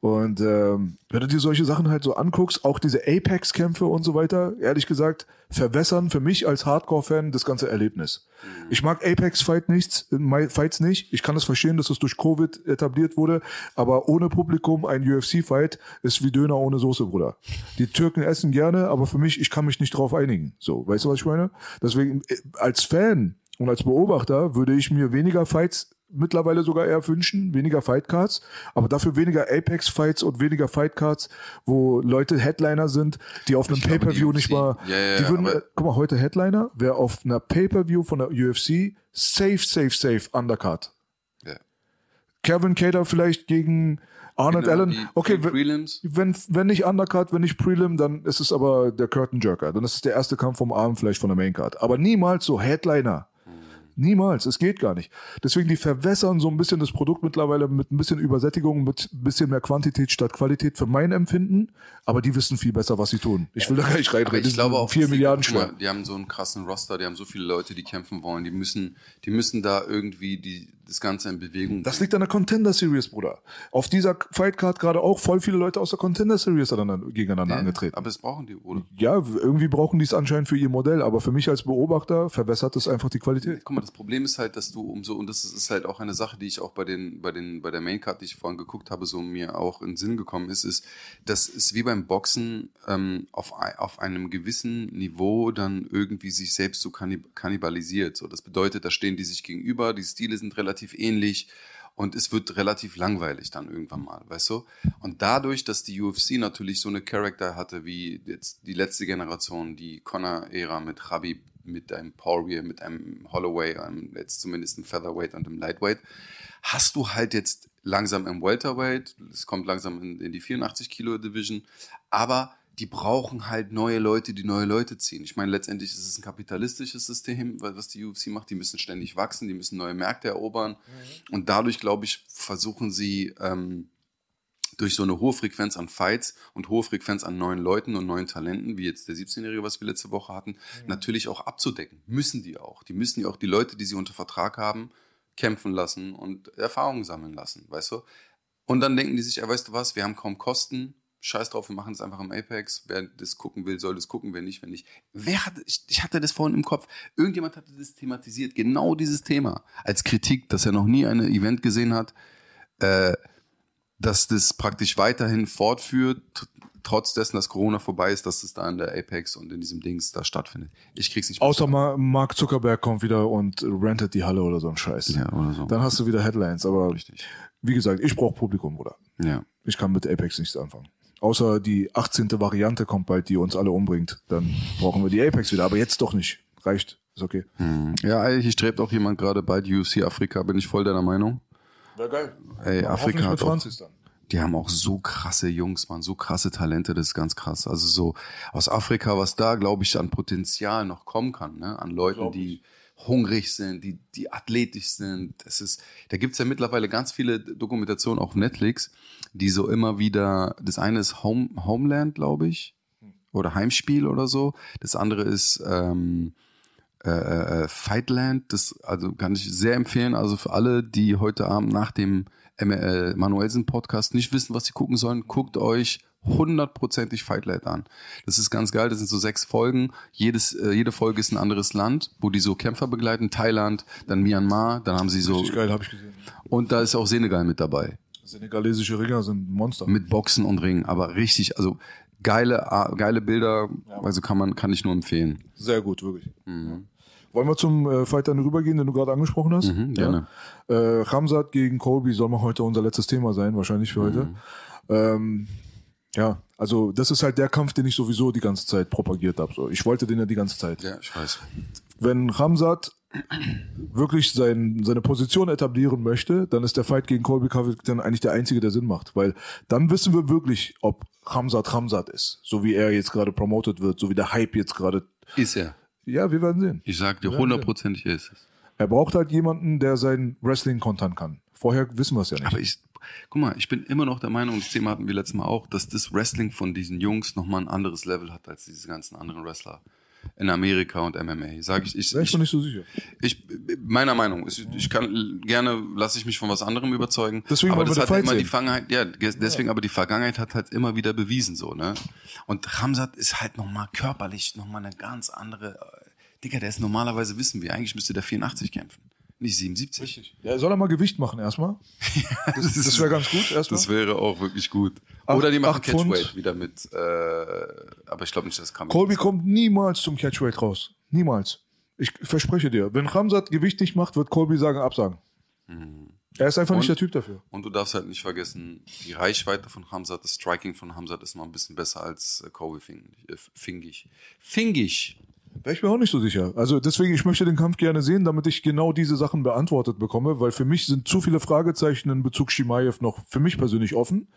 [SPEAKER 4] Und ähm, wenn du dir solche Sachen halt so anguckst, auch diese Apex-Kämpfe und so weiter, ehrlich gesagt, verwässern für mich als Hardcore-Fan das ganze Erlebnis. Ich mag Apex-Fight nichts, äh, Fights nicht. Ich kann es verstehen, dass es durch Covid etabliert wurde, aber ohne Publikum ein UFC-Fight ist wie Döner ohne Soße, Bruder. Die Türken essen gerne, aber für mich, ich kann mich nicht drauf einigen. So, weißt du, was ich meine? Deswegen, äh, als Fan und als Beobachter würde ich mir weniger Fights mittlerweile sogar eher wünschen, weniger Fightcards, aber dafür weniger Apex-Fights und weniger Fightcards, wo Leute Headliner sind, die auf einem Pay-Per-View nicht mal,
[SPEAKER 5] Ja, ja,
[SPEAKER 4] die würden, äh, guck mal, heute Headliner, wäre auf einer Pay-Per-View von der UFC safe, safe, safe Undercard.
[SPEAKER 5] Ja.
[SPEAKER 4] Kevin Cater vielleicht gegen Arnold
[SPEAKER 5] Genau,
[SPEAKER 4] Allen. Okay, wenn,
[SPEAKER 5] Prelims.
[SPEAKER 4] wenn, wenn nicht Undercard, wenn nicht Prelim, dann ist es aber der Curtain Jerker. Dann ist es der erste Kampf vom Abend vielleicht von der Maincard. Aber niemals so Headliner. Niemals, es geht gar nicht. Deswegen, die verwässern so ein bisschen das Produkt mittlerweile mit ein bisschen Übersättigung, mit ein bisschen mehr Quantität statt Qualität für mein Empfinden. Aber die wissen viel besser, was sie tun. Ich will da gar nicht reinreden.
[SPEAKER 5] ich glaube auch,
[SPEAKER 4] vier Milliarden schwer.
[SPEAKER 5] Die haben so einen krassen Roster, die haben so viele Leute, die kämpfen wollen. Die müssen, die müssen da irgendwie die, das Ganze in Bewegung
[SPEAKER 4] Das liegt an der Contender Series, Bruder. Auf dieser Fightcard gerade auch voll viele Leute aus der Contender Series gegeneinander angetreten.
[SPEAKER 5] Aber es brauchen die, oder?
[SPEAKER 4] ja, irgendwie brauchen die es anscheinend für ihr Modell, aber für mich als Beobachter verwässert es einfach die Qualität.
[SPEAKER 5] Guck mal, das Problem ist halt, dass du umso, und das ist halt auch eine Sache, die ich auch bei den, bei den, bei der Maincard, die ich vorhin geguckt habe, so mir auch in den Sinn gekommen ist, ist, dass es wie beim Boxen ähm, auf, auf einem gewissen Niveau dann irgendwie sich selbst so kannib kannibalisiert. So, das bedeutet, da stehen die sich gegenüber, die Stile sind relativ ähnlich. Und es wird relativ langweilig dann irgendwann mal, weißt du? Und dadurch, dass die UFC natürlich so eine Charakter hatte, wie jetzt die letzte Generation, die Connor-Ära mit Khabib, mit einem Poirier, mit einem Holloway, einem, jetzt zumindest im Featherweight und im Lightweight, hast du halt jetzt langsam im Welterweight, es kommt langsam in, in die 84 Kilo Division, aber die brauchen halt neue Leute, die neue Leute ziehen. Ich meine, letztendlich ist es ein kapitalistisches System, weil- was die UFC macht. Die müssen ständig wachsen, die müssen neue Märkte erobern. Und dadurch, glaube ich, versuchen sie ähm, durch so eine hohe Frequenz an Fights und hohe Frequenz an neuen Leuten und neuen Talenten, wie jetzt der 17-Jährige, was wir letzte Woche hatten, natürlich auch abzudecken. Müssen die auch. Die müssen ja auch die Leute, die sie unter Vertrag haben, kämpfen lassen und Erfahrungen sammeln lassen, weißt du? Und dann denken die sich, ja, weißt du was, wir haben kaum Kosten, scheiß drauf, wir machen es einfach im Apex. Wer das gucken will, soll das gucken, wer nicht, wer nicht. Wer hatte, ich, ich hatte das vorhin im Kopf, irgendjemand hatte das thematisiert, genau dieses Thema, als Kritik, dass er noch nie ein Event gesehen hat, äh, dass das praktisch weiterhin fortführt, trotz dessen, dass Corona vorbei ist, dass es da in der Apex und in diesem Dings da stattfindet. Ich krieg's nicht mehr
[SPEAKER 4] Außer Ma Mark Zuckerberg kommt wieder und rentet die Halle oder so ein Scheiß.
[SPEAKER 5] Ja, oder so.
[SPEAKER 4] Dann hast du wieder Headlines. Aber
[SPEAKER 5] Richtig.
[SPEAKER 4] wie gesagt, ich brauche Publikum, Bruder.
[SPEAKER 5] Ja.
[SPEAKER 4] Ich kann mit Apex nichts anfangen. Außer die 18. Variante kommt bald, die uns alle umbringt. Dann brauchen wir die Apex wieder. Aber jetzt doch nicht. Reicht. Ist okay.
[SPEAKER 5] Ja, hier strebt auch jemand gerade bei UFC Afrika, bin ich voll deiner Meinung.
[SPEAKER 4] Wäre geil.
[SPEAKER 5] Ey, Afrika hat auch, die haben auch so krasse Jungs, man, so krasse Talente, das ist ganz krass. Also so aus Afrika, was da, glaube ich, an Potenzial noch kommen kann, ne? An Leuten, die hungrig sind, die, die athletisch sind. Das ist, da gibt's ja mittlerweile ganz viele Dokumentationen auf Netflix, die so immer wieder, das eine ist Home, Homeland, glaube ich, oder Heimspiel oder so. Das andere ist ähm, äh, äh, Fightland. Das also kann ich sehr empfehlen. Also für alle, die heute Abend nach dem äh, Manuelsen Podcast nicht wissen, was sie gucken sollen, guckt euch hundertprozentig Fightland an. Das ist ganz geil. Das sind so sechs Folgen. Jedes, äh, jede Folge ist ein anderes Land, wo die so Kämpfer begleiten. Thailand, dann Myanmar, dann haben sie so.
[SPEAKER 4] Richtig geil, habe ich gesehen.
[SPEAKER 5] Und da ist auch Senegal mit dabei.
[SPEAKER 4] Senegalesische Ringer sind Monster.
[SPEAKER 5] Mit Boxen und Ringen. Aber richtig, also geile, geile Bilder. Also kann man, kann ich nur empfehlen.
[SPEAKER 4] Sehr gut, wirklich. Wollen wir zum äh, Fight dann rübergehen, den du gerade angesprochen hast?
[SPEAKER 5] Mhm, gerne.
[SPEAKER 4] Ja. Äh, Hamzat gegen Colby soll mal heute unser letztes Thema sein, wahrscheinlich für heute.
[SPEAKER 5] Mhm.
[SPEAKER 4] Ähm, ja, also das ist halt der Kampf, den ich sowieso die ganze Zeit propagiert habe. So. Ich wollte den ja die ganze Zeit.
[SPEAKER 5] Ja, ich weiß.
[SPEAKER 4] Wenn Hamzat wirklich sein, seine Position etablieren möchte, dann ist der Fight gegen Colby Covington eigentlich der einzige, der Sinn macht. Weil dann wissen wir wirklich, ob Hamzat Hamzat ist. So wie er jetzt gerade promoted wird, so wie der Hype jetzt gerade.
[SPEAKER 5] Ist er.
[SPEAKER 4] Ja, wir werden sehen.
[SPEAKER 5] Ich sag dir, hundertprozentig ist es.
[SPEAKER 4] Er braucht halt jemanden, der sein Wrestling kontern kann. Vorher wissen wir es ja nicht.
[SPEAKER 5] Aber ich, guck mal, ich bin immer noch der Meinung, das Thema hatten wir letztes Mal auch, dass das Wrestling von diesen Jungs nochmal ein anderes Level hat als diese ganzen anderen Wrestler in Amerika und MMA. Sag ich, ich,
[SPEAKER 4] Wäre ich
[SPEAKER 5] ich,
[SPEAKER 4] nicht so sicher.
[SPEAKER 5] ich, meiner Meinung, ich, ich kann gerne, lasse ich mich von was anderem überzeugen.
[SPEAKER 4] Deswegen
[SPEAKER 5] aber das hat immer die
[SPEAKER 4] sehen.
[SPEAKER 5] Vergangenheit, ja, deswegen aber die Vergangenheit hat halt immer wieder bewiesen so, ne? Und Ramsat ist halt nochmal körperlich nochmal eine ganz andere, äh, Digga, der ist normalerweise, wissen wir, eigentlich müsste der 84 kämpfen, nicht 77.
[SPEAKER 4] Ja, soll er mal Gewicht machen erstmal? Das, das wäre ganz gut erstmal.
[SPEAKER 5] Das wäre auch wirklich gut.
[SPEAKER 4] Acht-
[SPEAKER 5] Oder die machen. Catchweight wieder mit, äh, aber ich glaube nicht, das kann
[SPEAKER 4] Colby kommt niemals zum Catchweight raus. Niemals. Ich verspreche dir. Wenn Ramsat Gewicht nicht macht, wird Colby sagen, absagen. Er ist einfach nicht der
[SPEAKER 5] Und-
[SPEAKER 4] Typ dafür.
[SPEAKER 5] Und du darfst halt nicht vergessen, die Reichweite von Hamzat, das Striking von Hamzat ist noch ein bisschen besser als äh, Kobe Fing, äh, Fingig. Fingig.
[SPEAKER 4] Wäre ich mir auch nicht so sicher. Also deswegen, ich möchte den Kampf gerne sehen, damit ich genau diese Sachen beantwortet bekomme, weil für mich sind zu viele Fragezeichen in Bezug Shimaev noch für mich persönlich offen.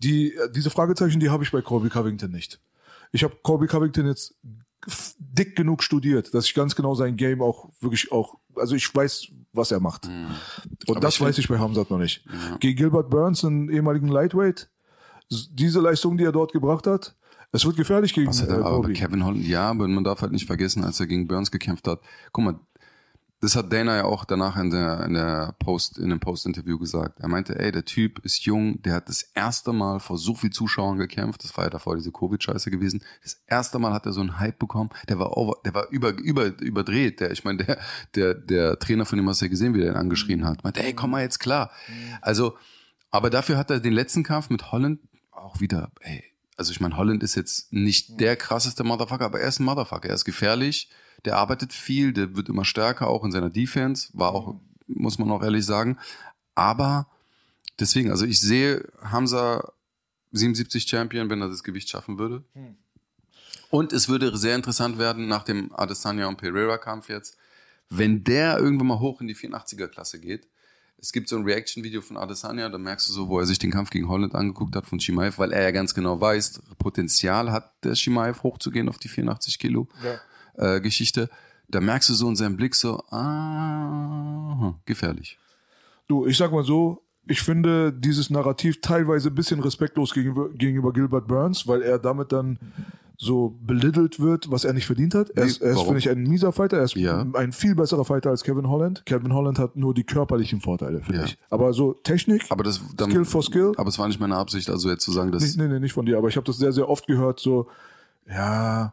[SPEAKER 4] Die, diese Fragezeichen, die habe ich bei Colby Covington nicht. Ich habe Colby Covington jetzt dick genug studiert, dass ich ganz genau sein Game auch wirklich auch, also ich weiß, was er macht. Und
[SPEAKER 5] Aber
[SPEAKER 4] das
[SPEAKER 5] ich
[SPEAKER 4] weiß ich bei Hamzat noch nicht. Gegen Gilbert Burns, einen ehemaligen Lightweight, diese Leistung, die er dort gebracht hat, es wird gefährlich gegen
[SPEAKER 5] Was hat
[SPEAKER 4] äh,
[SPEAKER 5] er, aber bei
[SPEAKER 4] Colby.
[SPEAKER 5] Kevin Holland, ja, aber man darf halt nicht vergessen, als er gegen Burns gekämpft hat. Guck mal, das hat Dana ja auch danach in der, in der Post, in dem Post-Interview gesagt. Er meinte, ey, der Typ ist jung, der hat das erste Mal vor so viel Zuschauern gekämpft. Das war ja davor diese Covid-Scheiße gewesen. Das erste Mal hat er so einen Hype bekommen. Der war over, der war über, über, überdreht. Der, ich meine, der, der, der Trainer von dem hast du ja gesehen, wie der ihn angeschrien hat. Meinte, ey, komm mal jetzt klar. Also, aber dafür hat er den letzten Kampf mit Holland auch wieder, ey, also ich meine, Holland ist jetzt nicht der krasseste Motherfucker, aber er ist ein Motherfucker. Er ist gefährlich, der arbeitet viel, der wird immer stärker, auch in seiner Defense, war auch, muss man auch ehrlich sagen. Aber deswegen, also ich sehe Hamza 77 Champion, wenn er das Gewicht schaffen würde. Und es würde sehr interessant werden nach dem Adesanya und Pereira Kampf jetzt, wenn der irgendwann mal hoch in die 84er Klasse geht. Es gibt so ein Reaction-Video von Adesanya, da merkst du so, wo er sich den Kampf gegen Holland angeguckt hat von Shimaev, weil er ja ganz genau weiß, Potenzial hat der Shimaev hochzugehen auf die 84 Kilo äh, Geschichte. Da merkst du so in seinem Blick so, ah, gefährlich.
[SPEAKER 4] Du, ich sag mal so, ich finde dieses Narrativ teilweise ein bisschen respektlos gegenüber, gegenüber Gilbert Burns, weil er damit dann so belittelt wird, was er nicht verdient hat. Er ist, er ist finde ich, ein mieser Fighter. Er ist
[SPEAKER 5] Ja.
[SPEAKER 4] ein viel besserer Fighter als Kevin Holland. Kevin Holland hat nur die körperlichen Vorteile, finde
[SPEAKER 5] Ja.
[SPEAKER 4] ich. Aber so Technik,
[SPEAKER 5] Aber das, dann,
[SPEAKER 4] Skill for Skill,
[SPEAKER 5] Aber es war nicht meine Absicht, also jetzt zu sagen, dass
[SPEAKER 4] nee, nee, nee, nicht von dir, aber ich habe das sehr, sehr oft gehört, so, ja,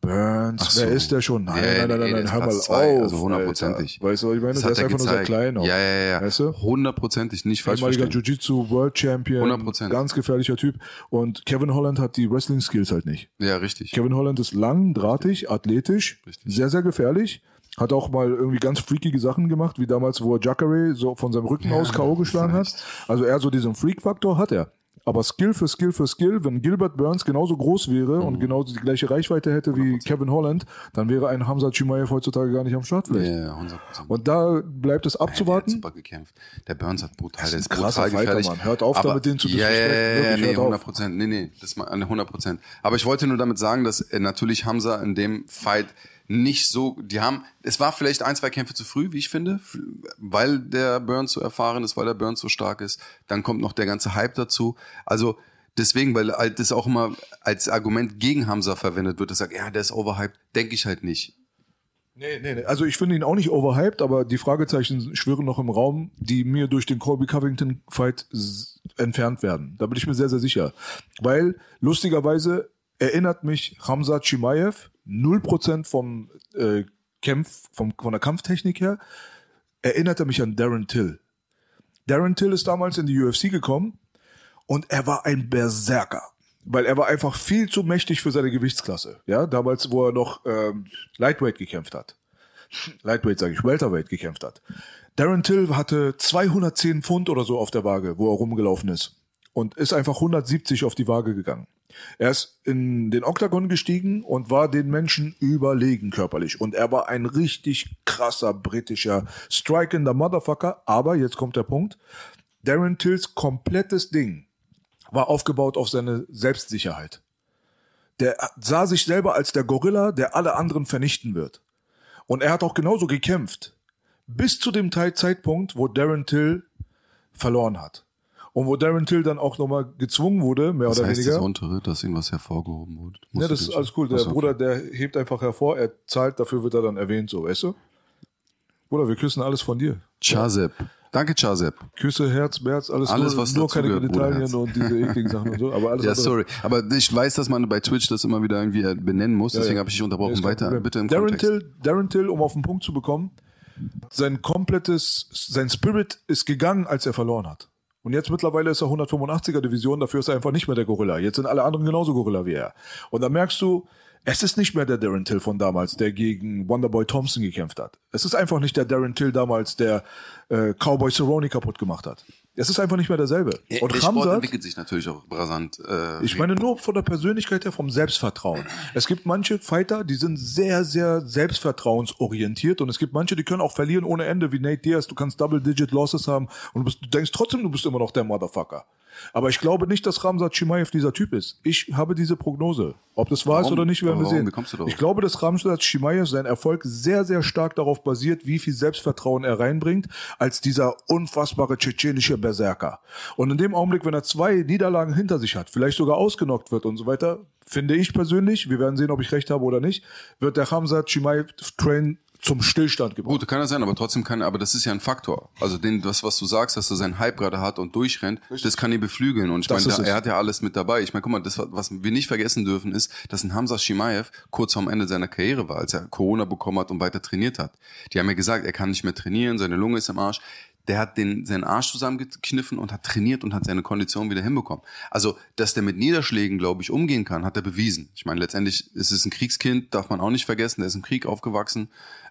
[SPEAKER 4] Burns,
[SPEAKER 5] so.
[SPEAKER 4] wer ist der schon? Nein,
[SPEAKER 5] Ja, ja,
[SPEAKER 4] nein, nein, nein, nein, hör mal
[SPEAKER 5] zwei,
[SPEAKER 4] auf.
[SPEAKER 5] also hundertprozentig.
[SPEAKER 4] Weißt du, was ich meine?
[SPEAKER 5] das
[SPEAKER 4] Der ist einfach nur sehr
[SPEAKER 5] gezeigt.
[SPEAKER 4] klein. Auch.
[SPEAKER 5] Ja, ja, ja.
[SPEAKER 4] Weißt du?
[SPEAKER 5] Hundertprozentig, nicht falsch
[SPEAKER 4] ehemaliger
[SPEAKER 5] verstehen.
[SPEAKER 4] Jiu-Jitsu World Champion,
[SPEAKER 5] 100%.
[SPEAKER 4] ganz gefährlicher Typ. Und Kevin Holland hat die Wrestling Skills halt nicht.
[SPEAKER 5] Ja, richtig.
[SPEAKER 4] Kevin Holland ist lang, drahtig, athletisch,
[SPEAKER 5] Richtig.
[SPEAKER 4] sehr, sehr gefährlich. Hat auch mal irgendwie ganz freakige Sachen gemacht, wie damals, wo er Jacare so von seinem Rücken aus K.O. geschlagen hat. Also er so diesen Freak-Faktor hat er. Aber Skill für Skill für Skill, wenn Gilbert Burns genauso groß wäre
[SPEAKER 5] Mhm.
[SPEAKER 4] und genauso die gleiche Reichweite hätte wie Kevin Holland, dann wäre ein Hamza Chimaev heutzutage gar nicht am Start
[SPEAKER 5] Ja,
[SPEAKER 4] vielleicht.
[SPEAKER 5] ja, 100%.
[SPEAKER 4] Und da bleibt es
[SPEAKER 5] Der hat
[SPEAKER 4] abzuwarten.
[SPEAKER 5] super gekämpft. Der Burns hat brutal,
[SPEAKER 4] ist
[SPEAKER 5] der
[SPEAKER 4] ein
[SPEAKER 5] ist
[SPEAKER 4] krasser
[SPEAKER 5] brutal
[SPEAKER 4] Fighter,
[SPEAKER 5] gefährlich.
[SPEAKER 4] Mann. Hört auf
[SPEAKER 5] Aber-
[SPEAKER 4] damit, den zu
[SPEAKER 5] Ja, ja, ja, ja,
[SPEAKER 4] Wirklich,
[SPEAKER 5] nee,
[SPEAKER 4] hört auf.
[SPEAKER 5] 100 Prozent. Nee, nee, das mal eine 100 Prozent. Aber ich wollte nur damit sagen, dass äh, natürlich Hamza in dem Fight nicht so, die haben, es war vielleicht ein, zwei Kämpfe zu früh, wie ich finde, weil der Burns so erfahren ist, weil der Burns so stark ist. Dann kommt noch der ganze Hype dazu. Also deswegen, weil halt das auch immer als Argument gegen Hamza verwendet wird, das sagt, ja, der ist overhyped, denke ich halt nicht.
[SPEAKER 4] Nee, nee, nee. Also ich finde ihn auch nicht overhyped, aber die Fragezeichen schwirren noch im Raum, die mir durch den Colby Covington Fight entfernt werden. Da bin ich mir sehr, sehr sicher. Weil lustigerweise erinnert mich Hamza Chimaev 0% vom äh, Kämpf, vom, von der Kampftechnik her, erinnert er mich an Darren Till. Darren Till ist damals in die UFC gekommen und er war ein Berserker. Weil er war einfach viel zu mächtig für seine Gewichtsklasse. Ja, damals, wo er noch ähm, Lightweight gekämpft hat. Lightweight sage ich, Welterweight gekämpft hat. Darren Till hatte 210 Pfund oder so auf der Waage, wo er rumgelaufen ist. Und ist einfach 170 auf die Waage gegangen. Er ist in den Oktagon gestiegen und war den Menschen überlegen körperlich. Und er war ein richtig krasser britischer strikender Motherfucker. Aber jetzt kommt der Punkt. Darren Tills komplettes Ding war aufgebaut auf seine Selbstsicherheit. Der sah sich selber als der Gorilla, der alle anderen vernichten wird. Und er hat auch genauso gekämpft. Bis zu dem Zeitpunkt, wo Darren Till verloren hat. Und wo Darren Till dann auch nochmal gezwungen wurde, mehr
[SPEAKER 5] Das
[SPEAKER 4] oder
[SPEAKER 5] heißt
[SPEAKER 4] weniger.
[SPEAKER 5] das untere, dass irgendwas hervorgehoben wurde.
[SPEAKER 4] Ja, das ist alles cool. Der
[SPEAKER 5] Achso.
[SPEAKER 4] Bruder, der hebt einfach hervor, er zahlt, dafür wird er dann erwähnt, so, weißt du? Bruder, wir küssen alles von dir.
[SPEAKER 5] Chazep. Danke, Chazep.
[SPEAKER 4] Küsse, Herz, Merz, alles,
[SPEAKER 5] Alles,
[SPEAKER 4] nur,
[SPEAKER 5] was
[SPEAKER 4] nur keine
[SPEAKER 5] gehört,
[SPEAKER 4] Genitalien und diese ekligen Sachen und so, aber alles
[SPEAKER 5] Ja,
[SPEAKER 4] andere-
[SPEAKER 5] sorry. Aber ich weiß, dass man bei Twitch das immer wieder irgendwie benennen muss,
[SPEAKER 4] Ja,
[SPEAKER 5] deswegen
[SPEAKER 4] ja.
[SPEAKER 5] habe ich dich unterbrochen. Weiter,
[SPEAKER 4] Problem.
[SPEAKER 5] bitte im
[SPEAKER 4] Darren
[SPEAKER 5] Kontext.
[SPEAKER 4] Till, Darren Till, um auf den Punkt zu bekommen, sein komplettes, sein Spirit ist gegangen, als er verloren hat. Und jetzt mittlerweile ist er 185er Division, dafür ist er einfach nicht mehr der Gorilla. Jetzt sind alle anderen genauso Gorilla wie er. Und da merkst du, es ist nicht mehr der Darren Till von damals, der gegen Wonderboy Thompson gekämpft hat. Es ist einfach nicht der Darren Till damals, der äh, Cowboy Cerrone kaputt gemacht hat. Es ist einfach nicht mehr derselbe.
[SPEAKER 5] Der,
[SPEAKER 4] Und
[SPEAKER 5] der Sport
[SPEAKER 4] Khamzat-
[SPEAKER 5] entwickelt sich natürlich auch rasant. Äh,
[SPEAKER 4] ich meine nur von der Persönlichkeit her, vom Selbstvertrauen. Es gibt manche Fighter, die sind sehr, sehr selbstvertrauensorientiert und es gibt manche, die können auch verlieren ohne Ende, wie Nate Diaz. Du kannst Double-Digit Losses haben und du, bist, du denkst trotzdem, du bist immer noch der Motherfucker. Aber ich glaube nicht, dass Ramsat Chimaev dieser Typ ist. Ich habe diese Prognose. Ob das wahr ist oder nicht, werden wir sehen. Ich glaube, dass Ramsat Chimaev sein Erfolg sehr, sehr stark darauf basiert, wie viel Selbstvertrauen er reinbringt, als dieser unfassbare tschetschenische Berserker. Und in dem Augenblick, wenn er zwei Niederlagen hinter sich hat, vielleicht sogar ausgenockt wird und so weiter, finde ich persönlich, wir werden sehen, ob ich recht habe oder nicht, wird der Ramsat Chimaev Train zum Stillstand gebracht.
[SPEAKER 5] Gut, kann das sein, aber trotzdem kann, aber das ist ja ein Faktor. Also den, das, was du sagst, dass er seinen Hype gerade hat und durchrennt, das kann ihn beflügeln. Und ich meine, da- er hat ja alles mit dabei. Ich meine, guck mal, das, was wir nicht vergessen dürfen, ist, dass ein Hamza Shimaev kurz vorm Ende seiner Karriere war, als er Corona bekommen hat und weiter trainiert hat. Die haben ja gesagt, er kann nicht mehr trainieren, seine Lunge ist im Arsch. Der hat den, seinen Arsch zusammengekniffen und hat trainiert und hat seine Kondition wieder hinbekommen. Also, dass der mit Niederschlägen, glaube ich, umgehen kann, hat er bewiesen. Ich meine, letztendlich ist es ein Kriegskind, darf man auch nicht vergessen, der ist im Krieg aufgewachsen.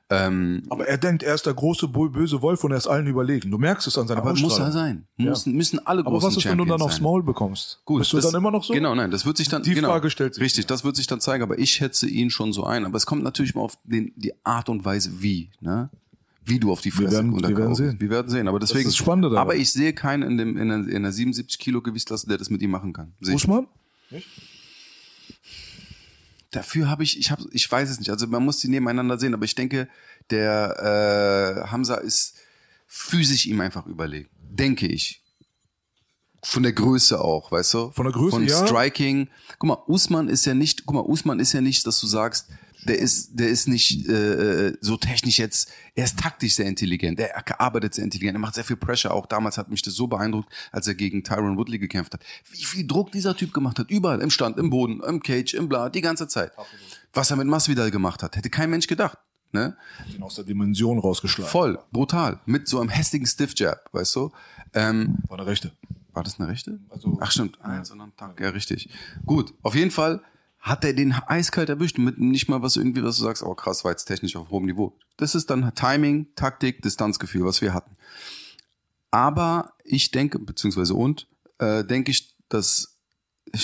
[SPEAKER 5] Ähm,
[SPEAKER 4] Aber er denkt, er ist der große böse Wolf und er ist allen überlegen. Du merkst es an seiner
[SPEAKER 5] aber muss er sein.
[SPEAKER 4] Ja.
[SPEAKER 5] Müssen, müssen alle
[SPEAKER 4] Aber
[SPEAKER 5] großen
[SPEAKER 4] was ist, wenn du
[SPEAKER 5] Champions
[SPEAKER 4] dann aufs. Maul bekommst?
[SPEAKER 5] Gut,
[SPEAKER 4] Bist du
[SPEAKER 5] das-
[SPEAKER 4] dann immer noch so?
[SPEAKER 5] Genau, nein, das wird sich dann.
[SPEAKER 4] Die
[SPEAKER 5] genau,
[SPEAKER 4] Frage stellt sich.
[SPEAKER 5] Richtig, das wird sich dann zeigen, aber ich schätze ihn schon so ein. Aber es kommt natürlich mal auf den, die Art und Weise, wie, ne? Wie du auf die Fresse
[SPEAKER 4] werden-
[SPEAKER 5] unter
[SPEAKER 4] wir werden sehen.
[SPEAKER 5] Wir werden sehen. Aber deswegen.
[SPEAKER 4] ist das Spannende daran.
[SPEAKER 5] Aber ich sehe keinen in, dem, in, der, in der 77 Kilo Gewichtsklasse, der das mit ihm machen kann. Sehe.
[SPEAKER 4] Usman?
[SPEAKER 5] Dafür habe ich, ich habe, ich weiß es nicht. Also man muss die nebeneinander sehen, aber ich denke, der äh, Hamza ist physisch ihm einfach überlegen. Denke ich. Von der Größe auch, weißt du?
[SPEAKER 4] Von der Größe,
[SPEAKER 5] Von
[SPEAKER 4] ja.
[SPEAKER 5] Striking. Guck mal, Usman ist ja nicht, guck mal, Usman ist ja nicht, dass du sagst, der ist, der ist nicht äh, so technisch jetzt, er ist taktisch sehr intelligent, er arbeitet sehr intelligent, er macht sehr viel Pressure. Auch damals hat mich das so beeindruckt, als er gegen Tyron Woodley gekämpft hat. Wie viel Druck dieser Typ gemacht hat, überall, im Stand, im Boden, im Cage, im Bla, die ganze Zeit. Was er mit Masvidal gemacht hat, hätte kein Mensch gedacht. Ne?
[SPEAKER 4] Den aus der Dimension rausgeschlagen.
[SPEAKER 5] Voll, brutal, mit so einem hässlichen Stiff Jab, weißt du? Ähm,
[SPEAKER 4] War der Rechte.
[SPEAKER 5] war das eine rechte?
[SPEAKER 4] Also-
[SPEAKER 5] Ach stimmt, ja, sondern Tag, ja richtig. Gut, auf jeden Fall hat er den eiskalt erwischt mit nicht mal was irgendwie, was du sagst, oh krass, war jetzt technisch auf hohem Niveau. Das ist dann Timing, Taktik, Distanzgefühl, was wir hatten. Aber ich denke, beziehungsweise und, äh, denke ich, dass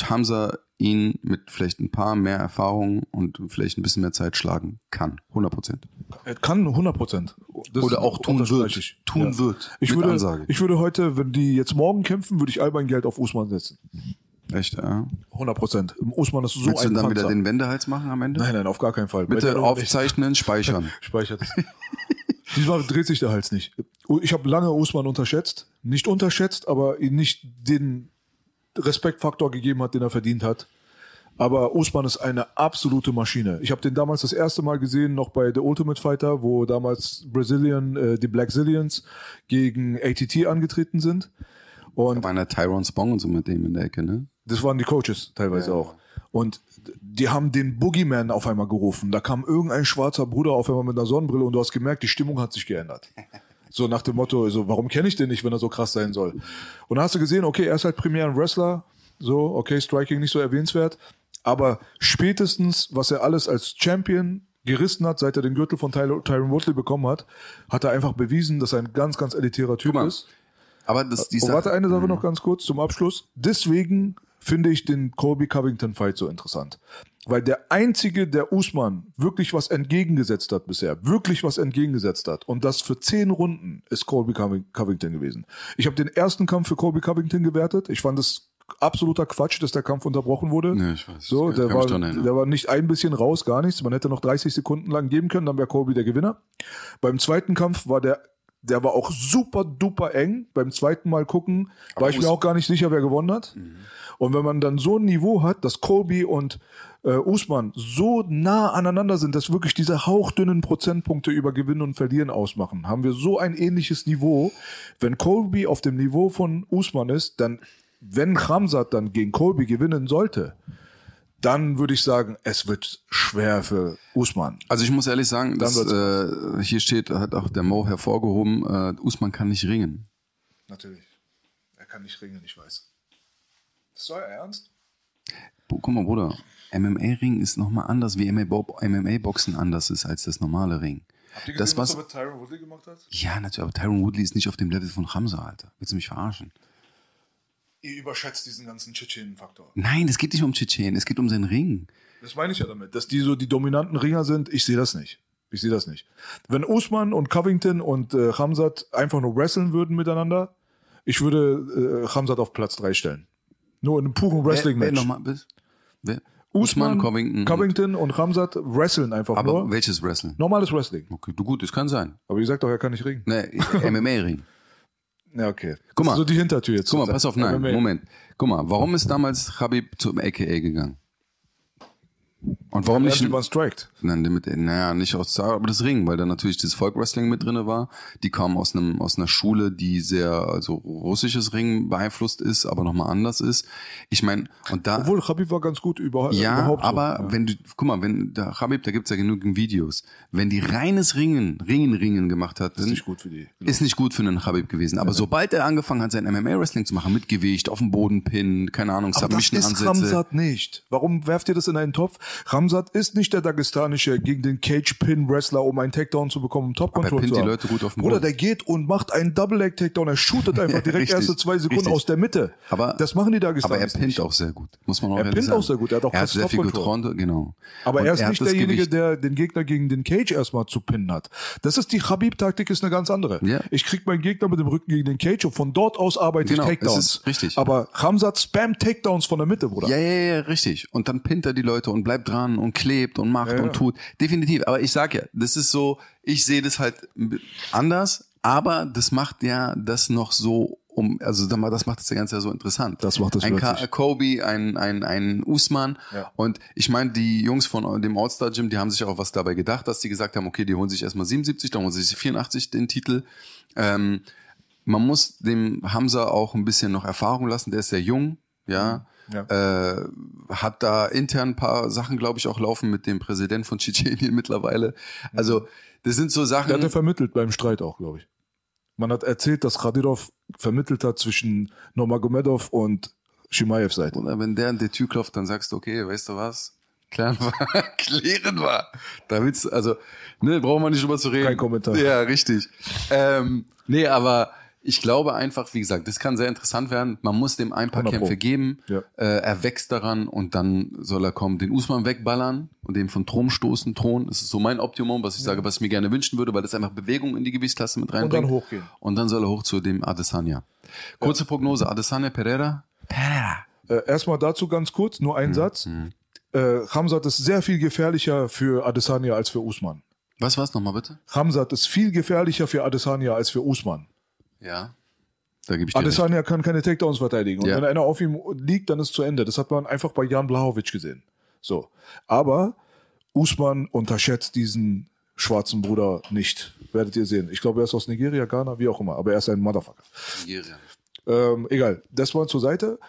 [SPEAKER 5] Hamza ihn mit vielleicht ein paar mehr Erfahrungen und vielleicht ein bisschen mehr Zeit schlagen kann. 100 Prozent.
[SPEAKER 4] Er kann 100 Prozent.
[SPEAKER 5] Oder auch tun wird. Tun wird.
[SPEAKER 4] Ich würde,
[SPEAKER 5] Ansage.
[SPEAKER 4] ich würde heute, wenn die jetzt morgen kämpfen, würde ich all mein Geld auf Usman setzen.
[SPEAKER 5] Echt, ja.
[SPEAKER 4] 100 Prozent. Usman ist so
[SPEAKER 5] Willst du
[SPEAKER 4] ein
[SPEAKER 5] dann wieder
[SPEAKER 4] Panzer.
[SPEAKER 5] den Wendehals machen am Ende?
[SPEAKER 4] Nein, nein, auf gar keinen Fall.
[SPEAKER 5] Bitte
[SPEAKER 4] Nummer nicht.
[SPEAKER 5] aufzeichnen, speichern.
[SPEAKER 4] Speichert. Diesmal dreht sich der Hals nicht. Ich habe lange Usman unterschätzt. Nicht unterschätzt, aber ihm nicht den Respektfaktor gegeben hat, den er verdient hat. Aber Usman ist eine absolute Maschine. Ich habe den damals das erste Mal gesehen, noch bei The Ultimate Fighter, wo damals Brazilian, äh, die Black Zillions gegen ATT angetreten sind. Und
[SPEAKER 5] Da war einer Tyrone Spong und so mit dem in der Ecke, ne?
[SPEAKER 4] das waren die Coaches teilweise auch. Und die haben den Boogeyman auf einmal gerufen. Da kam irgendein schwarzer Bruder auf einmal mit einer Sonnenbrille und du hast gemerkt, die Stimmung hat sich geändert. So nach dem Motto, so, warum kenne ich den nicht, wenn er so krass sein soll? Und dann hast du gesehen, okay, er ist halt primär ein Wrestler, so, okay, Striking nicht so erwähnenswert, aber spätestens, was er alles als Champion gerissen hat, seit er den Gürtel von Ty Tyron Woodley bekommen hat, hat er einfach bewiesen, dass er ein ganz, ganz elitärer Typ
[SPEAKER 5] mal,
[SPEAKER 4] ist.
[SPEAKER 5] Aber das, die
[SPEAKER 4] Oh,
[SPEAKER 5] Sache,
[SPEAKER 4] warte, eine Sache noch ganz kurz zum Abschluss. Deswegen finde ich den Colby Covington Fight so interessant. Weil der einzige, der Usman wirklich was entgegengesetzt hat bisher, wirklich was entgegengesetzt hat, und das für zehn Runden, ist Colby Coving- Covington gewesen. Ich habe den ersten Kampf für Colby Covington gewertet. Ich fand es absoluter Quatsch, dass der Kampf unterbrochen wurde.
[SPEAKER 5] Ja, ich weiß.
[SPEAKER 4] So, der war, der war nicht ein bisschen raus, gar nichts. Man hätte noch 30 Sekunden lang geben können, dann wäre Colby der Gewinner. Beim zweiten Kampf war der, der war auch super duper eng. Beim zweiten Mal gucken, war ich mir auch gar nicht sicher, wer gewonnen hat. Und wenn man dann so ein Niveau hat, dass Colby und äh, Usman so nah aneinander sind, dass wirklich diese hauchdünnen Prozentpunkte über Gewinnen und Verlieren ausmachen, haben wir so ein ähnliches Niveau. Wenn Colby auf dem Niveau von Usman ist, dann, wenn Khamzat dann gegen Colby gewinnen sollte, dann würde ich sagen, es wird schwer für Usman.
[SPEAKER 5] Also ich muss ehrlich sagen, dass, äh, hier steht, hat auch der Mo hervorgehoben, äh, Usman kann nicht ringen.
[SPEAKER 4] Natürlich. Er kann nicht ringen, ich weiß. Ist euer Ernst?
[SPEAKER 5] Bo- Guck mal, Bruder, MMA-Ring ist nochmal anders, wie MMA-Boxen anders ist als das normale Ring.
[SPEAKER 4] Habt ihr
[SPEAKER 5] Das,
[SPEAKER 4] gesehen, was
[SPEAKER 5] was,
[SPEAKER 4] mit Tyron Woodley gemacht hat?
[SPEAKER 5] ja, natürlich, aber Tyron Woodley ist nicht auf dem Level von Hamza, Alter. Willst du mich verarschen?
[SPEAKER 4] Ihr überschätzt diesen ganzen Tschetschenen-Faktor.
[SPEAKER 5] Nein, es geht nicht um Tschetschen, es geht um seinen Ring.
[SPEAKER 4] Das meine ich ja damit, dass die so die dominanten Ringer sind. Ich sehe das nicht. Ich sehe das nicht. Wenn Usman und Covington und äh, Hamzat einfach nur wresteln würden miteinander, ich würde äh, Hamzat auf Platz 3 stellen. Nur in einem puren
[SPEAKER 5] Wer, wer
[SPEAKER 4] Wrestling-Match.
[SPEAKER 5] nochmal bist? Wer?
[SPEAKER 4] Usman,
[SPEAKER 5] Covington.
[SPEAKER 4] Covington und Hamzat wresteln einfach
[SPEAKER 5] Aber
[SPEAKER 4] nur.
[SPEAKER 5] welches Wrestling?
[SPEAKER 4] Normales Wrestling.
[SPEAKER 5] Okay, du gut, das kann sein.
[SPEAKER 4] Aber ihr sagt doch, er kann nicht ringen.
[SPEAKER 5] Ne, MMA-Ring.
[SPEAKER 4] Ja, okay.
[SPEAKER 5] Guck mal.
[SPEAKER 4] So die Hintertür jetzt.
[SPEAKER 5] Guck mal, pass auf, nein. Moment. Guck mal, warum ist damals Khabib zum AKA gegangen? Und warum nicht?
[SPEAKER 4] man strikt.
[SPEAKER 5] Nein, mit, naja, nicht aus aber das Ring, weil da natürlich das Volkwrestling mit drinne war. Die kamen aus einem aus einer Schule, die sehr also russisches Ring beeinflusst ist, aber nochmal anders ist. Ich meine, und da
[SPEAKER 4] Obwohl, Khabib war ganz gut über,
[SPEAKER 5] ja,
[SPEAKER 4] überhaupt so.
[SPEAKER 5] aber
[SPEAKER 4] Ja.
[SPEAKER 5] wenn du, guck mal, wenn der Khabib, da gibt's ja genügend Videos. Wenn die reines Ringen, Ringen, Ringen gemacht hat,
[SPEAKER 4] ist nicht gut für die.
[SPEAKER 5] ist nicht gut für einen Khabib gewesen. Aber sobald er angefangen hat, sein MMA-Wrestling zu machen, mit Gewicht, auf dem Boden pinnen, keine Ahnung,
[SPEAKER 4] Aber das ist. Ramsat nicht. Warum werft ihr das in einen Topf? Ramsat ist nicht der dagestanische gegen den Cage-Pin-Wrestler, um einen Takedown zu bekommen, um Top-Control
[SPEAKER 5] pinnt
[SPEAKER 4] zu
[SPEAKER 5] die
[SPEAKER 4] haben.
[SPEAKER 5] Leute gut auf den
[SPEAKER 4] Bruder, der geht und macht einen Double-Leg-Takedown. Er shootet einfach direkt
[SPEAKER 5] Richtig,
[SPEAKER 4] erste zwei Sekunden
[SPEAKER 5] richtig.
[SPEAKER 4] aus der Mitte.
[SPEAKER 5] Aber,
[SPEAKER 4] das machen die
[SPEAKER 5] aber
[SPEAKER 4] Dagestanis
[SPEAKER 5] er pinnt
[SPEAKER 4] nicht.
[SPEAKER 5] auch sehr gut, muss man auch
[SPEAKER 4] Er
[SPEAKER 5] ehrlich
[SPEAKER 4] pinnt
[SPEAKER 5] sagen.
[SPEAKER 4] auch sehr gut, er hat auch
[SPEAKER 5] er hat sehr viel getroffen, genau.
[SPEAKER 4] Aber
[SPEAKER 5] Und
[SPEAKER 4] er ist
[SPEAKER 5] hat
[SPEAKER 4] nicht derjenige,
[SPEAKER 5] Gewicht.
[SPEAKER 4] der den Gegner gegen den Cage erstmal zu pinnen hat. Das ist die Khabib-Taktik, ist eine ganz andere.
[SPEAKER 5] Ja.
[SPEAKER 4] Ich krieg meinen Gegner mit dem Rücken gegen den Cage und von dort aus arbeite
[SPEAKER 5] Genau,
[SPEAKER 4] ich Takedowns.
[SPEAKER 5] richtig.
[SPEAKER 4] Aber Ramsat spammt Takedowns von der Mitte, Bruder.
[SPEAKER 5] Ja, ja, ja, richtig. Und dann pinnt er die Leute und bleibt dran und klebt und macht
[SPEAKER 4] Ja,
[SPEAKER 5] und tut. Definitiv. Aber ich sag ja, das ist so, ich sehe das halt anders, aber das macht ja das noch so um, also das macht das ja Ganze ja so interessant.
[SPEAKER 4] Das macht das
[SPEAKER 5] Ein Ka. Kobe, ein, ein, ein Usman.
[SPEAKER 4] Ja.
[SPEAKER 5] Und ich meine, die Jungs von dem All-Star Gym, die haben sich auch was dabei gedacht, dass die gesagt haben, okay, die holen sich erstmal 77, dann holen sie sich 84 den Titel. Ähm, man muss dem Hamza auch ein bisschen noch Erfahrung lassen, der ist sehr jung, ja.
[SPEAKER 4] Ja.
[SPEAKER 5] Äh, hat da intern ein paar Sachen, glaube ich, auch laufen mit dem Präsident von Tschetschenien mittlerweile. Also, das sind so
[SPEAKER 4] Der hat
[SPEAKER 5] Sachen.
[SPEAKER 4] vermittelt beim Streit auch, glaube ich. Man hat erzählt, dass Khadirov vermittelt hat zwischen Nurmagomedov und Shimaev Seite.
[SPEAKER 5] Oder wenn der an die Tür klopft, dann sagst du, okay, weißt du was? Klären wir, klären wir. Da willst du, also, ne, brauchen wir nicht drüber zu reden.
[SPEAKER 4] Kein Kommentar.
[SPEAKER 5] Ja, richtig. Ähm, nee, aber ich glaube einfach, wie gesagt, das kann sehr interessant werden. Man muss dem ein paar
[SPEAKER 4] 100 Pro.
[SPEAKER 5] Kämpfe geben.
[SPEAKER 4] Ja.
[SPEAKER 5] Äh, er wächst daran und dann soll er kommen, den Usman wegballern und den von Thron stoßen. Thron, das ist so mein Optimum, was ich sage, was ich mir gerne wünschen würde, weil das einfach Bewegung in die Gewichtsklasse mit reinbringt.
[SPEAKER 4] dann hochgehen.
[SPEAKER 5] Und dann soll er hoch zu dem Adesanya. Kurze Prognose, Adesanya Pereira. Pereira.
[SPEAKER 4] Äh, erstmal dazu ganz kurz, nur
[SPEAKER 5] Mhm.
[SPEAKER 4] ein Satz. Äh, Hamzat ist sehr viel gefährlicher für Adesanya als für Usman.
[SPEAKER 5] Was war's nochmal bitte?
[SPEAKER 4] Hamzat ist viel gefährlicher für Adesanya als für Usman.
[SPEAKER 5] Ja. Da gebe ich dir recht.
[SPEAKER 4] Adesanya kann keine Takedowns verteidigen. Und
[SPEAKER 5] Ja.
[SPEAKER 4] wenn einer auf ihm liegt, dann ist zu Ende. Das hat man einfach bei Jan Blachowicz gesehen. So. Aber Usman unterschätzt diesen schwarzen Bruder nicht. Werdet ihr sehen. Ich glaube, er ist aus Nigeria, Ghana, wie auch immer. Aber er ist ein Motherfucker.
[SPEAKER 5] Nigeria.
[SPEAKER 4] Ähm, egal. Das mal zur Seite.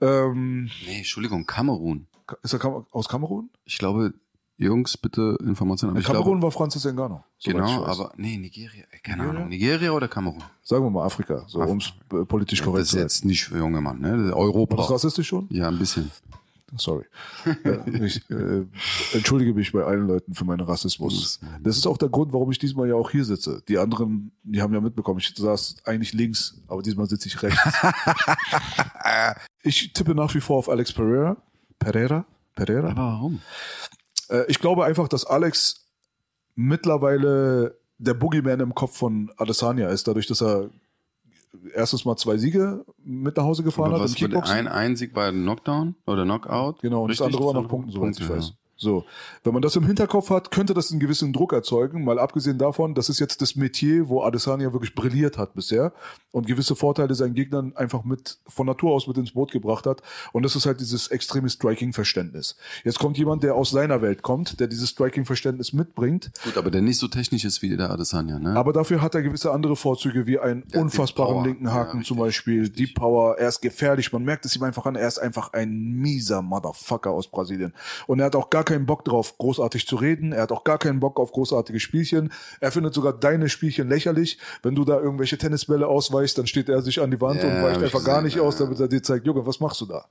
[SPEAKER 4] Ähm,
[SPEAKER 5] Nee, Entschuldigung, Kamerun.
[SPEAKER 4] ist er aus Kamerun?
[SPEAKER 5] Ich glaube, Jungs, bitte Informationen. Aber
[SPEAKER 4] Kamerun
[SPEAKER 5] glaube,
[SPEAKER 4] war Francis soweit
[SPEAKER 5] Genau, aber nee, Nigeria. äh, Keine Ahnung. Nigeria oder Kamerun?
[SPEAKER 4] Sagen wir mal Afrika, so um es politisch
[SPEAKER 5] Das
[SPEAKER 4] korrekt
[SPEAKER 5] ist
[SPEAKER 4] zu halten.
[SPEAKER 5] jetzt nicht für junge Mann, ne?
[SPEAKER 4] War das
[SPEAKER 5] Europa.
[SPEAKER 4] rassistisch schon?
[SPEAKER 5] Ja, ein bisschen.
[SPEAKER 4] Sorry. äh, ich äh, entschuldige mich bei allen Leuten für meinen Rassismus. Das ist auch der Grund, warum ich diesmal ja auch hier sitze. Die anderen, die haben ja mitbekommen, ich saß eigentlich links, aber diesmal sitze ich rechts. ich tippe nach wie vor auf Alex Pereira. Pereira? Pereira?
[SPEAKER 5] Aber warum?
[SPEAKER 4] Äh, ich glaube einfach, dass Alex mittlerweile der Boogeyman im Kopf von Adesanya ist, dadurch, dass er erstes Mal zwei Siege mit nach Hause gefahren
[SPEAKER 5] Aber
[SPEAKER 4] hat im
[SPEAKER 5] was für
[SPEAKER 4] Kickboxen.
[SPEAKER 5] ein Einzig bei Knockdown oder Knockout?
[SPEAKER 4] Genau, und
[SPEAKER 5] Richtig?
[SPEAKER 4] das andere war nach Punkten, soweit ich weiß. So, wenn man das im Hinterkopf hat, könnte das einen gewissen Druck erzeugen, mal abgesehen davon, das ist jetzt das Metier, wo Adesanya wirklich brilliert hat bisher und gewisse Vorteile seinen Gegnern einfach mit von Natur aus mit ins Boot gebracht hat und das ist halt dieses extreme Striking-Verständnis. Jetzt kommt jemand, der aus seiner Welt kommt, der dieses Striking-Verständnis mitbringt,
[SPEAKER 5] Gut, aber der nicht so technisch ist wie der Adesanya, ne?
[SPEAKER 4] aber dafür hat er gewisse andere Vorzüge, wie einen
[SPEAKER 5] Ja,
[SPEAKER 4] unfassbaren linken Haken
[SPEAKER 5] Ja,
[SPEAKER 4] zum
[SPEAKER 5] richtig,
[SPEAKER 4] Beispiel, Deep Power, er ist gefährlich, man merkt es ihm einfach an, er ist einfach ein mieser Motherfucker aus Brasilien. Und er hat auch gar keinen Bock drauf, großartig zu reden, er hat auch gar keinen Bock auf großartige Spielchen, er findet sogar deine Spielchen lächerlich, wenn du da irgendwelche Tennisbälle ausweichst, dann steht er sich an die Wand
[SPEAKER 5] Ja,
[SPEAKER 4] und weicht
[SPEAKER 5] ich
[SPEAKER 4] einfach gar nicht
[SPEAKER 5] ja,
[SPEAKER 4] aus, damit er dir zeigt, Junge, was machst du da?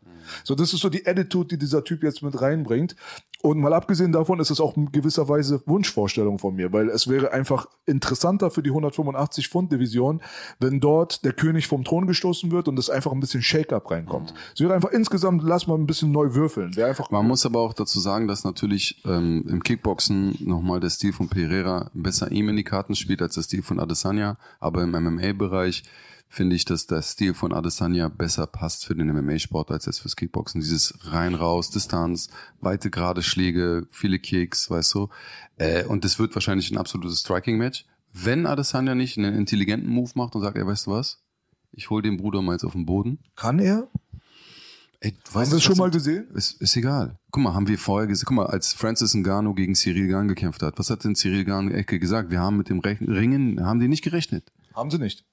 [SPEAKER 4] So, das ist so die Attitude, die dieser Typ jetzt mit reinbringt. Und mal abgesehen davon ist es auch in gewisser Weise Wunschvorstellung von mir, weil es wäre einfach interessanter für die 185 Pfund Division, wenn dort der König vom Thron gestoßen wird und es einfach ein bisschen Shake-up reinkommt. Es wäre einfach insgesamt, lass mal ein bisschen neu würfeln. Wäre einfach
[SPEAKER 5] Man muss aber auch dazu sagen, dass natürlich ähm, im Kickboxen nochmal der Stil von Pereira besser ihm in die Karten spielt als der Stil von Adesanya. Aber im MMA-Bereich finde ich, dass der Stil von Adesanya besser passt für den MMA-Sport als jetzt fürs Kickboxen. Dieses rein raus, Distanz, weite gerade Schläge, viele Kicks, weißt du. Äh, und das wird wahrscheinlich ein absolutes Striking-Match. Wenn Adesanya nicht einen intelligenten Move macht und sagt, ey, weißt du was? Ich hol den Bruder mal jetzt auf den Boden.
[SPEAKER 4] kann er?
[SPEAKER 5] Ey, du
[SPEAKER 4] Haben wir es schon mal gesehen?
[SPEAKER 5] Ist, ist egal. Guck mal, haben wir vorher gesehen. Guck mal, als Francis Ngannou gegen Cyril Gahn gekämpft hat, was hat denn Cyril Gahn Ecke gesagt? Wir haben mit dem Rech- Ringen, haben die nicht gerechnet.
[SPEAKER 4] Haben sie nicht.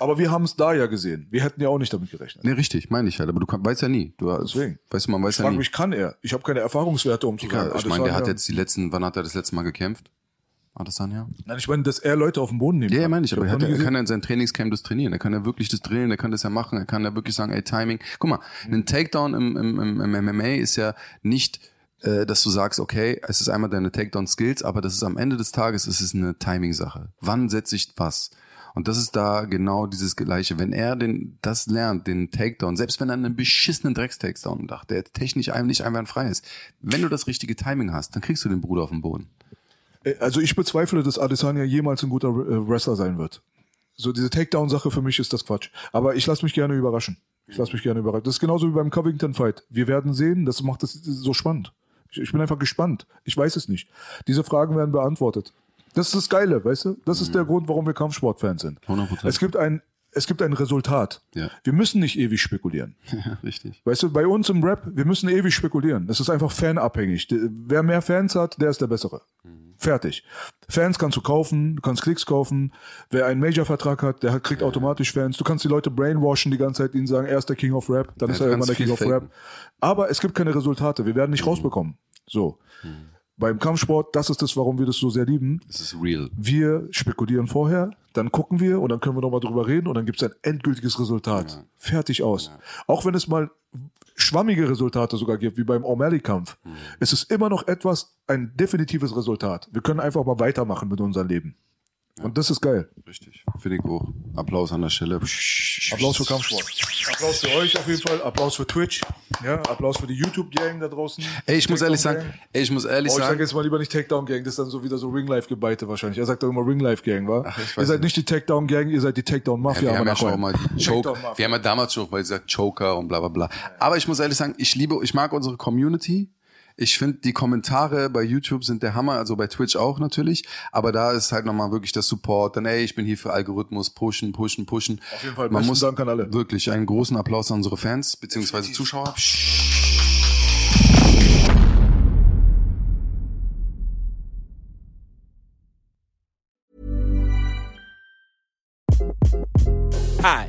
[SPEAKER 4] Aber wir haben es da ja gesehen. Wir hätten ja auch nicht damit gerechnet.
[SPEAKER 5] Ne, richtig, meine ich halt. Aber du kann, weißt ja nie. Du,
[SPEAKER 4] Deswegen.
[SPEAKER 5] Weißt du, man weiß
[SPEAKER 4] Ich
[SPEAKER 5] ja
[SPEAKER 4] frage
[SPEAKER 5] nie.
[SPEAKER 4] mich, kann er? Ich habe keine Erfahrungswerte, um zu
[SPEAKER 5] Egal.
[SPEAKER 4] sagen.
[SPEAKER 5] Ich meine, der hat jetzt die letzten, wann hat er das letzte Mal gekämpft? Adesanya?
[SPEAKER 4] Nein, ich meine, dass er Leute auf den Boden nimmt.
[SPEAKER 5] Ja, ja, meine ich. Aber er, hat, er kann ja in seinem Trainingscamp das trainieren. Er kann ja wirklich das drillen, er kann das ja machen. Er kann ja wirklich sagen, ey, Timing. Guck mal, ein Takedown im, im, im, im MMA ist ja nicht, äh, dass du sagst, okay, es ist einmal deine Takedown-Skills, aber das ist am Ende des Tages, es ist eine Timing-Sache. Wann setze ich was? Und das ist da genau dieses Gleiche. Wenn er den, das lernt, den Takedown, selbst wenn er einen beschissenen Drecks-Takedown macht, der technisch einem nicht einwandfrei ist, wenn du das richtige Timing hast, dann kriegst du den Bruder auf den Boden.
[SPEAKER 4] Äh, Also ich bezweifle, dass Adesanya jemals ein guter äh, Wrestler sein wird. So diese Takedown-Sache für mich ist das Quatsch. Aber ich lasse mich gerne überraschen. Ich lasse mich gerne überraschen. Das ist genauso wie beim Covington-Fight. Wir werden sehen, das macht es so spannend. Ich, ich bin einfach gespannt. Ich weiß es nicht. Diese Fragen werden beantwortet. Das ist das Geile, weißt du? Das ist der Grund, warum wir Kampfsportfans sind.
[SPEAKER 5] 100%.
[SPEAKER 4] Es gibt ein, es gibt ein Resultat.
[SPEAKER 5] Ja.
[SPEAKER 4] Wir müssen nicht ewig spekulieren.
[SPEAKER 5] Ja, richtig.
[SPEAKER 4] Weißt du, bei uns im Rap, wir müssen ewig spekulieren. Es ist einfach fanabhängig. Wer mehr Fans hat, der ist der Bessere. Fertig. Fans kannst du kaufen, du kannst Klicks kaufen. Wer einen Major-Vertrag hat, der kriegt automatisch Fans. Du kannst die Leute brainwashen die ganze Zeit, ihnen sagen, er ist der King of Rap, dann
[SPEAKER 5] Ja,
[SPEAKER 4] ist er irgendwann der King of Rap. Aber es gibt keine Resultate. Wir werden nicht rausbekommen. So. Beim Kampfsport, das ist das, warum wir das so sehr lieben.
[SPEAKER 5] Es ist real.
[SPEAKER 4] Wir spekulieren vorher, dann gucken wir und dann können wir nochmal drüber reden und dann gibt es ein endgültiges Resultat. Fertig aus. Auch wenn es mal schwammige Resultate sogar gibt, wie beim O'Malley-Kampf, es ist immer noch etwas, ein definitives Resultat. Wir können einfach mal weitermachen mit unserem Leben. Und das ist geil.
[SPEAKER 5] Richtig. Finde ich auch. Applaus an der Stelle.
[SPEAKER 4] Applaus für Kampfsport. Applaus für euch auf jeden Fall. Applaus für Twitch. Ja, Applaus für die YouTube-Gang da draußen.
[SPEAKER 5] Ey, ich muss ehrlich sagen, ey, ich muss ehrlich
[SPEAKER 4] Oh, ich sag
[SPEAKER 5] sagen,
[SPEAKER 4] jetzt mal lieber nicht Takedown Gang, das ist dann so wieder so Ringlife-Gebeite wahrscheinlich. Er sagt doch immer Ringlife Gang, wa?
[SPEAKER 5] Ach, ich
[SPEAKER 4] ihr seid
[SPEAKER 5] nicht.
[SPEAKER 4] die Takedown Gang, ihr seid die Takedown Mafia.
[SPEAKER 5] wir haben ja
[SPEAKER 4] aber
[SPEAKER 5] schon mal die Choke, wir haben ja damals schon, weil sie sagt Choker und bla bla bla. Aber ich muss ehrlich sagen, ich liebe, ich mag unsere Community. Ich finde, die Kommentare bei YouTube sind der Hammer, also bei Twitch auch natürlich. Aber da ist halt nochmal wirklich der Support. Dann, ey, ich bin hier für Algorithmus, pushen, pushen, pushen.
[SPEAKER 4] Auf jeden Fall,
[SPEAKER 5] Man muss
[SPEAKER 4] Dank an alle.
[SPEAKER 5] wirklich einen großen Applaus an unsere Fans, beziehungsweise Zuschauer.
[SPEAKER 7] Hi,